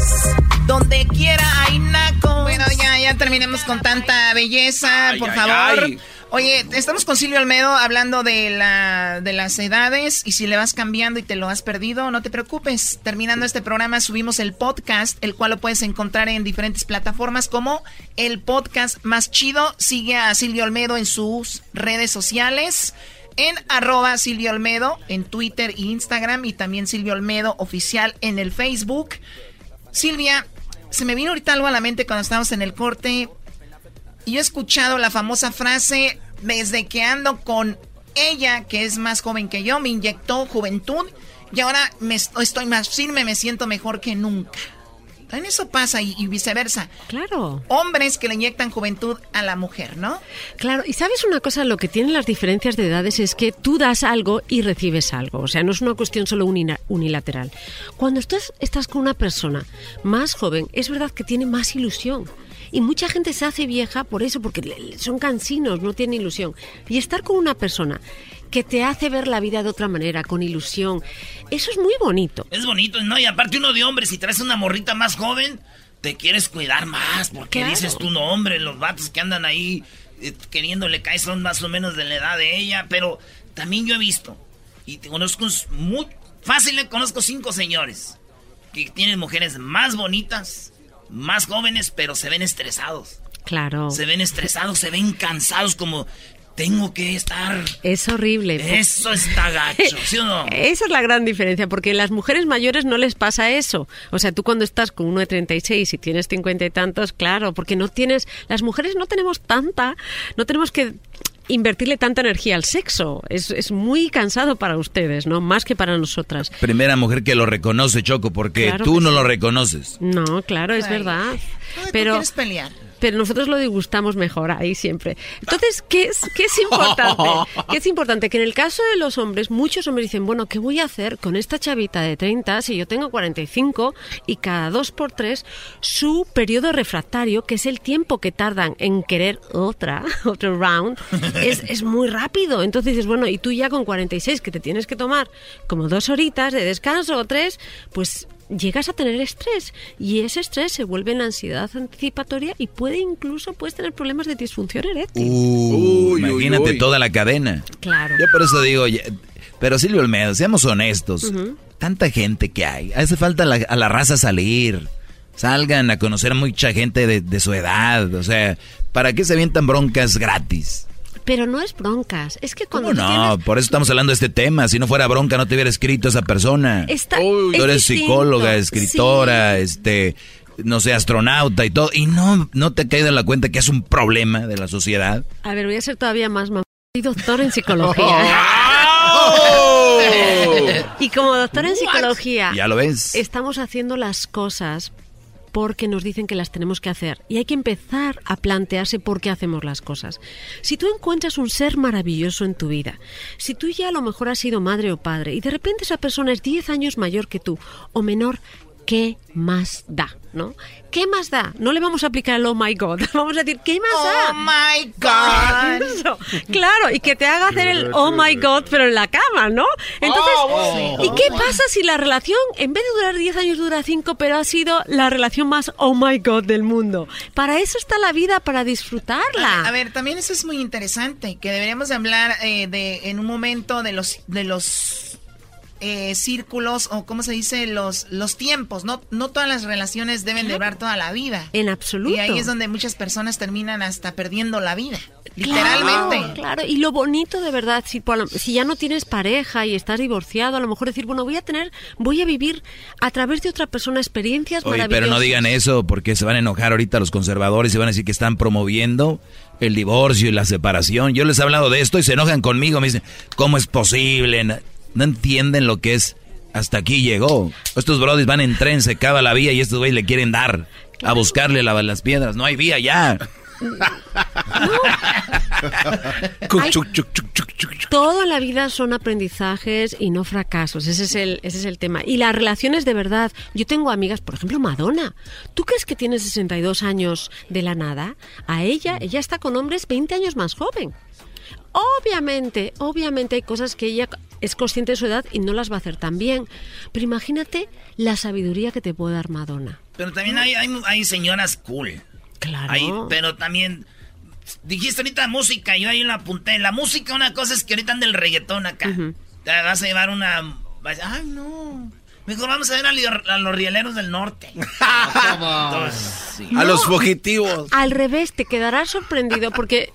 Donde quiera hay naco. Bueno, ya, ya terminemos con tanta belleza, por favor. Oye, estamos con Silvio Almedo hablando de, la, de las edades y si le vas cambiando y te lo has perdido, no te preocupes. Terminando este programa subimos el podcast, el cual lo puedes encontrar en diferentes plataformas como el podcast más chido. Sigue a Silvio Almedo en sus redes sociales en arroba Silvio Olmedo en Twitter e Instagram y también Silvio Olmedo oficial en el Facebook. Silvia, se me vino ahorita algo a la mente cuando estábamos en el corte. Y yo he escuchado la famosa frase, desde que ando con ella, que es más joven que yo, me inyectó juventud y ahora me estoy más firme, me siento mejor que nunca. En eso pasa y, viceversa. Claro. Hombres que le inyectan juventud a la mujer, ¿no? Claro, y sabes una cosa, lo que tienen las diferencias de edades es que tú das algo y recibes algo. O sea, no es una cuestión solo unilateral. Cuando estás, estás con una persona más joven, es verdad que tiene más ilusión. Y mucha gente se hace vieja por eso, porque son cansinos, no tienen ilusión. Y estar con una persona que te hace ver la vida de otra manera, con ilusión, eso es muy bonito. Es bonito, ¿no? Y aparte uno de hombres, si traes una morrita más joven, te quieres cuidar más, porque dices tú, no, hombre, los vatos que andan ahí eh, queriéndole caer son más o menos de la edad de ella, pero también yo he visto, y te conozco muy fácil, le conozco cinco señores que tienen mujeres más bonitas, más jóvenes, pero se ven estresados. Claro. Se ven estresados, se ven cansados, como tengo que estar. Es horrible. Eso está gacho, ¿sí o no? Esa es la gran diferencia, porque a las mujeres mayores no les pasa eso. O sea, tú cuando estás con uno de 36 y tienes 50 y tantos, claro, porque no tienes. Las mujeres no tenemos tanta. No tenemos que invertirle tanta energía al sexo. Es, es, muy cansado para ustedes, ¿no? Más que para nosotras. Primera mujer que lo reconoce, Choco, porque tú no lo reconoces. No, claro, es verdad. Pero, quieres pelear? Pero nosotros lo disgustamos mejor ahí siempre. Entonces, ¿qué es, qué es importante? ¿Qué es importante? Que en el caso de los hombres, muchos hombres dicen, bueno, ¿qué voy a hacer con esta chavita de 30 si yo tengo 45 y cada dos por tres su periodo refractario, que es el tiempo que tardan en querer otra, otro round, es, es muy rápido. Entonces dices, bueno, y tú ya con 46 que te tienes que tomar como dos horitas de descanso o tres, pues llegas a tener estrés y ese estrés se vuelve en ansiedad anticipatoria y puede incluso puedes tener problemas de disfunción eréctil. imagínate toda la cadena. Claro. Yo por eso digo, pero Silvio Olmedo, seamos honestos. Tanta gente que hay. Hace falta a la raza salir. Salgan a conocer a mucha gente de, de su edad. O sea, ¿para qué se avientan broncas gratis? Pero no es broncas, es que cuando... no? Por eso estamos hablando de este tema. Si no fuera bronca, no te hubiera escrito esa persona. Está, Tú eres psicóloga, escritora, este, no sé, astronauta y todo. Y no, no te ha caído en la cuenta que es un problema de la sociedad. A ver, voy a ser todavía más mamá. Soy doctor en psicología. y como doctor en psicología... Ya lo ves. Estamos haciendo las cosas porque nos dicen que las tenemos que hacer. Y hay que empezar a plantearse por qué hacemos las cosas. Si tú encuentras un ser maravilloso en tu vida, si tú ya a lo mejor has sido madre o padre y de repente esa persona es 10 años mayor que tú o menor, ¿qué más da? ¿no? ¿Qué más da? No le vamos a aplicar el oh my god. Vamos a decir, ¿qué más da? Oh my god. Claro, y que te haga hacer el oh my god, pero en la cama, ¿no? Entonces, Oh, ¿y qué pasa si la relación, en vez de durar 10 años, dura 5, pero ha sido la relación más oh my god del mundo? Para eso está la vida, para disfrutarla. A, ver, también eso es muy interesante, que deberíamos de hablar eh, de en un momento de los de los eh, círculos o cómo se dice los los tiempos no no todas las relaciones deben durar toda la vida. En absoluto. Y ahí es donde muchas personas terminan hasta perdiendo la vida literalmente. claro. Y lo bonito de verdad si, si ya no tienes pareja y estás divorciado a lo mejor decir bueno voy a tener voy a vivir a través de otra persona experiencias Oye, maravillosas pero no digan eso porque se van a enojar ahorita los conservadores y van a decir que están promoviendo el divorcio y la separación. Yo les he hablado de esto y se enojan conmigo. Me dicen, ¿cómo es posible? No entienden lo que es. Hasta aquí llegó. Estos brodis van en tren, se acaba la vía y estos güeyes le quieren dar a buscarle la, las piedras. No hay vía ya. Todo en la vida son aprendizajes y no fracasos. Ese es, el, ese es el tema. Y las relaciones de verdad. Yo tengo amigas, por ejemplo, Madonna. ¿Tú crees que tiene 62 años de la nada? A ella, ella está con hombres 20 años más joven. Obviamente, obviamente hay cosas que ella es consciente de su edad y no las va a hacer tan bien. Pero imagínate la sabiduría que te puede dar Madonna. Pero también hay, hay, hay señoras cool. Claro. pero también dijiste ahorita música, yo ahí la apunté. La música, una cosa es que ahorita anda el reggaetón acá. Te vas a llevar una. Ay, no. Mejor vamos a ver a, los rieleros del norte. A los fugitivos. Al revés, te quedarás sorprendido porque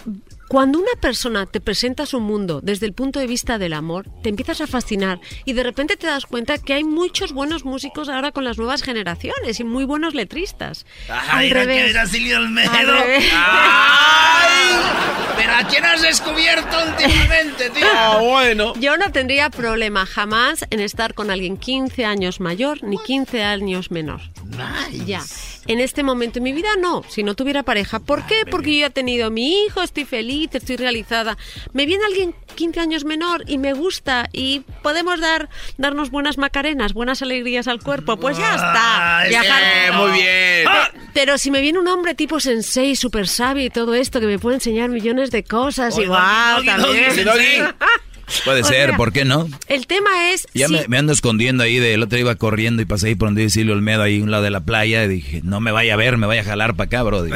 Cuando una persona te presenta su mundo desde el punto de vista del amor, te empiezas a fascinar y de repente te das cuenta que hay muchos buenos músicos ahora con las nuevas generaciones y muy buenos letristas. Ay, Al revés. era Silvio Olmedo. Al revés. ¡Ay! ¿Pero a quién has descubierto últimamente, tío? Ah, bueno. Yo no tendría problema jamás en estar con alguien 15 años mayor ni 15 años menor. Ya. En este momento en mi vida no, si no tuviera pareja. ¿Por qué? Porque yo ya he tenido mi hijo, estoy feliz, estoy realizada. Me viene alguien 15 años menor y me gusta y podemos dar darnos buenas macarenas, buenas alegrías al cuerpo. Pues ya está. Ay, Viajar- muy bien. Pe- Pero si me viene un hombre tipo sensei, super sabio y todo esto que me puede enseñar millones de cosas, igual Doggy, también. Doggy, Doggy. Puede O ser, sea, ¿por qué no? El tema es Ya sí, me, me ando escondiendo ahí, del otro iba corriendo y pasé ahí por donde Silvio Olmedo, ahí a un lado de la playa, y dije, no me vaya a ver, me vaya a jalar para acá, brody.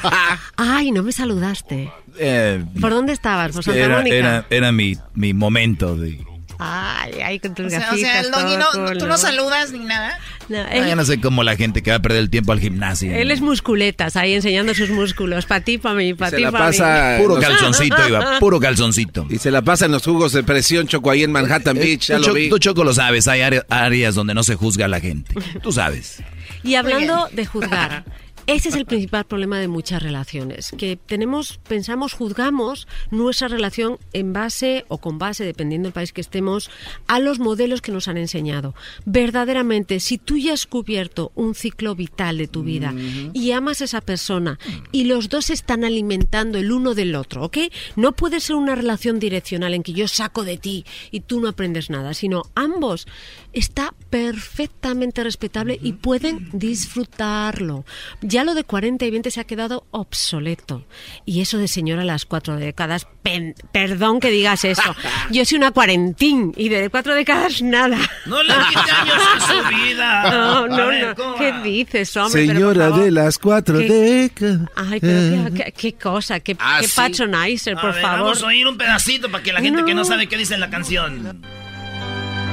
Ay, no me saludaste. Eh, ¿Por dónde estabas? ¿Por Santa era, Mónica? era, era mi, mi momento de... Ay, ay, con tus O sea, o sea, el doggy no, tú no saludas ni nada. No, Ah, él, ya no sé cómo la gente que va a perder el tiempo al gimnasio. él es musculetas, ahí enseñando sus músculos. Para ti, para mí, para Se ti, la para pasa... mí. Puro calzoncito, iba, puro calzoncito. Y se la pasa en los jugos de presión, Choco, ahí en Manhattan Beach, ya Tú, lo Cho- vi. tú, Choco, lo sabes, hay área- áreas donde no se juzga a la gente. Tú sabes. Y hablando de juzgar, ese es el principal problema de muchas relaciones, que tenemos, pensamos, juzgamos nuestra relación en base o con base, dependiendo del país que estemos, a los modelos que nos han enseñado. Verdaderamente, si tú ya has cubierto un ciclo vital de tu vida y amas a esa persona y los dos están alimentando el uno del otro, ¿ok? No puede ser una relación direccional en que yo saco de ti y tú no aprendes nada, sino ambos está perfectamente respetable y pueden disfrutarlo. Ya lo de 40 y 20 se ha quedado obsoleto. Y eso de señora a las cuatro décadas, pen- perdón que digas eso. Yo soy una cuarentín y de cuatro décadas nada. No le quite años a su vida. No, A no, ver, no. ¿cómo ¿Qué dices, hombre? Señora de las cuatro ¿Qué? décadas. Ay, pero qué, qué- qué cosa, qué, Ah, qué sí. patronizer, A por ver, favor. Vamos a oír un pedacito para que la gente que no No. sabe qué dice en la canción.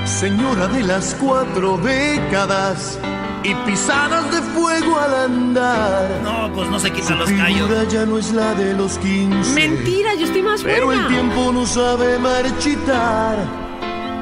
Señora de las cuatro décadas y pisadas de fuego al andar. No, pues no se quitan los callos. figura ya no es la de los 15. Mentira, yo estoy más Pero buena. el tiempo no sabe marchitar.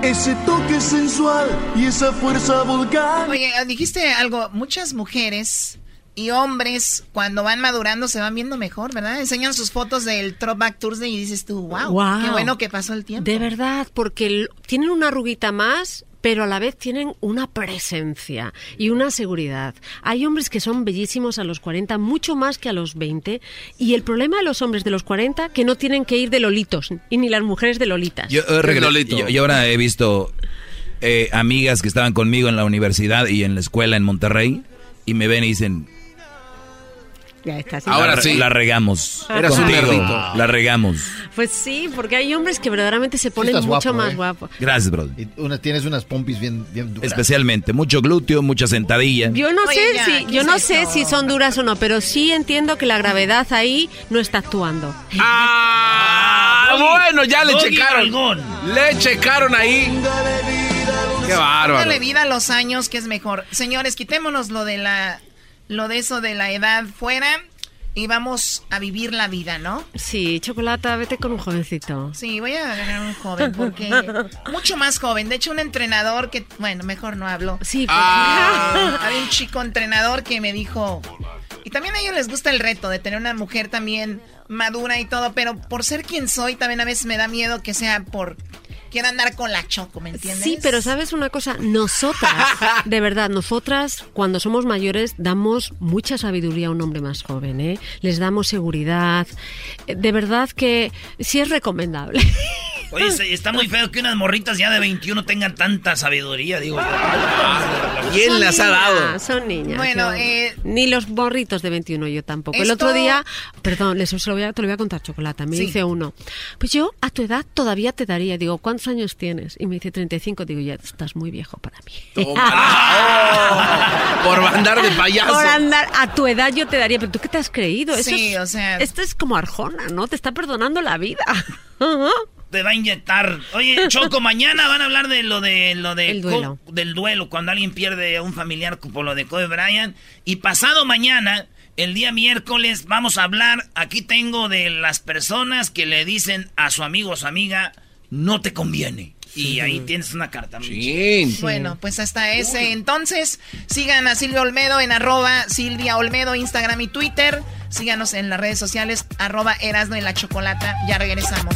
Ese toque sensual y esa fuerza volcán. Oye, dijiste algo, muchas mujeres y hombres cuando van madurando se van viendo mejor, ¿verdad? Enseñan sus fotos del Throwback Thursday y dices tú, wow, qué bueno que pasó el tiempo. De verdad, porque tienen una arruguita más, pero a la vez tienen una presencia y una seguridad. Hay hombres que son bellísimos a los 40, mucho más que a los 20, y el problema de los hombres de los 40 que no tienen que ir de lolitos, y ni las mujeres de lolitas. Yo, eh, yo- yo ahora he visto eh, amigas que estaban conmigo en la universidad y en la escuela en Monterrey y me ven y dicen, Ya está, sí. la, re- la regamos. Eras un Contigo, nerdito. La regamos. Pues sí, porque hay hombres que verdaderamente se ponen mucho guapo, más ¿eh? guapos. Gracias, bro. Y una, tienes unas pompis bien, bien duras. Especialmente, mucho glúteo, mucha sentadilla. Yo no Oye, sé ya, si ¿qué yo no sé si son duras o no, pero sí entiendo que la gravedad ahí no está actuando. Ah, bueno, ya le Doggy checaron. Le checaron ahí. Qué bárbaro. Dale vida a los años que es mejor. Señores, quitémonos lo de la lo de eso de la edad fuera y vamos a vivir la vida, ¿no? Sí, chocolata, vete con un jovencito. Sí, voy a agarrar un joven porque mucho más joven. De hecho, un entrenador que, bueno, mejor no hablo. Sí, Ah, había un chico entrenador que me dijo, y también a ellos les gusta el reto de tener una mujer también madura y todo, pero por ser quien soy también a veces me da miedo que sea por quiera andar con la choco, ¿me entiendes? Sí, pero sabes una cosa, nosotras, de verdad, nosotras cuando somos mayores damos mucha sabiduría a un hombre más joven, ¿eh? Les damos seguridad. Eh, De verdad que sí es recomendable. Oye, se- está muy feo que unas morritas ya de 21 tengan tanta sabiduría, digo. ¿Quién las ha dado? Son niñas. Bueno, eh, ni los borritos de 21 yo tampoco. El esto- otro día, perdón, les, se lo voy a, te lo voy a contar, Chocolata. Me Sí. dice uno, pues yo a tu edad todavía te daría. Digo, ¿cuántos años tienes? Y me dice 35. Digo, ya estás muy viejo para mí. Por andar de payaso. Por andar a tu edad yo te daría, pero tú qué te has creído? Eso Sí, es- o sea- Esto es como Arjona, ¿no? Te está perdonando la vida. Te va a inyectar. Oye, Choco, mañana van a hablar de lo de lo de El duelo. del duelo cuando alguien pierde a un familiar por lo de Kobe Bryant y pasado mañana El día miércoles vamos a hablar, aquí tengo de las personas que le dicen a su amigo o su amiga, no te conviene. Y ahí tienes una carta. Bueno, pues hasta ese. Entonces, sigan a Silvia Olmedo en arroba Silvia Olmedo, Instagram y Twitter. Síganos en las redes sociales, arroba Erasno y la Chocolata. Ya regresamos.